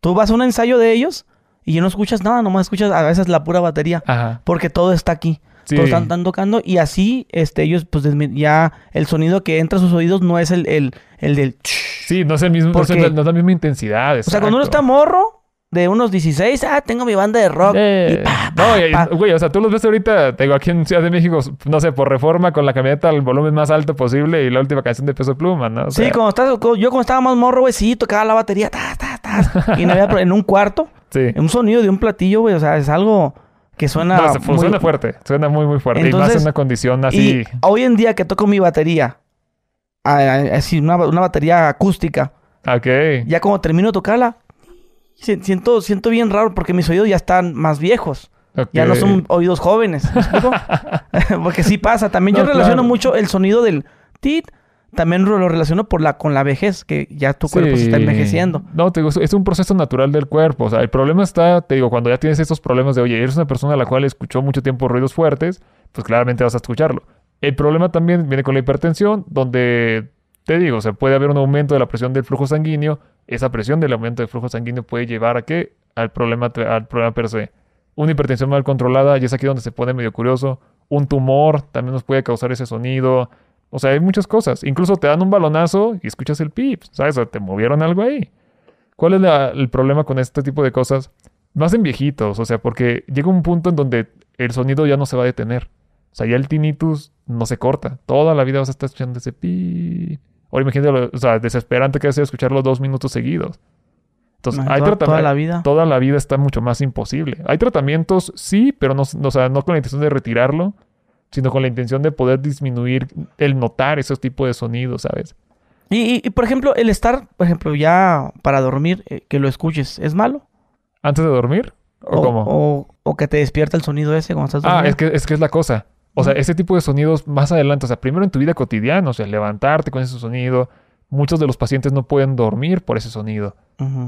tú vas a un ensayo de ellos y ya no escuchas nada, nomás escuchas a veces la pura batería. Ajá. Porque todo está aquí. Sí. Todos están, están tocando y así este, ellos, pues ya el sonido que entra a sus oídos no es el, el, el del... Sí, no es el mismo, no es, Porque- el- no es la misma intensidad. O sea, cuando uno está morro, de unos 16, ah, tengo mi banda de rock. Eh, y pa, no, pa, y- pa. güey, o sea, tú los ves ahorita, te digo, aquí en Ciudad de México, no sé, por reforma con la camioneta al volumen más alto posible y la última canción de Peso Pluma, ¿no? O Sí, cuando estás, yo cuando estaba más morro, güey, sí, tocaba la batería, ta, ta, ta, y no había <laughs> en un cuarto, sí. un sonido de un platillo, güey, o sea, es algo que suena No, se- muy- suena fuerte, suena muy, muy fuerte. y más en una condición así. Y hoy en día que toco mi batería, así, una, una batería acústica, Ok. ya como termino de tocarla, siento, siento bien raro porque mis oídos ya están más viejos. Ya no son oídos jóvenes. <laughs> <laughs> porque sí pasa. También yo No, relaciono claro. mucho el sonido del tit. También lo relaciono por la, con la vejez, que ya tu cuerpo se está envejeciendo. No, te digo, es- un proceso natural del cuerpo. O sea, el problema está, te digo, cuando ya tienes estos problemas de, oye, eres una persona a la cual escuchó mucho tiempo ruidos fuertes, pues claramente vas a escucharlo. El problema también viene con la hipertensión, donde te digo, o sea, puede haber un aumento de la presión del flujo sanguíneo. Esa presión del aumento del flujo sanguíneo puede llevar a qué? Al problema, al problema per se. Una hipertensión mal controlada, y es aquí donde se pone medio curioso. Un tumor también nos puede causar ese sonido. O sea, hay muchas cosas. Incluso te dan un balonazo y escuchas el pip, ¿sabes? O te movieron algo ahí. ¿Cuál es el problema con este tipo de cosas? Más en viejitos, o sea, porque llega un punto en donde el sonido ya no se va a detener. O sea, ya el tinnitus no se corta. Toda la vida vas a estar escuchando ese pi. Ahora imagínate, lo- o sea, desesperante que es escucharlo dos minutos seguidos. Entonces, hay toda, tratamientos. la vida. Toda la vida está mucho más imposible. Hay tratamientos, sí, pero no, o sea, no con la intención de retirarlo, sino con la intención de poder disminuir el notar esos tipos de sonidos, ¿sabes? Y, y- y, por ejemplo, el estar, por ejemplo, ya para dormir, eh, que lo escuches, ¿es malo? ¿Antes de dormir? ¿O, cómo? O, o que te despierta el sonido ese cuando estás Ah, durmiendo. es que, es que es la cosa. O sea, ese tipo de sonidos más adelante, o sea, primero en tu vida cotidiana, o sea, levantarte con ese sonido. Muchos de los pacientes no pueden dormir por ese sonido.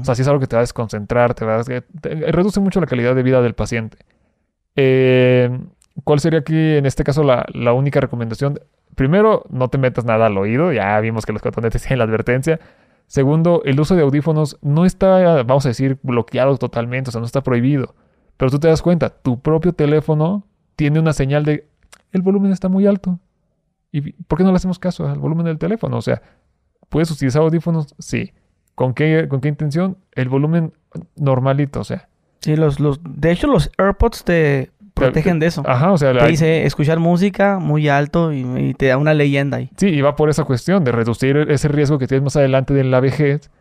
O sea, si es algo que te va a desconcentrar, te va a... te- reduce mucho la calidad de vida del paciente. Eh, ¿Cuál sería aquí, en este caso, la, la única recomendación? Primero, no te metas nada al oído. Ya vimos que los cotonetes <laughs> tienen la advertencia. Segundo, el uso de audífonos no está, vamos a decir, bloqueado totalmente, o sea, no está prohibido. Pero tú te das cuenta, tu propio teléfono tiene una señal de el volumen está muy alto. ¿Y por qué no le hacemos caso al volumen del teléfono? O sea, ¿puedes utilizar audífonos? Sí. ¿Con qué, con qué intención? El volumen normalito, o sea. Sí, los, los, de hecho, los AirPods te protegen de eso. Ajá, o sea, Te dice escuchar música muy alto y, y te da una leyenda ahí. sí, y va por esa cuestión de reducir ese riesgo que tienes más adelante de la vejez,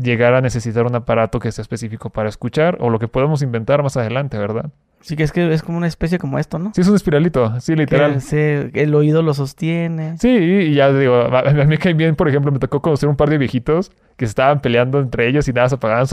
llegar a necesitar un aparato que sea específico para escuchar o lo que podemos inventar más adelante, ¿verdad? Sí que es que es como una especie como esto, ¿no? Sí, es un espiralito, sí, literal. Que se- el oído lo sostiene. Sí, y ya digo, <laughs> a mí cae bien, por ejemplo, me tocó conocer un par de viejitos que estaban peleando entre ellos y nada, se apagaban,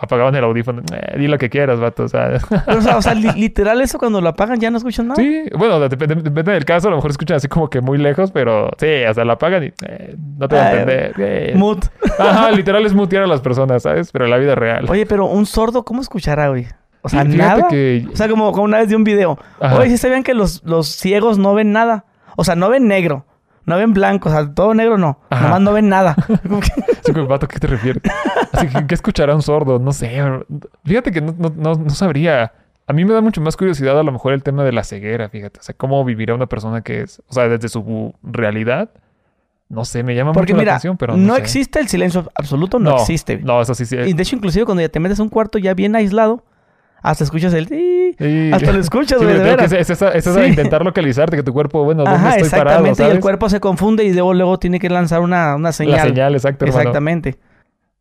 apagaban el audífono. Eh, di lo que quieras, vato, o sea. Pero, o sea, o sea, li- <laughs> literal eso cuando lo apagan ya no escuchan nada. Sí, bueno, depende, depende del caso, a lo mejor escuchan así como que muy lejos, pero sí, sea, la apagan y eh, no te va a Ay, entender. eh. Mood. Ajá, <laughs> literal es mutear a las personas, ¿sabes? Pero en la vida real. Oye, pero un sordo, ¿cómo escuchará, güey? O sea, nada. que... O sea, como, como una vez de un video. Ajá. Oye, ¿sí sabían que los, los ciegos no ven nada? O sea, no ven negro. No ven blanco. O sea, todo negro no. Ajá. Nomás no ven nada. <laughs> Sí, vato, ¿qué te refieres? Así que, ¿qué escuchará un sordo? No sé. Fíjate que no, no, no, no sabría. A mí me da mucho más curiosidad a lo mejor el tema de la ceguera, fíjate. O sea, cómo vivirá una persona que es... O sea, desde su realidad. No sé, me llama Porque mucho mira, la atención, pero no, no, sé. existe el silencio absoluto. No, existe. No, eso sí, sí. Y de hecho, inclusive cuando ya te metes a un cuarto ya bien aislado, hasta escuchas el... Sí. Hasta lo escuchas, <laughs> güey, de es, es es Sí. intentar localizarte, que tu cuerpo, bueno, ¿dónde Ajá, estoy parado? exactamente. y ¿sabes? el cuerpo se confunde y luego, luego tiene que lanzar una, una señal. La señal, exacto, hermano. Exactamente.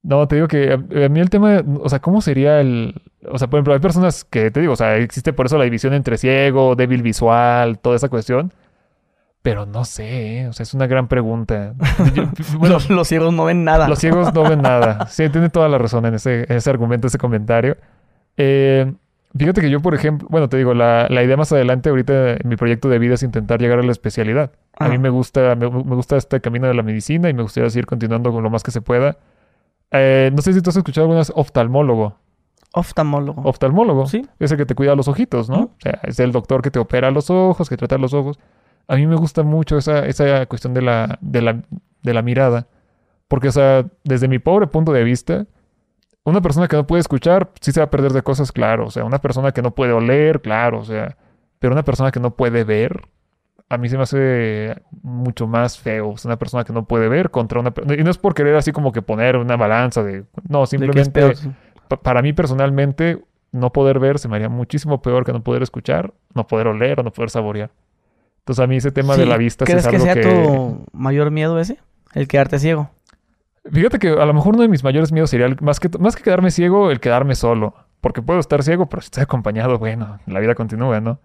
No, te digo que a, a mí el tema, o sea, ¿cómo sería el...? O sea, por ejemplo, hay personas que, te digo, o sea, existe por eso la división entre ciego, débil visual, toda esa cuestión. Pero no sé, ¿eh? o sea, es una gran pregunta. Yo- <laughs> bueno, los, los ciegos no ven nada. los ciegos no ven nada. <laughs> Sí, tiene toda la razón en ese, en ese argumento, ese comentario. Eh, fíjate que yo, por ejemplo, bueno, te digo, la, la idea más adelante ahorita en mi proyecto de vida es intentar llegar a la especialidad. A mí Ah. me gusta, me, me gusta este camino de la medicina y me gustaría seguir continuando con lo más que se pueda. Eh, no sé si tú has escuchado alguna vez oftalmólogo. Oftalmólogo. Oftalmólogo. Sí. Es el que te cuida los ojitos, ¿no? O sea, es el doctor que te opera los ojos, que trata los ojos. A mí me gusta mucho esa, esa cuestión de la, de, la, de la mirada. Porque, o sea, desde mi pobre punto de vista, una persona que no puede escuchar, sí se va a perder de cosas, claro. O sea, una persona que no puede oler, claro. O sea, pero una persona que no puede ver, a mí se me hace mucho más feo. O sea, una persona que no puede ver contra una... Y no es por querer así como que poner una balanza de... No, simplemente para mí personalmente, no poder ver se me haría muchísimo peor que no poder escuchar, no poder oler o no poder saborear. Entonces a mí ese tema de la vista ¿Crees es que algo sea que... tu mayor miedo ese? El quedarte ciego. Fíjate que a lo mejor uno de mis mayores miedos sería, el- más que, más que quedarme ciego, el quedarme solo. Porque puedo estar ciego, pero si estoy acompañado, bueno, la vida continúa, ¿no?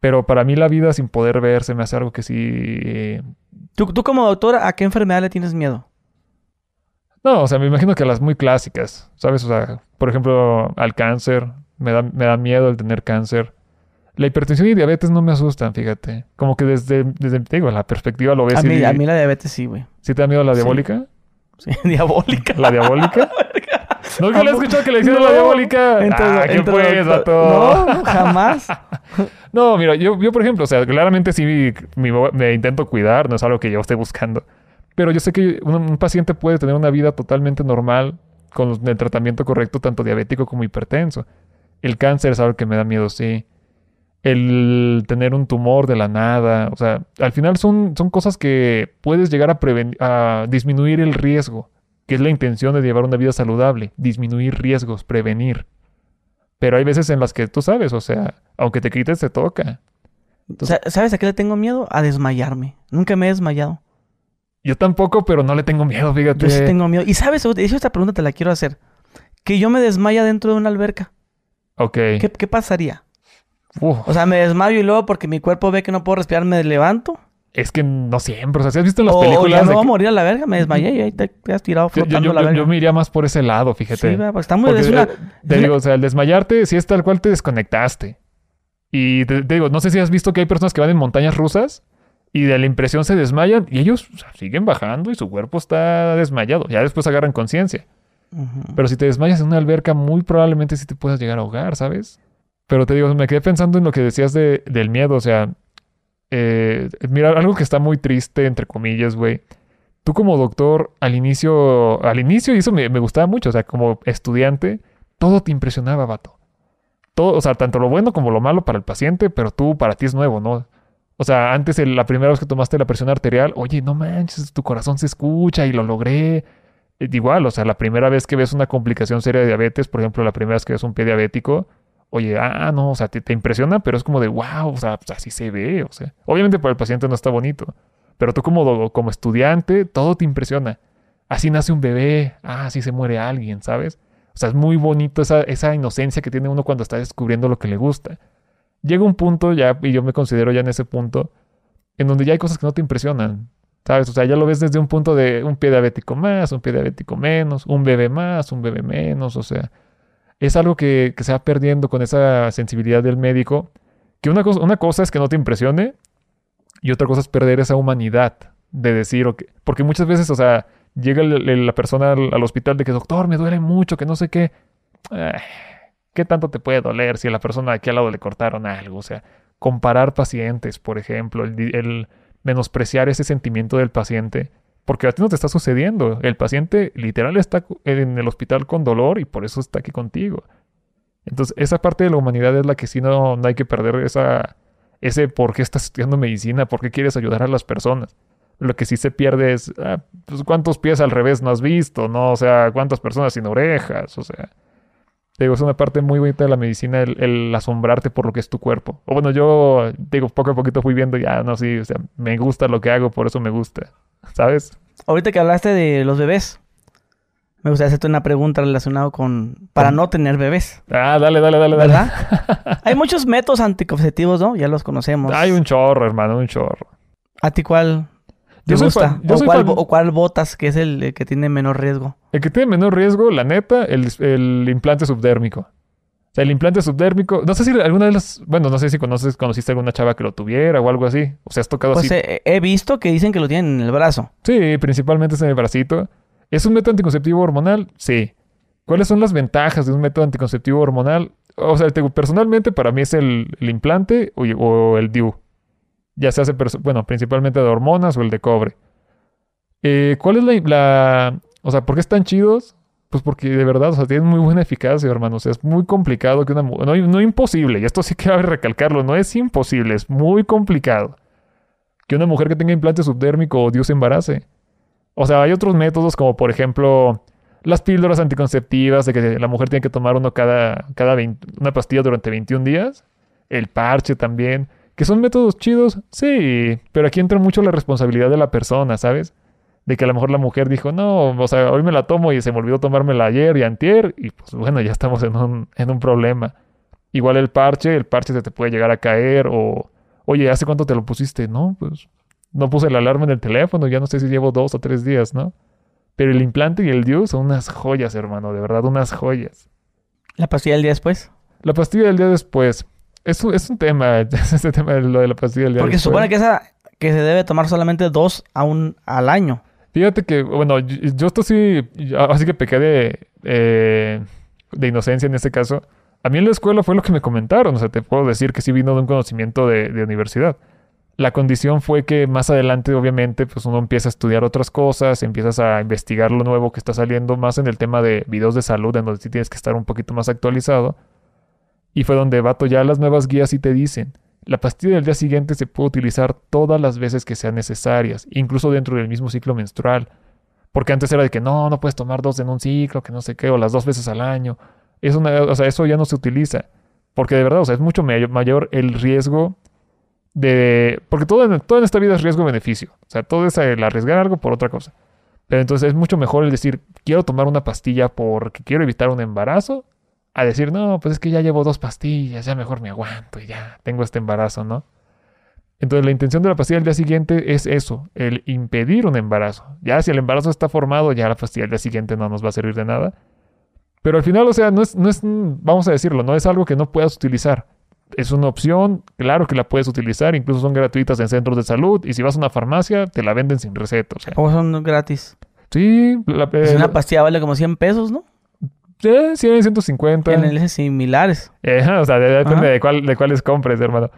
Pero para mí la vida sin poder ver se me hace algo que sí... ¿Tú, tú como doctor, ¿a qué enfermedad le tienes miedo? No, o sea, me imagino que a las muy clásicas, ¿sabes? O sea, por ejemplo, al cáncer, me da, me da miedo el tener cáncer. La hipertensión y diabetes no me asustan, fíjate. Como que desde, desde te digo, la perspectiva lo ves A y mí, a mí la diabetes sí, güey. ¿Sí te da miedo la diabólica? Sí, <laughs> diabólica. ¿La diabólica? No, que le he escuchado que le decían No, la diabólica. entre- ah, ¿qué entre pues, vato? No, <laughs> jamás. <laughs> No, mira, yo, yo por ejemplo, o sea, claramente sí mi- me intento cuidar, no es algo que yo esté buscando. Pero yo sé que un, un paciente puede tener una vida totalmente normal con el tratamiento correcto, tanto diabético como hipertenso. El cáncer es algo que me da miedo, sí. El tener un tumor de la nada. O sea, al final son, son cosas que puedes llegar a, a disminuir el riesgo, que es la intención de llevar una vida saludable. Disminuir riesgos, prevenir. Pero hay veces en las que tú sabes, o sea, aunque te quites, te toca. Sa- ¿Sabes a qué le tengo miedo? A desmayarme. Nunca me he desmayado. Yo tampoco, pero no le tengo miedo, fíjate. Yo sí tengo miedo. Y sabes, esta pregunta te la quiero hacer. Que yo me desmaya dentro de una alberca. Ok. ¿Qué, qué pasaría? Uf, O sea, me desmayo y luego porque mi cuerpo ve que no puedo respirar, me levanto. es que no siempre. O sea, si has visto en las O, o películas. ya de voy a morir a la verga, me desmayé y ahí te quedas tirado Yo, yo- flotando yo- la verga. yo me iría más por ese lado, fíjate. Sí, va, porque está muy... Porque, es una- eh, te digo, o sea, el desmayarte, si es tal cual te desconectaste. Y te, te digo, no sé si has visto que hay personas que van en montañas rusas y de la impresión se desmayan y ellos o sea, siguen bajando y su cuerpo está desmayado. Ya después agarran conciencia. Pero si te desmayas en una alberca, muy probablemente sí te puedas llegar a ahogar, ¿sabes? Pero te digo, me quedé pensando en lo que decías de, del miedo, o sea, eh, mira, algo que está muy triste, entre comillas, güey. Tú como doctor, al inicio, al inicio, y eso me, me gustaba mucho, o sea, como estudiante, todo te impresionaba, vato. Todo, o sea, tanto lo bueno como lo malo para el paciente, pero tú, para ti es nuevo, ¿no? O sea, antes, la primera vez que tomaste la presión arterial, oye, no manches, tu corazón se escucha y lo logré. Eh, Igual, o sea, la primera vez que ves una complicación seria de diabetes, por ejemplo, la primera vez que ves un pie diabético, oye, ah, no, o sea, te, te impresiona, pero es como de, wow, o sea, pues así se ve, o sea, obviamente para el paciente no está bonito, pero tú como, como estudiante, todo te impresiona. Así nace un bebé, ah, así se muere alguien, ¿sabes? O sea, es muy bonito esa, esa inocencia que tiene uno cuando está descubriendo lo que le gusta. Llega un punto ya, y yo me considero ya en ese punto, en donde ya hay cosas que no te impresionan. ¿Sabes? O sea, ya lo ves desde un punto de un pie diabético más, un pie diabético menos, un bebé más, un bebé menos, o sea, es algo que, que se va perdiendo con esa sensibilidad del médico, que una cosa, una cosa es que no te impresione y otra cosa es perder esa humanidad de decir, porque muchas veces, o sea, llega la persona al, al hospital de que, doctor, me duele mucho, que no sé qué. ¿Qué tanto te puede doler si a la persona de aquí al lado le cortaron algo? O sea, comparar pacientes, por ejemplo, el menospreciar ese sentimiento del paciente, porque a ti no te está sucediendo. El paciente literal está en el hospital con dolor y por eso está aquí contigo. Entonces, esa parte de la humanidad es la que sí no, no hay que perder esa, ese por qué estás estudiando medicina, por qué quieres ayudar a las personas. Lo que sí se pierde es, ah, pues, cuántos pies al revés no has visto, ¿no? O sea, cuántas personas sin orejas, o sea. Te digo, es una parte muy bonita de la medicina el, el asombrarte por lo que es tu cuerpo. O bueno, yo, digo, poco a poquito fui viendo, ya, no, sí, o sea, me gusta lo que hago, por eso me gusta, ¿sabes? Ahorita que hablaste de los bebés, me gustaría hacerte una pregunta relacionada con... Para no tener bebés, Ah, dale, dale, dale, dale. ¿verdad? <laughs> Hay muchos métodos anticonceptivos, ¿no? Ya los conocemos. Hay un chorro, hermano, un chorro. ¿A ti cuál te Yo soy gusta? fan- yo ¿O, soy cuál, fan- bo- o cuál botas, que es el, el que tiene menor riesgo? El que tiene menor riesgo, la neta, el, el implante subdérmico. O sea, el implante subdérmico, no sé si alguna de las, bueno, no sé si conoces, conociste alguna chava que lo tuviera o algo así. O sea, has tocado Pues así. eh, he visto que dicen que lo tienen en el brazo. Sí, principalmente es en el bracito. ¿Es un método anticonceptivo hormonal? Sí. ¿Cuáles son las ventajas de un método anticonceptivo hormonal? O sea, te personalmente para mí es el, el implante o, o el DIU. Ya se hace, bueno, principalmente de hormonas o el de cobre. Eh, ¿Cuál es la, O sea, ¿por qué están chidos? Pues porque de verdad, o sea, tienen muy buena eficacia, hermano. O sea, es muy complicado que una mujer... No, no imposible, y esto sí que cabe recalcarlo, no es imposible, es muy complicado que una mujer que tenga implante subdérmico o DIU se embarace. O sea, hay otros métodos como por ejemplo las píldoras anticonceptivas, de que la mujer tiene que tomar uno cada, cada 20 una pastilla durante 21 días. El parche también. Que son métodos chidos, sí, pero aquí entra mucho la responsabilidad de la persona, ¿sabes? De que a lo mejor la mujer dijo, no, o sea, hoy me la tomo y se me olvidó tomármela ayer y antier, y pues bueno, ya estamos en un, en un problema. Igual el parche, el parche se te puede llegar a caer, o, oye, ¿hace cuánto te lo pusiste? No, pues no puse la alarma en el teléfono, ya no sé si llevo dos o tres días, ¿no? Pero el implante y el DIU son unas joyas, hermano, de verdad, unas joyas. La pastilla del día después. La pastilla del día después. Es un, es un tema, <laughs> este tema de lo de la pastilla del día Porque se supone que esa que se debe tomar solamente dos a un, al año. Fíjate que, bueno, yo, yo esto sí, así que pequé de, eh, de inocencia en este caso. A mí en la escuela fue lo que me comentaron, o sea, te puedo decir que sí vino de un conocimiento de, de universidad. La condición fue que más adelante, obviamente, pues uno empieza a estudiar otras cosas, empiezas a investigar lo nuevo que está saliendo más en el tema de videos de salud, en donde sí tienes que estar un poquito más actualizado. Y fue donde, vato, ya las nuevas guías sí te dicen, la pastilla del día siguiente se puede utilizar todas las veces que sean necesarias, incluso dentro del mismo ciclo menstrual. Porque antes era de que no, no puedes tomar dos en un ciclo, que no sé qué, o las dos veces al año. Es una, o sea, eso ya no se utiliza. Porque de verdad, o sea, es mucho mayor el riesgo de... Porque todo en, todo en esta vida es riesgo-beneficio. O sea, todo es el arriesgar algo por otra cosa. Pero entonces es mucho mejor el decir, quiero tomar una pastilla porque quiero evitar un embarazo, a decir, no, pues es que ya llevo dos pastillas, ya mejor me aguanto y ya tengo este embarazo, ¿no? Entonces la intención de la pastilla del día siguiente es eso, el impedir un embarazo. Ya si el embarazo está formado, ya la pastilla del día siguiente no nos va a servir de nada. Pero al final, o sea, no es, no es, vamos a decirlo, no es algo que no puedas utilizar. Es una opción, claro que la puedes utilizar, incluso son gratuitas en centros de salud y si vas a una farmacia te la venden sin receta. O sea. ¿Cómo son gratis? Sí, la, Pues una pastilla vale como 100 pesos, ¿no? Sí, 100, 150. En similares. Eh, o sea, depende de, cuál, de cuáles compres, hermano.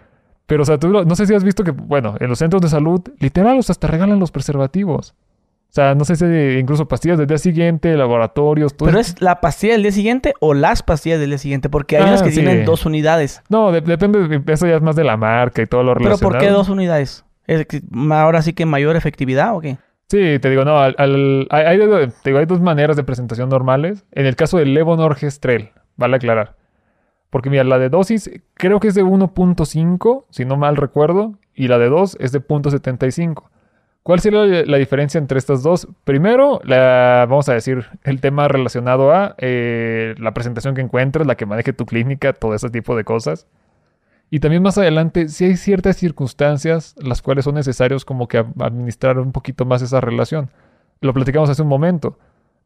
Pero, o sea, tú no sé si has visto que, bueno, en los centros de salud, literal, o sea, te regalan los preservativos. O sea, no sé si incluso pastillas del día siguiente, laboratorios, todo ¿Pero es la pastilla del día siguiente o las pastillas del día siguiente? Porque hay Ah, unas que sí. tienen dos unidades. No, de- depende, eso ya es más de la marca y todo lo ¿Pero relacionado. por qué dos unidades? ¿Es ahora sí que mayor efectividad o qué? Sí, te digo, no, al, hay, te digo, hay dos maneras de presentación normales. En el caso del Levonorgestrel, vale aclarar. Porque mira, la de dosis creo que es de 1.5, si no mal recuerdo, y la de 2 es de 0.75. ¿Cuál sería la, diferencia entre estas dos? Primero, vamos a decir, el tema relacionado a eh, la presentación que encuentres, la que maneje tu clínica, todo ese tipo de cosas. Y también más adelante, si hay ciertas circunstancias las cuales son necesarios como que administrar un poquito más esa relación. Lo platicamos hace un momento.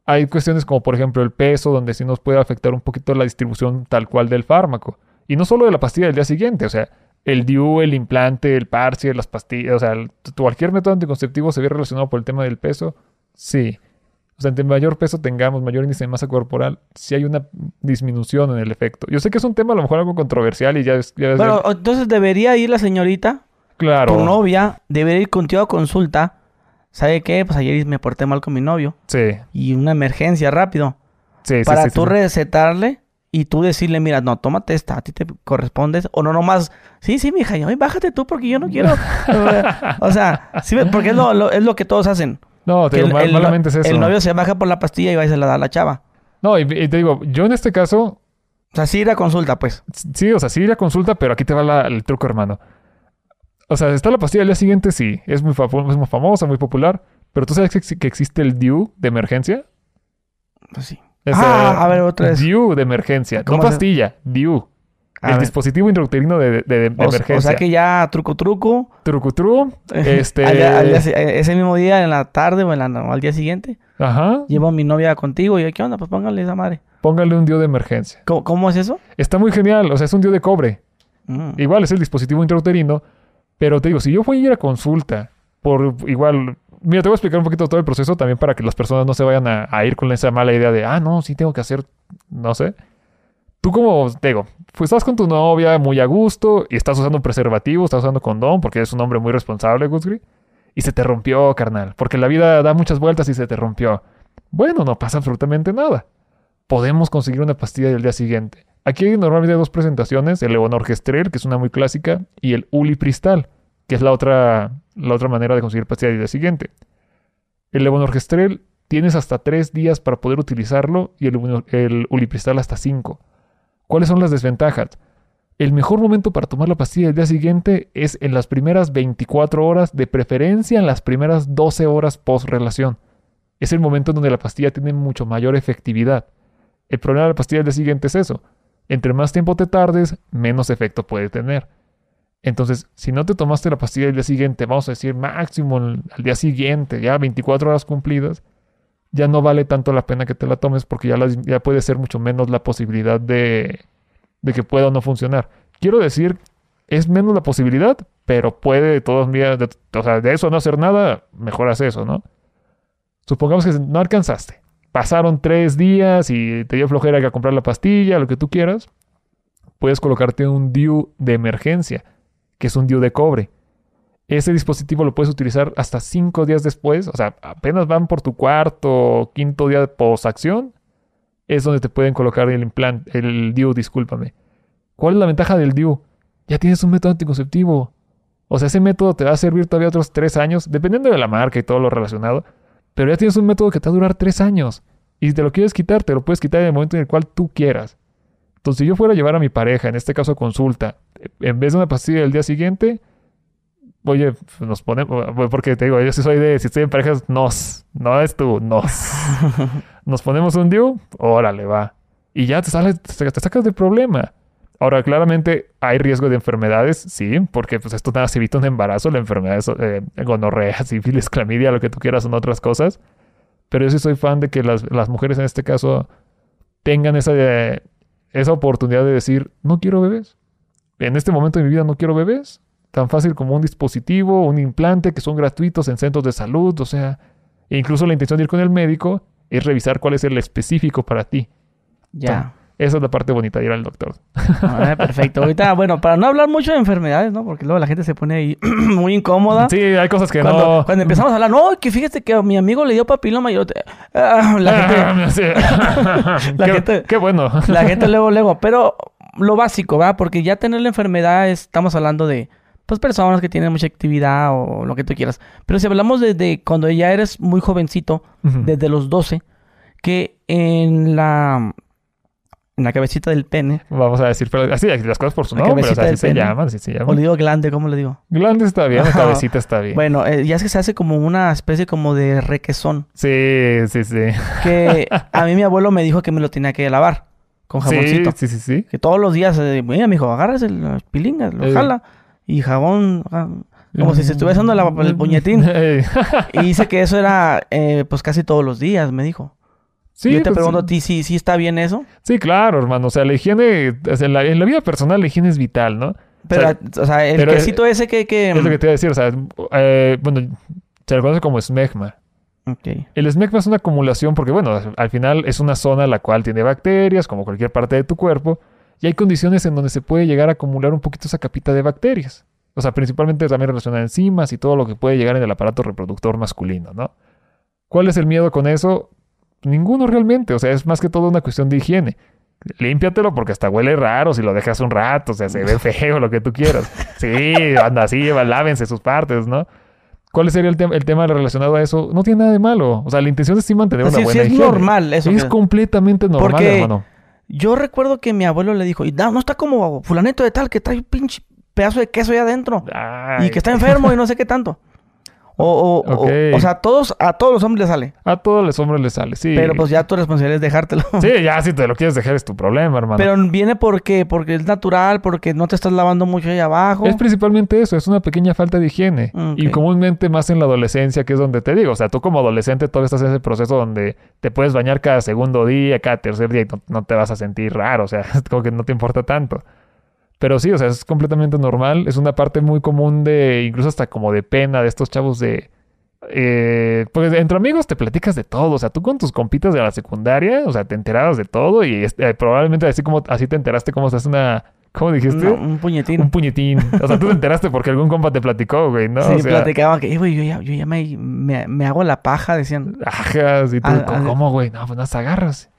Hay cuestiones como por ejemplo el peso, donde sí nos puede afectar un poquito la distribución tal cual del fármaco. Y no solo de la pastilla del día siguiente, o sea, el DIU, el implante, el parche, las pastillas, o sea, cualquier método anticonceptivo se ve relacionado por el tema del peso. Sí. O sea, entre mayor peso tengamos, mayor índice de masa corporal, sí hay una disminución en el efecto. Yo sé que es un tema a lo mejor algo controversial y ya es... ya Pero entonces debería ir la señorita, claro. tu novia, debería ir contigo a consulta. ¿Sabe qué? Pues ayer me porté mal con mi novio. Sí, Y una emergencia rápido. sí, sí. para sí, tú sí. recetarle y tú decirle, mira, no, tómate esta, a ti te corresponde. O no, nomás, sí, sí, mija, y, "Ay, bájate tú porque yo no quiero. <laughs> o sea, sí, porque es lo, lo- es lo que todos hacen. No, te digo, mal- malamente es eso. el novio se baja por la pastilla y va y se la da a la chava. No, y, y te digo, yo en este caso, O sea, sí ir a consulta, pues. sí, o sea, sí ir a consulta, pero aquí te va la- el truco, hermano. O sea, está la pastilla del día siguiente, sí, es muy, es muy famosa, muy popular, pero tú sabes que, ex- que existe el DIU de emergencia. Pues sí. Ah, a ver, otra vez. DIU de emergencia, no ¿Cómo se- pastilla, DIU. A el ver. dispositivo intrauterino de, de- de- de O, emergencia. o sea que ya truco truco. Trucutru, <laughs> este... al día- al día si- eh, ese mismo día, en la tarde o, en la- o al día siguiente, Ajá, llevo a mi novia contigo y yo, ¿qué onda? Pues póngale esa madre. póngale un DIU de emergencia. ¿Cómo, cómo es eso? Está muy genial, o sea, es un DIU de cobre. Mm. Igual es el dispositivo intrauterino, pero te digo, si yo voy a ir a consulta por igual, mira, te voy a explicar un poquito todo el proceso también para que las personas no se vayan a, a ir con esa mala idea de, ah, no, sí tengo que hacer, no sé. Tú como, te digo, pues estás con tu novia muy a gusto y estás usando preservativo, estás usando condón porque eres un hombre muy responsable, Gusgri, y se te rompió, carnal, porque la vida da muchas vueltas y se te rompió. Bueno, no pasa absolutamente nada. Podemos conseguir una pastilla del día siguiente. Aquí hay normalmente dos presentaciones, el levonorgestrel, que es una muy clásica, y el ulipristal, que es la otra, la otra manera de conseguir pastilla del día siguiente. El levonorgestrel tienes hasta tres días para poder utilizarlo y el ulipristal hasta cinco. ¿Cuáles son las desventajas? El mejor momento para tomar la pastilla del día siguiente es en las primeras 24 horas, de preferencia en las primeras 12 horas post relación. Es el momento en donde la pastilla tiene mucho mayor efectividad. El problema de la pastilla del día siguiente es eso. Entre más tiempo te tardes, menos efecto puede tener. Entonces, si no te tomaste la pastilla del día siguiente, vamos a decir máximo al día siguiente, ya 24 horas cumplidas, ya no vale tanto la pena que te la tomes porque ya, ya puede ser mucho menos la posibilidad de, de que pueda o no funcionar. Quiero decir, es menos la posibilidad, pero puede de todos días, de, o sea, de eso no hacer nada, mejoras eso, ¿no? Supongamos que no alcanzaste. Pasaron tres días y te dio flojera a comprar la pastilla, lo que tú quieras. Puedes colocarte un DIU de emergencia, que es un DIU de cobre. Ese dispositivo lo puedes utilizar hasta cinco días después. O sea, apenas van por tu cuarto o quinto día de posacción. Es donde te pueden colocar el implante, el DIU, discúlpame. ¿Cuál es la ventaja del DIU? Ya tienes un método anticonceptivo. O sea, ese método te va a servir todavía otros tres años, dependiendo de la marca y todo lo relacionado. Pero ya tienes un método que te va a durar tres años. Y si te lo quieres quitar, te lo puedes quitar en el momento en el cual tú quieras. Entonces, si yo fuera a llevar a mi pareja, en este caso consulta, en vez de una pastilla del día siguiente, oye, pues, nos ponemos, porque te digo, yo sí soy de, si estoy en parejas, nos, no es tú, nos. <laughs> nos ponemos un DIU, órale, va. Y ya te, sales, te sacas del problema. Ahora, claramente hay riesgo de enfermedades, sí, porque pues esto nada se evita un embarazo, la enfermedad es eh, gonorrea, <laughs> sífilis, clamidia, lo que tú quieras son otras cosas. Pero yo sí soy fan de que las, las mujeres en este caso tengan esa, eh, esa oportunidad de decir, no quiero bebés. En este momento de mi vida no quiero bebés. Tan fácil como un dispositivo, un implante que son gratuitos en centros de salud, o sea, e incluso la intención de ir con el médico es revisar cuál es el específico para ti. Ya. Esa es la parte bonita de ir al doctor. Ah, perfecto. Ahorita, <laughs> bueno, para no hablar mucho de enfermedades, ¿no? Porque luego la gente se pone ahí <clears throat> muy incómoda. Sí, hay cosas que cuando, no. Cuando empezamos a hablar, no, que fíjate que a mi amigo le dio papiloma y yo te... Ah, la gente... Ah, sí. <laughs> La qué, gente- qué bueno. La gente <laughs> luego, luego. Pero lo básico, ¿va? Porque ya tener la enfermedad, es- estamos hablando de, pues, personas que tienen mucha actividad o lo que tú quieras. Pero si hablamos desde cuando ya eres muy jovencito, desde los 12, que en la, en la cabecita del pene, Vamos a decir, pero así, las cosas por su La nombre, o sea, así se pene. llaman, así se o le llaman. digo glande, ¿cómo le digo? Glande está bien, la Ajá. cabecita está bien. Bueno, eh, ya es que se hace como una especie como de requesón. Sí, sí, sí. Que <laughs> a mí mi abuelo me dijo que me lo tenía que lavar con Sí, jaboncito. sí, sí, sí. Que todos los días, eh, mira, mijo, agarras el pilinga, lo Eh. jala. Y jabón, ah, como si se estuviera la- el puñetín. <laughs> Eh, <laughs> Y dice que eso era, eh, pues, casi todos los días, me dijo. sí, Yo te pues, pregunto a ti, ¿sí, ¿sí está bien eso? Sí, claro, hermano. O sea, la higiene, o sea, en la, en la vida personal la higiene es vital, ¿no? Pero, o sea, o sea, el quesito ese que... que es lo que te iba a decir. O sea, eh, bueno, se le conoce como esmegma. Ok. El esmegma es una acumulación porque, bueno, al final es una zona la cual tiene bacterias, como cualquier parte de tu cuerpo, y hay condiciones en donde se puede llegar a acumular un poquito esa capita de bacterias. O sea, principalmente también relacionada a enzimas y todo lo que puede llegar en el aparato reproductor masculino, ¿no? ¿Cuál es el miedo con eso? Ninguno realmente, o sea, es más que todo una cuestión de higiene. Límpiatelo porque hasta huele raro si lo dejas un rato, o sea, se ve <laughs> feo, lo que tú quieras. Sí, anda así, lávense sus partes, ¿no? ¿Cuál sería el, tem- el tema relacionado a eso? No tiene nada de malo. O sea, la intención es sí mantener una Sí, sí buena es higiene. normal eso. Es que- completamente normal, Porque- hermano. Yo recuerdo que mi abuelo le dijo, y no, no está como fulanito de tal que trae un pinche pedazo de queso ahí adentro. Ay, Y que está enfermo y no sé qué tanto. O, o, o- o sea, todos, a todos los hombres les sale. A todos los hombres les sale, sí. Pero pues ya tu responsabilidad es dejártelo. <laughs> Sí, ya si te lo quieres dejar es tu problema, hermano. Pero viene porque, porque es natural, porque no te estás lavando mucho ahí abajo. Es principalmente eso, es una pequeña falta de higiene. Mm, Y comúnmente más en la adolescencia, que es donde te digo, o sea, tú como adolescente todavía estás en ese proceso donde te puedes bañar cada segundo día, cada tercer día y no, no te vas a sentir raro, o sea, <laughs> es como que no te importa tanto. Pero sí, o sea, es completamente normal, es una parte muy común de, incluso hasta como de pena de estos chavos de... eh, pues entre amigos te platicas de todo, o sea, tú con tus compitas de la secundaria, o sea, te enterabas de todo y este, probablemente así como así te enteraste cómo se hace una... ¿Cómo dijiste? No, un puñetín. Un puñetín. O sea, tú te enteraste porque algún compa te platicó, güey, ¿no? sí, o sea, platicaban que, "Eh, güey, yo ya, yo ya me, me, me hago la paja, decían. Ajá, sí, tú, Ah, ¿cómo, ah, cómo, güey? No, pues las agarras.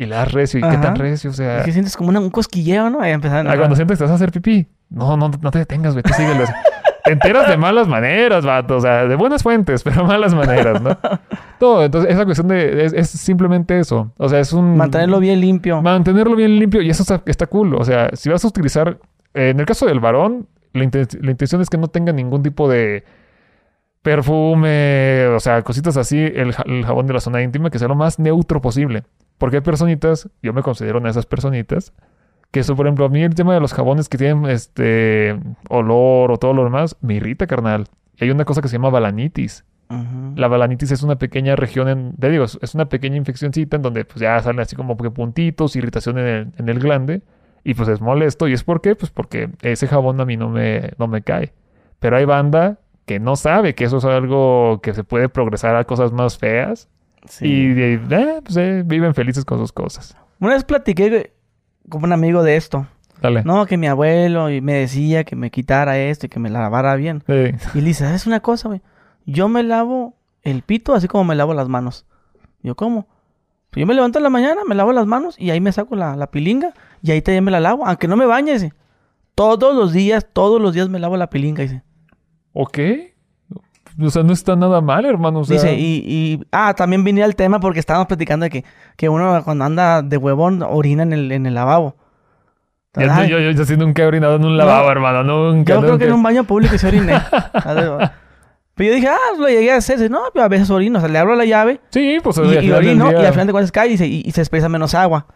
Y le das recio. ¿Y qué tan recio? O sea, Es que sientes como una- un cosquilleo, ¿no? Ahí empezaron ah, cuando sientes que te vas a hacer pipí. No, no, no te detengas, güey. Tú síguelo. <laughs> te enteras de malas maneras, vato. O sea, de buenas fuentes, pero malas maneras, ¿no? <laughs> Todo. Entonces, esa cuestión de... Es, es simplemente eso. O sea, es un... Mantenerlo bien limpio. Mantenerlo bien limpio. Y eso está, está cool. O sea, si vas a utilizar... eh, en el caso del varón, la, inten- la intención es que no tenga ningún tipo de perfume, o sea, cositas así, el, ja- el jabón de la zona íntima, que sea lo más neutro posible. Porque hay personitas, yo me considero una de esas personitas, que eso, por ejemplo, a mí el tema de los jabones que tienen este olor o todo lo demás, me irrita, carnal. Y hay una cosa que se llama balanitis. La balanitis es una pequeña región, en, te digo, es- es una pequeña infeccióncita en donde pues ya salen así como que puntitos, irritación en el, en el glande. Y pues es molesto. ¿Y es por qué? Pues porque ese jabón a mí no me, no me cae. Pero hay banda que no sabe que eso es algo que se puede progresar a cosas más feas. Sí. Y eh, pues, eh, viven felices con sus cosas. Una vez platiqué con un amigo de esto. Dale. No, que mi abuelo y me decía que me quitara esto y que me lavara bien. Sí. Y le dice, ¿sabes una cosa, güey? Yo me lavo el pito así como me lavo las manos. Y yo, ¿cómo? Pues yo me levanto en la mañana, me lavo las manos y ahí me saco la, la pilinga y ahí también me la lavo, aunque no me bañe, dice. Todos los días, todos los días me lavo la pilinga, dice. Ok. O sea, no está nada mal, hermano. O sea, Dice, y, y... Ah, también vine al tema porque estábamos platicando de que, que uno cuando anda de huevón orina en el, en el lavabo. ya- Ay, yo, yo, yo sí nunca he orinado en un lavabo, hermano. Nunca, Yo creo que en un baño público se oriné. <laughs> Pero yo dije, ah, lo llegué a hacer. Dice, No, pero a veces orino. O sea, le abro la llave Sí, pues y, y orino y al final de cuentas cae y se, y, y se expresa menos agua.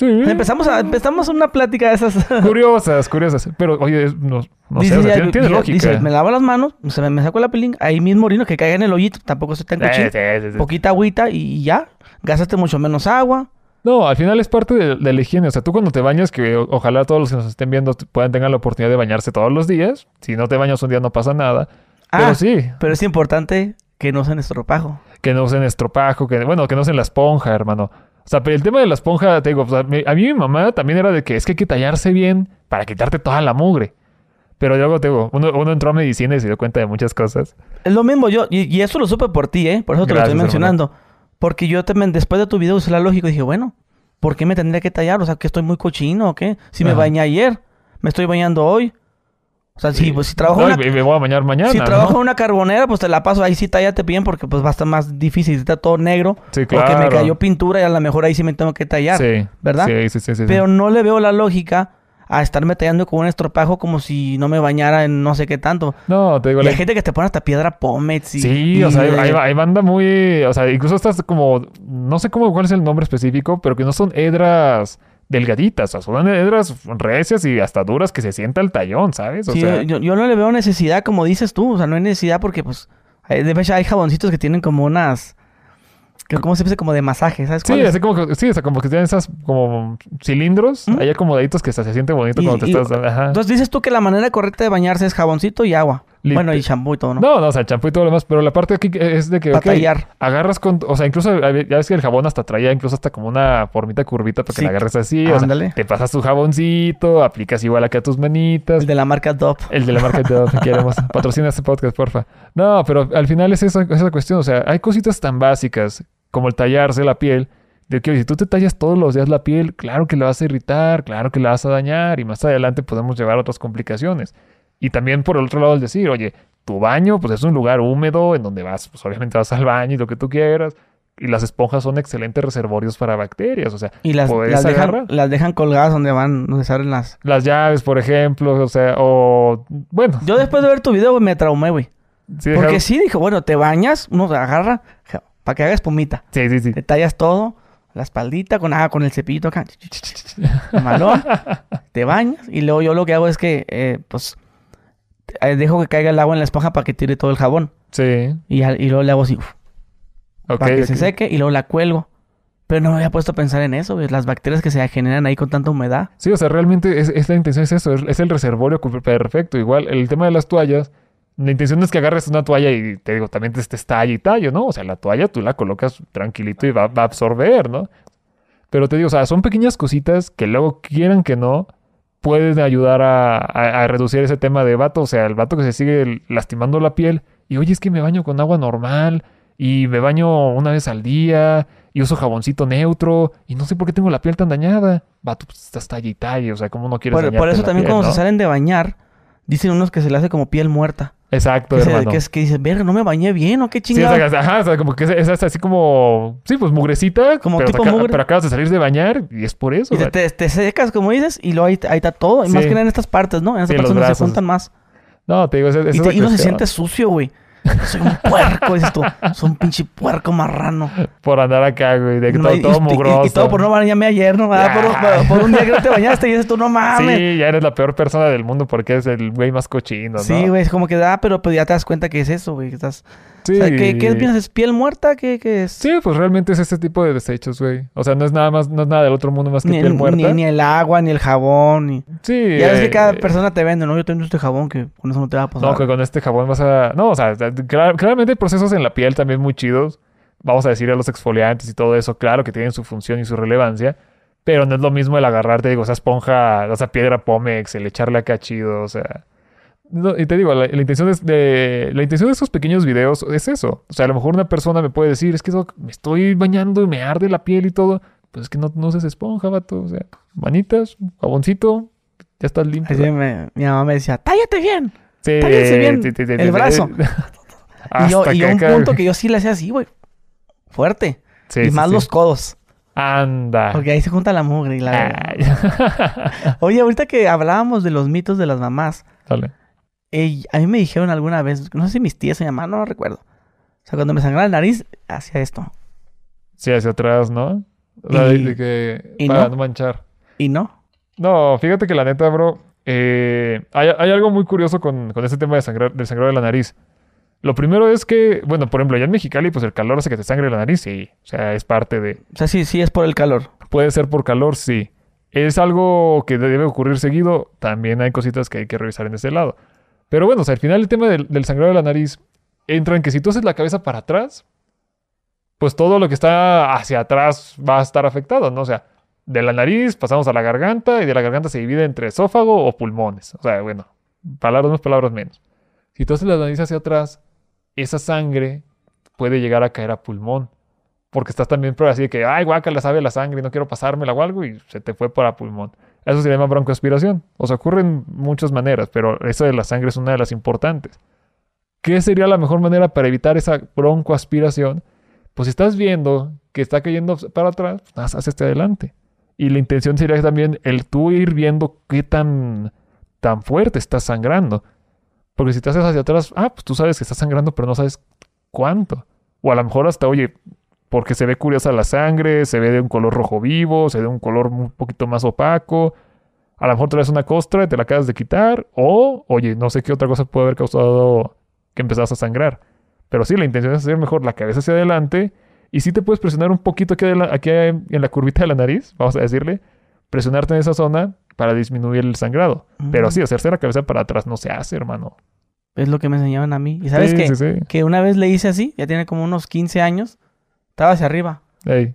Sí. Empezamos, a, empezamos una plática de esas. <laughs> Curiosas, curiosas. Pero, oye, no, no dice, sé, o sea, ya- tiene, lógica. dice, me lavo las manos, se me, me saco la pilinga, ahí mismo orino, que caiga en el hoyito. Tampoco cochino. sí, sí, sí. Poquita agüita y ya. Gastaste mucho menos agua. No, al final es parte de, de la higiene. O sea, tú cuando te bañas, que o- ojalá todos los que nos estén viendo puedan tener la oportunidad de bañarse todos los días. Si no te bañas un día no pasa nada. Pero Ah, sí, Pero es importante que no usen estropajo. que no usen estropajo, que bueno, que no usen la esponja, hermano. O sea, pero el tema de la esponja, te digo, o sea, mi- a mí mi mamá también era de que es que hay que tallarse bien para quitarte toda la mugre. Pero luego te digo, uno, uno entró a medicina y se dio cuenta de muchas cosas. Es lo mismo yo, y, y eso lo supe por ti, ¿eh? Por eso te Gracias, lo estoy mencionando. Porque yo también, después de tu video, usé la lógica y dije, bueno, ¿por qué me tendría que tallar? O sea, que estoy muy cochino o qué? Si me Ajá. bañé ayer, me estoy bañando hoy. O sea, si, pues, si trabajo No, una, me, voy a bañar mañana. si ¿no? trabajo en una carbonera, pues te la paso ahí sí tállate bien porque pues va a estar más difícil. Está todo negro. Sí, Porque me claro. cayó pintura y a lo mejor ahí sí me tengo que tallar. Sí, ¿verdad? Sí, sí, sí. sí, sí. Pero no le veo la lógica a estarme tallando con un estropajo como si no me bañara en no sé qué tanto. No, te digo, Y la- hay gente que te pone hasta piedra pómez y... Sí, o sea, hay, hay- hay banda muy. O sea, incluso estas como. No sé cómo cuál es el nombre específico, pero que no son hedras delgaditas. O sea, son hedras recias y hasta duras que se sienta el tallón, ¿sabes? O Sí, sea, yo, yo no le veo necesidad, como dices tú. O sea, no hay necesidad porque, pues, de hecho, hay jaboncitos que tienen como unas... Que, ¿Cómo se dice? Como de masaje, ¿sabes Sí, así como que, sí, o sea, como que tienen esas como cilindros, ¿Mm? hay acomodaditos que hasta se siente bonito Y- cuando te y- estás. Ajá. Entonces dices tú que la manera correcta de bañarse es jaboncito y agua. Bueno, y champú y todo, ¿no? No, no, o sea, champú y todo lo demás, pero la parte aquí es de que Para ok, tallar. agarras con, o sea, incluso ya ves que el jabón hasta traía incluso hasta como una formita curvita para que Sí. la agarres así, o sea, Ándale. te pasas tu jaboncito, aplicas igual acá tus manitas, El de la marca Dove. el de la marca Dove, que queremos. <laughs> Patrocina este podcast, porfa. No, pero al final es esa, esa cuestión. O sea, hay cositas tan básicas como el tallarse la piel. De que si tú te tallas todos los días la piel, claro que la vas a irritar, claro que la vas a dañar y más adelante podemos llevar a otras complicaciones. Y también por el otro lado el decir, oye, tu baño pues es un lugar húmedo en donde vas, pues obviamente vas al baño y lo que tú quieras. Y las esponjas son excelentes reservorios para bacterias. O sea, Y las, las, dejan, las dejan colgadas donde van, donde se abren las... Las llaves, por ejemplo, o sea, o bueno. Yo después de ver tu video, güey, me traumé, güey. sí, Porque deja- sí, dijo, bueno, te bañas, uno te agarra para que haga espumita. sí, sí, sí. Te tallas todo, la espaldita con, ah, con el cepillito acá. <laughs> Malón. te bañas. Y luego yo lo que hago es que, eh, pues, dejo que caiga el agua en la esponja para que tire todo el jabón. Sí. Y, luego le hago así, uf, para que se seque y luego la cuelgo. Pero no me había puesto a pensar en eso. Las bacterias que se generan ahí con tanta humedad. Sí, o sea, realmente es, es la intención es eso, es, es el reservorio perfecto. Igual, el tema de las toallas, la intención no es que agarres una toalla y te digo, también te talla y tallo, ¿no? O sea, la toalla tú la colocas tranquilito y va, va a absorber, ¿no? Pero te digo, o sea, son pequeñas cositas que luego quieran que no, pueden ayudar a, a- a reducir ese tema de vato. O sea, el vato que se sigue lastimando la piel y oye, es que me baño con agua normal y me baño una vez al día y uso jaboncito neutro y no sé por qué tengo la piel tan dañada. Vato, pues estás talla y talla, o sea, ¿cómo no quieres Por, por eso la también piel, cuando no? se salen de bañar, dicen unos que se le hace como piel muerta. Exacto, Que, se- hermano. que es que dicen, verga, no me bañé bien o qué Sí, chingada. sea, ajá, o sea, como que es, es así como, sí, pues mugrecita, Como pero, tipo mugre. pero acabas de salir de bañar y es por eso. Y te, secas, como dices, y luego ahí, ahí está todo. Y más Sí. que nada en estas partes, ¿no? En estas Sí, partes donde se juntan más. No, te digo, es, es Y, te- y uno se siente sucio, güey. Soy un puerco, tú. Soy un pinche puerco marrano. Por andar acá, güey, de que No, todo, y, todo y- mugroso. y todo por no bañarme ayer, ¿no? Ah, por, un día que no te bañaste y dices tú, no mames. Sí, ya eres la peor persona del mundo porque eres el güey más cochino, ¿no? Sí, güey, es como que da, pero pues ya te das cuenta que es eso, güey. que Estás, Sí. o sea, ¿qué, qué es, piel muerta? ¿Qué, qué es? Sí, pues realmente es este tipo de desechos, güey. O sea, no es nada más, no es nada del otro mundo más que Ni, piel muerta. ni- ni el agua, ni el jabón, ni... Sí. Ya ves que eh, cada eh, persona te vende, ¿no? Yo tengo este jabón que con eso no te va a pasar. No, que con este jabón vas a... No, o sea, clar- claramente hay procesos en la piel también muy chidos. Vamos a decir a los exfoliantes y todo eso. Claro que tienen su función y su relevancia. Pero no es lo mismo el agarrarte, digo, esa esponja, o sea, piedra Pomex, el echarle acá chido, o sea. No, y te digo, la, la intención es de, la intención de esos pequeños videos es eso. O sea, a lo mejor una persona me puede decir, es que Doc, me estoy bañando y me arde la piel y todo. Pues es que no, no uses esponja, vato. O sea, manitas, jaboncito, ya estás limpio. Así me- mi mamá me decía, tállate bien. Sí, Tállense bien sí, sí, el sí, <laughs> Y yo, Hasta y yo que un punto que yo sí le hacía así, güey. Fuerte. Sí, y sí, más sí. los codos. Anda. Porque ahí se junta la mugre y la... <laughs> Oye, ahorita que hablábamos de los mitos de las mamás, Dale. a mí me dijeron alguna vez, no sé si mis tías o mi mamá, no lo recuerdo. O sea, cuando me sangraba la nariz, hacía esto. Sí, hacia atrás, ¿no? O sea, de- Y- de que y para no. no manchar. Y no. No, fíjate que la neta, bro, eh, hay, hay algo muy curioso con, con ese tema de sangrar, del sangrado de la nariz. Lo primero es que, bueno, por ejemplo, allá en Mexicali, pues el calor hace que te sangre la nariz, sí. O sea, es parte de... O sea, sí, sí es por el calor. Puede ser por calor, sí. Es algo que debe ocurrir seguido. También hay cositas que hay que revisar en ese lado. Pero bueno, o sea, al final el tema del, del sangrado de la nariz entra en que si tú haces la cabeza para atrás, pues todo lo que está hacia atrás va a estar afectado, ¿no? O sea, de la nariz pasamos a la garganta y de la garganta se divide entre esófago o pulmones. O sea, bueno, palabras más, palabras menos. Si tú haces la nariz hacia atrás, esa sangre puede llegar a caer a pulmón. Porque estás también así de que, ay, guaca, sabe la sangre, no quiero pasármela o algo, y se te fue para pulmón. Eso se llama broncoaspiración. O sea, ocurre en muchas maneras, pero eso de la sangre es una de las importantes. ¿Qué sería la mejor manera para evitar esa broncoaspiración? Pues si estás viendo que está cayendo para atrás, pues, haz este adelante. Y la intención sería también el tú ir viendo qué tan, tan fuerte estás sangrando. Porque si te haces hacia atrás, ah, pues tú sabes que estás sangrando, pero no sabes cuánto. O a lo mejor hasta, oye, porque se ve curiosa la sangre, se ve de un color rojo vivo, se ve de un color un poquito más opaco. A lo mejor traes una costra y te la acabas de quitar. O, oye, no sé qué otra cosa puede haber causado que empezás a sangrar. Pero sí, la intención es hacer mejor la cabeza hacia adelante. Y sí te puedes presionar un poquito aquí, aquí en la curvita de la nariz, vamos a decirle. Presionarte en esa zona para disminuir el sangrado. Pero sí, hacerse la cabeza para atrás no se hace, hermano. Es lo que me enseñaban a mí. ¿Y sabes Sí, qué? sí, sí. Que una vez le hice así, ya tiene como unos 15 años. Estaba hacia arriba. Ey.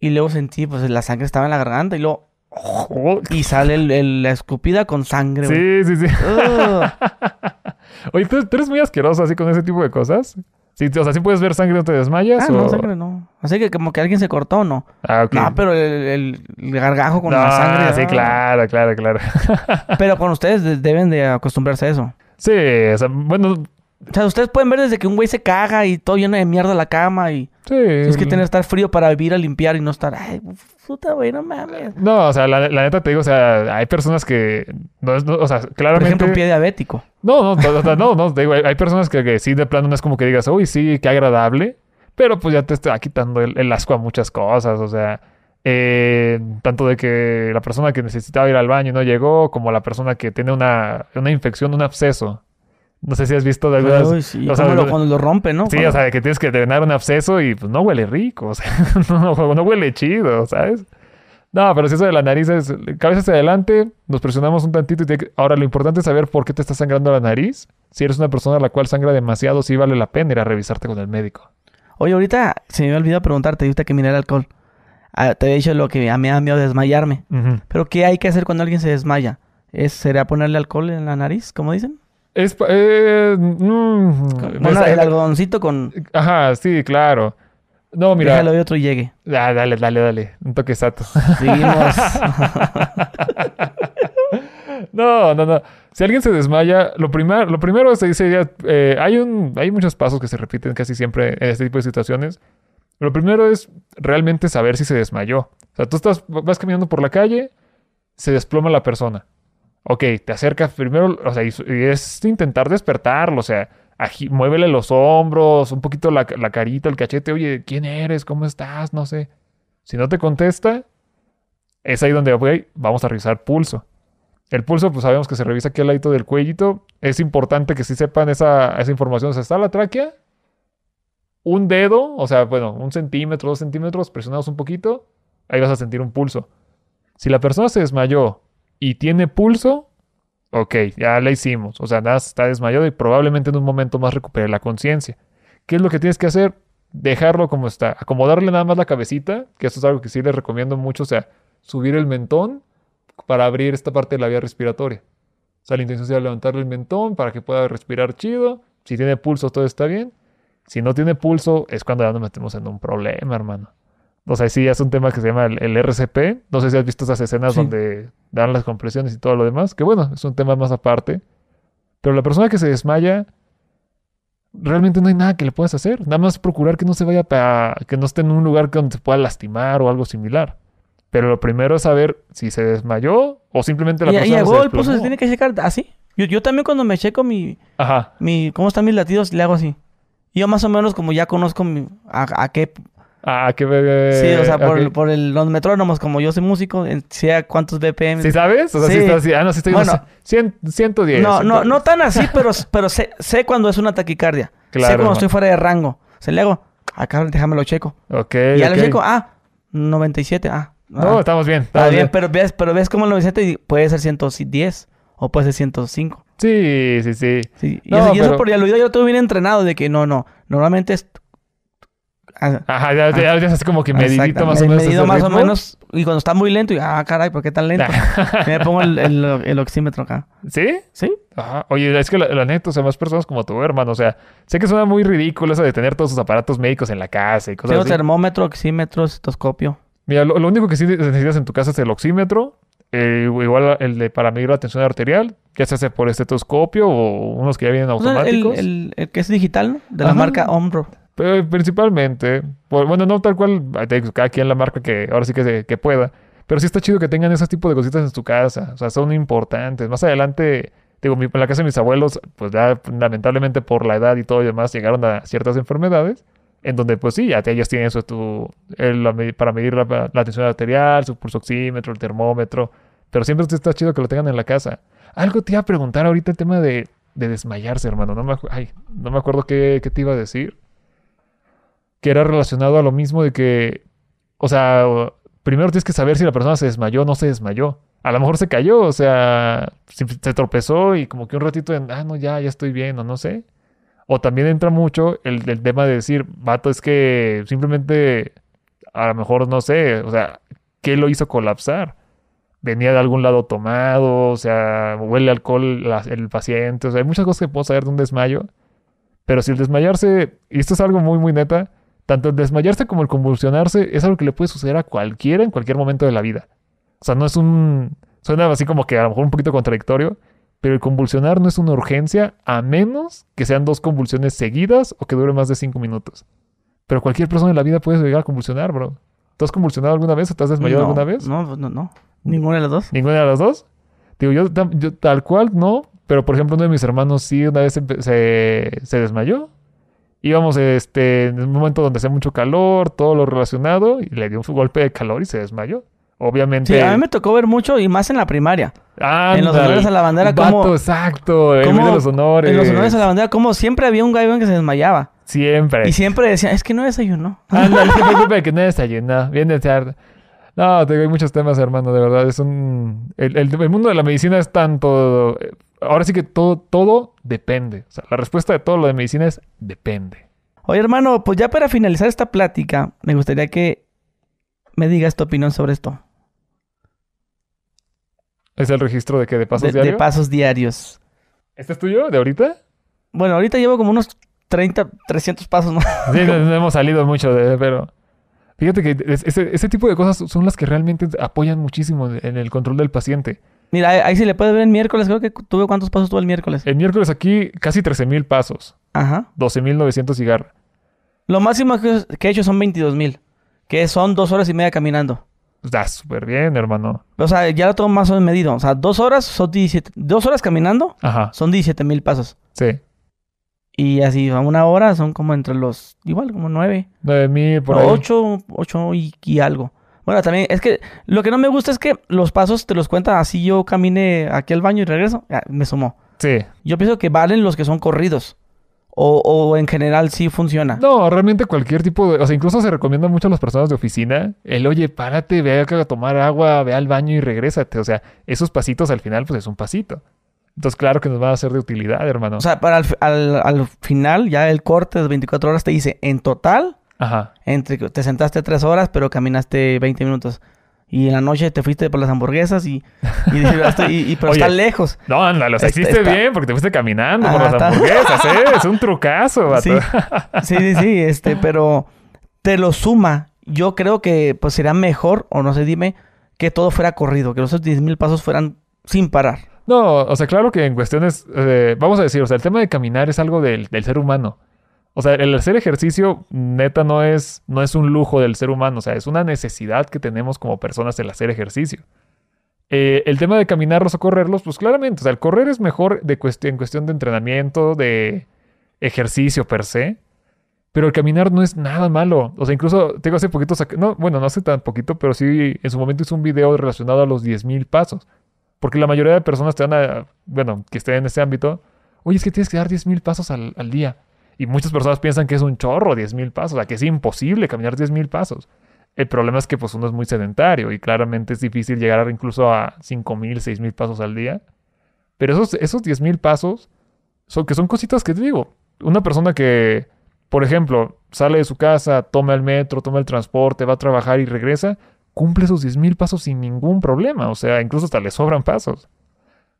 Y luego sentí, pues la sangre estaba en la garganta y luego... Oh, Y sale el- el- la escupida con sangre, güey. Sí, sí, sí. <laughs> Oye, ¿tú, tú eres muy asqueroso así con ese tipo de cosas. Sí, o sea, ¿sí puedes ver sangre no te desmayas? Ah, no, sangre no. Así que como que alguien se cortó, ¿no? Ah, ok. No, pero el, el- gargajo con No, la sangre. sí, ah. claro, claro, claro. Pero <laughs> con ustedes de- deben de acostumbrarse a eso. sí, o sea, bueno, O sea, ustedes pueden ver desde que un güey se caga y todo lleno de mierda la cama y sí. tienes que tener estar frío para ir a limpiar y no estar, ay, puta güey, no mames. No, o sea, la, la neta te digo, o sea, hay personas que... No, es- no, o sea, Por claramente... ejemplo, un pie diabético. No, no, no, no, no, no, te digo, hay, hay personas que, que sí de plano no es como que digas, uy, sí, qué agradable, pero pues ya te está quitando el, el asco a muchas cosas, o sea, eh, tanto de que la persona que necesitaba ir al baño y no llegó, como la persona que tiene una, una infección, un absceso. No sé si has visto de algunas... Uy, sí, o sea, lo- cuando lo rompe, ¿no? Sí, Cuando- o sea, que tienes que drenar un absceso y pues no huele rico, <laughs> o sea, no, no huele chido, ¿sabes? No, pero si eso de la nariz es cabeza hacia adelante, nos presionamos un tantito y que- ahora lo importante es saber por qué te está sangrando la nariz. Si eres una persona a la cual sangra demasiado, sí vale la pena ir a revisarte con el médico. Oye, ahorita se me olvidado preguntarte, ahorita que miré el alcohol. Ah, te había dicho lo que a mí me da miedo desmayarme. Pero ¿qué hay que hacer cuando alguien se desmaya? ¿Es, ¿Sería ponerle alcohol en la nariz, como dicen? Es pa- eh, mm, Bueno, el algodoncito con... Ajá, sí, claro. No, mira. Déjalo de otro y llegue. Ah, dale, dale, dale. Un toque sato. Seguimos. <laughs> No, no, no. Si alguien se desmaya, lo, primero lo primero se dice, eh, hay, un, hay muchos pasos que se repiten casi siempre en este tipo de situaciones. Lo primero es realmente saber si se desmayó. O sea, tú estás, vas caminando por la calle, se desploma la persona. Ok, te acercas primero, o sea, y, es intentar despertarlo, o sea, muévele los hombros, un poquito la, la carita, el cachete, oye, ¿quién eres? ¿Cómo estás? No sé. Si no te contesta, es ahí donde, ok, vamos a revisar pulso. El pulso, pues sabemos que se revisa aquí al ladito del cuellito. Es importante que sí sepan esa, esa información. O sea, está la tráquea, un dedo, o sea, bueno, un centímetro, dos centímetros, presionados un poquito, ahí vas a sentir un pulso. Si la persona se desmayó y tiene pulso, ok, ya la hicimos. O sea, nada, está desmayado y probablemente en un momento más recupere la conciencia. ¿Qué es lo que tienes que hacer? Dejarlo como está. Acomodarle nada más la cabecita, que esto es algo que sí les recomiendo mucho. O sea, subir el mentón para abrir esta parte de la vía respiratoria. O sea, la intención sería levantarle el mentón para que pueda respirar chido. Si tiene pulso, todo está bien. Si no tiene pulso, es cuando ya nos metemos en un problema, hermano. O sea, sí, es un tema que se llama el, el RCP. No sé si has visto esas escenas Sí. donde dan las compresiones y todo lo demás. Que bueno, es un tema más aparte. Pero la persona que se desmaya, realmente no hay nada que le puedas hacer. Nada más procurar que no se vaya para que no esté en un lugar donde se pueda lastimar o algo similar. Pero lo primero es saber si se desmayó o simplemente la Y, y persona a se el pulso se desplomó. tiene que checar así. Yo, yo también cuando me checo mi, Ajá. mi... ¿Cómo están mis latidos? Le hago así. Yo más o menos como ya conozco mi, a, a qué... Ah, que bebé. sí, o sea, por, ok. por el, los metrónomos, como yo soy músico, en- sé a cuántos BPM. ¿Sí sabes? O sea, sí, Sí. así. Ah, no, sí estoy Bueno. bueno, 100, 110. No, no, 110. no tan así, <laughs> pero, pero sé, sé cuando es una taquicardia. sé Claro, cuando hermano. estoy fuera de rango. Se le hago, acá déjame lo checo. Ok. Y ya ok. lo checo, ah, 97, ah. No, ah, estamos bien. está estamos bien, bien. pero ves, pero ves como el 97 y puede ser 110 o puede ser 105. Sí, sí, sí. Sí. Y, eso, y eso pero- por el oído yo lo tengo bien entrenado de que no, no. Normalmente es. Ajá, ya, ya, ya es así como que medidito más o me- menos. medido más o menos. Y cuando está muy lento, y ah, caray, ¿por qué tan lento? <laughs> me pongo el, el, el oxímetro acá. ¿Sí? ¿Sí? Ajá. Oye, es que la, la neta, o sea, más personas como tú, hermano. O sea, sé que suena muy ridículo eso de tener todos sus aparatos médicos en la casa y cosas Tengo así. termómetro, oxímetro, estetoscopio. Mira, lo, lo único que sí necesitas en tu casa es el oxímetro. eh, igual el de para medir la tensión arterial, ya se hace por estetoscopio o unos que ya vienen O sea, el, automáticos. el- el que es digital, ¿no? De la marca Omro. Pero principalmente, bueno, no tal cual, digo, cada quien la marca que ahora sí que, se- que pueda. Pero sí está chido que tengan ese tipo de cositas en su casa. O sea, son importantes. Más adelante, digo, en la casa de mis abuelos, pues ya lamentablemente por la edad y todo y demás, llegaron a ciertas enfermedades. En donde, pues sí, ya ellos tienen eso tu, para medir la, la tensión arterial, su pulso oxímetro, el termómetro. Pero siempre está chido que lo tengan en la casa. Algo te iba a preguntar ahorita el tema de, de desmayarse, hermano. No me, ay, no me acuerdo qué, qué te iba a decir que era relacionado a lo mismo de que, o sea, primero tienes que saber si la persona se desmayó o no se desmayó. A lo mejor se cayó, o sea, se tropezó y como que un ratito en, ah, no, ya, ya estoy bien, o no sé. O también entra mucho el, tema de decir, vato, es que simplemente, a lo mejor, no sé, o sea, ¿qué lo hizo colapsar? Venía de algún lado tomado, o sea, huele alcohol el paciente, o sea, hay muchas cosas que puedo saber de un desmayo. Pero si el desmayarse, y esto es algo muy, muy neta, tanto el desmayarse como el convulsionarse es algo que le puede suceder a cualquiera en cualquier momento de la vida. O sea, no es un... Suena así como que a lo mejor un poquito contradictorio, pero el convulsionar no es una urgencia a menos que sean dos convulsiones seguidas o que dure más de cinco minutos. Pero cualquier persona en la vida puede llegar a convulsionar, bro. ¿Tú has convulsionado alguna vez o te has desmayado no, alguna vez? No, no, no. Ninguna de las dos. ¿Ninguna de las dos? Digo, yo, yo tal cual no, pero por ejemplo uno de mis hermanos sí una vez se, se desmayó. Íbamos este, en un momento donde hacía mucho calor, todo lo relacionado, y le dio un golpe de calor y se desmayó. Obviamente. Sí, a mí me tocó ver mucho y más en la primaria. en los honores a la bandera, Vato, cómo- exacto. En de los honores. En los honores a la bandera, como siempre había un gallo que se desmayaba. Siempre. Y siempre decían, es que no desayunó. Ándale, <laughs> no se preocupe que no desayunó. Viene tarde. No, te digo, hay muchos temas, hermano, de verdad. Es un... El, el- el mundo de la medicina es tanto... eh, Ahora sí que todo, todo depende. O sea, la respuesta de todo lo de medicina es depende. Oye, hermano, pues ya para finalizar esta plática, me gustaría que me digas tu opinión sobre esto. ¿Es el registro de que de pasos De, de diarios? pasos diarios. ¿Este es tuyo? ¿De ahorita? Bueno, ahorita llevo como unos 30, 300 pasos más. Sí, no, no hemos salido mucho de... Pero... Fíjate que es- ese, ese tipo de cosas son las que realmente apoyan muchísimo en el control del paciente. Mira, ahí, sí le puedes ver el miércoles. Creo que tuve cuántos pasos tuve el miércoles. El miércoles aquí casi 13.000 pasos. Ajá. 12.900 cigarros. Lo máximo que, he hecho son 22 mil. Que son dos horas y media caminando. Está súper bien, hermano. O sea, ya lo tengo más o menos medido. O sea, dos horas son 17... Dos horas caminando Ajá, son 17 mil pasos. sí. Y así, a una hora son como entre los... Igual, como nueve. 9.000 por ahí. Ocho, ocho y, y algo. Bueno, también es que lo que no me gusta es que los pasos te los cuentan así yo camine aquí al baño y regreso. ah, me sumó. Sí. Yo pienso que valen los que son corridos. O, o en general sí funciona. No, realmente cualquier tipo de... O sea, incluso se recomienda mucho a las personas de oficina el, oye, párate, ve a tomar agua, ve al baño y regrésate. O sea, esos pasitos al final, pues es un pasito. Entonces, claro que nos van a ser de utilidad, hermano. O sea, para al, al- al final, ya el corte de 24 horas te dice, en total, Ajá. entre que te sentaste 3 horas, pero caminaste 20 minutos. Y en la noche te fuiste por las hamburguesas y... y, y- y- pero <laughs> Oye, está lejos. No, sea, Está- hiciste está- bien porque te fuiste caminando por las está- hamburguesas, ¿eh? Es un <laughs> trucazo, vato. Sí, sí, sí, sí, este, pero te lo suma. Yo creo que pues sería mejor, o no sé, dime, que todo fuera corrido, que esos 10 mil pasos fueran sin parar. No, o sea, claro que en cuestiones, eh, vamos a decir, o sea, el tema de caminar es algo del, del ser humano. O sea, el hacer ejercicio, neta, no es, no es un lujo del ser humano, o sea, es una necesidad que tenemos como personas el hacer ejercicio. Eh, el tema de caminarlos o correrlos, pues claramente, o sea, el correr es mejor de en cuestión de entrenamiento, de ejercicio per se, pero el caminar no es nada malo. O sea, incluso, tengo hace poquito, no, bueno, no hace tan poquito, pero sí, en su momento hice un video relacionado a los 10.000 pasos. Porque la mayoría de personas te van a, que estén en ese ámbito, oye, es que tienes que dar 10.000 pasos al, día. Y muchas personas piensan que es un chorro 10.000 pasos, o sea, que es imposible caminar 10.000 pasos. El problema es que pues uno es muy sedentario y claramente es difícil llegar a- incluso a 5.000, 6.000 pasos al día. Pero esos, esos 10.000 pasos, son, que son cositas que te digo, una persona que, por ejemplo, sale de su casa, toma el metro, toma el transporte, va a trabajar y regresa, cumple esos 10.000 pasos sin ningún problema. O sea, incluso hasta le sobran pasos.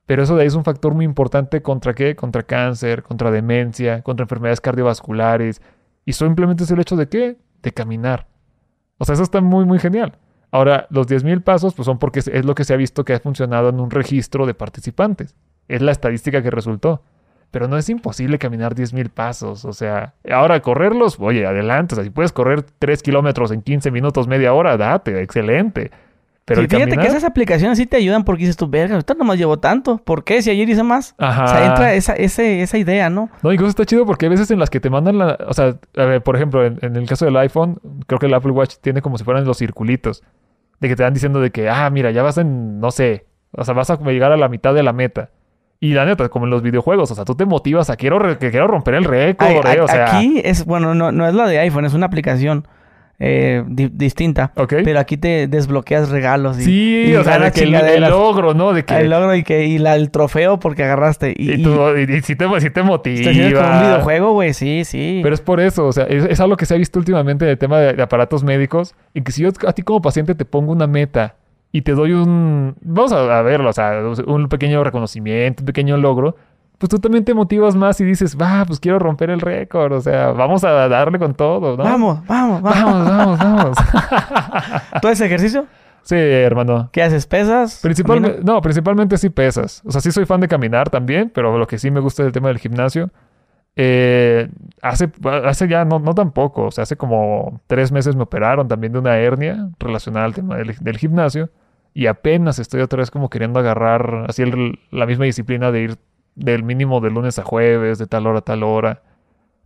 Pero eso de ahí es un factor muy importante contra qué? Contra cáncer, contra demencia, contra enfermedades cardiovasculares. Y simplemente es el hecho de qué? De caminar. O sea, eso está muy, muy genial. Ahora, los 10.000 pasos pues son porque es lo que se ha visto que ha funcionado en un registro de participantes. Es la estadística que resultó. Pero no es imposible caminar 10.000 pasos. O sea, ahora correrlos, oye, adelante. O sea, si puedes correr 3 kilómetros en 15 minutos, media hora, date, excelente. Pero Sí, fíjate caminar... que esas aplicaciones sí te ayudan porque dices tú, verga, ahorita nomás llevo tanto. ¿Por qué? Si ayer hice más. Ajá. O sea, entra esa, ese, esa idea, ¿no? No, incluso está chido porque hay veces en las que te mandan la... O sea, a ver, por ejemplo, en, en el caso del iPhone, creo que el Apple Watch tiene como si fueran los circulitos. De que te van diciendo de que, ah, mira, ya vas en, no sé, o sea, vas a llegar a la mitad de la meta. Y la neta, como en los videojuegos, o sea, tú te motivas a quiero, que quiero romper el récord, eh, o sea... aquí es, bueno, no, no es la de iPhone, es una aplicación eh, di- distinta. Ok. Pero aquí te desbloqueas regalos. Y, sí, y o sea, de que el, el logro, ¿no? De que... El logro y, que, y la, el trofeo porque agarraste. Y, tú, y, y sí te, sí te motiva. te como un videojuego, güey. Sí, sí. Pero es por eso, o sea, es, es algo que se ha visto últimamente en el tema de, de aparatos médicos. Y que si yo a ti como paciente te pongo una meta y te doy un. Vamos a, a verlo, o sea, un pequeño reconocimiento, un pequeño logro. Pues tú también te motivas más y dices, va, pues quiero romper el récord. O sea, vamos a darle con todo, ¿no? Vamos, vamos, vamos. Vamos, vamos. <laughs> ¿Tú haces ejercicio? sí, hermano. ¿Qué haces? ¿Pesas? Principalmente, no, principalmente sí pesas. O sea, sí soy fan de caminar también, pero lo que sí me gusta es el tema del gimnasio. Eh, hace, hace ya no, no tampoco, o sea, hace como tres meses me operaron también de una hernia relacionada al tema del, del gimnasio y apenas estoy otra vez como queriendo agarrar así el- la misma disciplina de ir del mínimo de lunes a jueves, de tal hora a tal hora.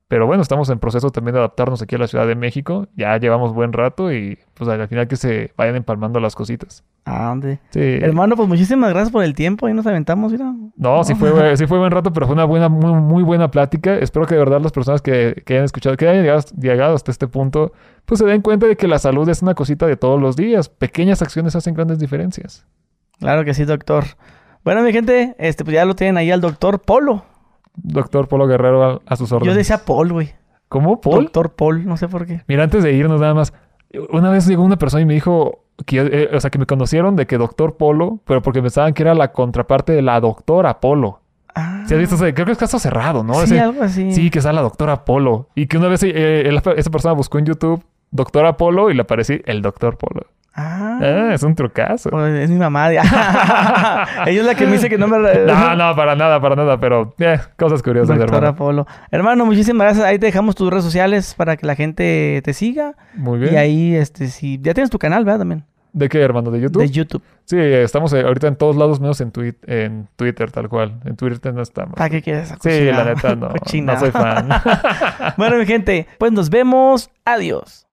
Pero bueno, estamos en proceso también de adaptarnos aquí a la Ciudad de México. Ya llevamos buen rato y pues al final que se vayan empalmando las cositas. Ah, ¿dónde? Sí. Hermano, pues muchísimas gracias por el tiempo. Ahí nos aventamos, mira. No, sí fue, <laughs> sí fue buen rato, pero fue una buena, muy, muy buena plática. Espero que de verdad las personas que, que hayan escuchado, que hayan llegado, llegado hasta este punto, pues se den cuenta de que la salud es una cosita de todos los días. Pequeñas acciones hacen grandes diferencias. Claro que sí, doctor. Bueno, mi gente, este, pues ya lo tienen ahí al doctor Polo. Doctor Polo Guerrero a, a sus órdenes. Yo decía Paul, güey. ¿Cómo, Paul? Doctor Paul, no sé por qué. Mira, antes de irnos nada más, una vez llegó una persona y me dijo que, eh, o sea, que me conocieron de que Doctor Polo, pero porque pensaban que era la contraparte de la Doctora Polo. Ah, ¿Sí has visto? ese? Creo que es caso cerrado, ¿no? sí, algo así. Sí, que sea la doctora Polo. Y que una vez eh, él- esa persona buscó en YouTube doctora Polo y le aparecí el doctor Polo. Ah, Ah, es un trucazo. pues es mi mamá. <laughs> Ella es la que me dice que no me... No, no, para nada, para nada, pero eh, cosas curiosas, Doctora hermano. Polo. Hermano, muchísimas gracias. Ahí te dejamos tus redes sociales para que la gente te siga. Muy bien. Y ahí, este, si... Ya tienes tu canal, ¿verdad? También. ¿De qué, hermano? ¿De YouTube? De YouTube. Sí, estamos eh, ahorita en todos lados, menos en, tweet, en Twitter, tal cual. En Twitter no estamos. ¿Para qué quieres Sí, la neta, no. <laughs> No soy fan. <laughs> bueno, mi gente, pues nos vemos. Adiós.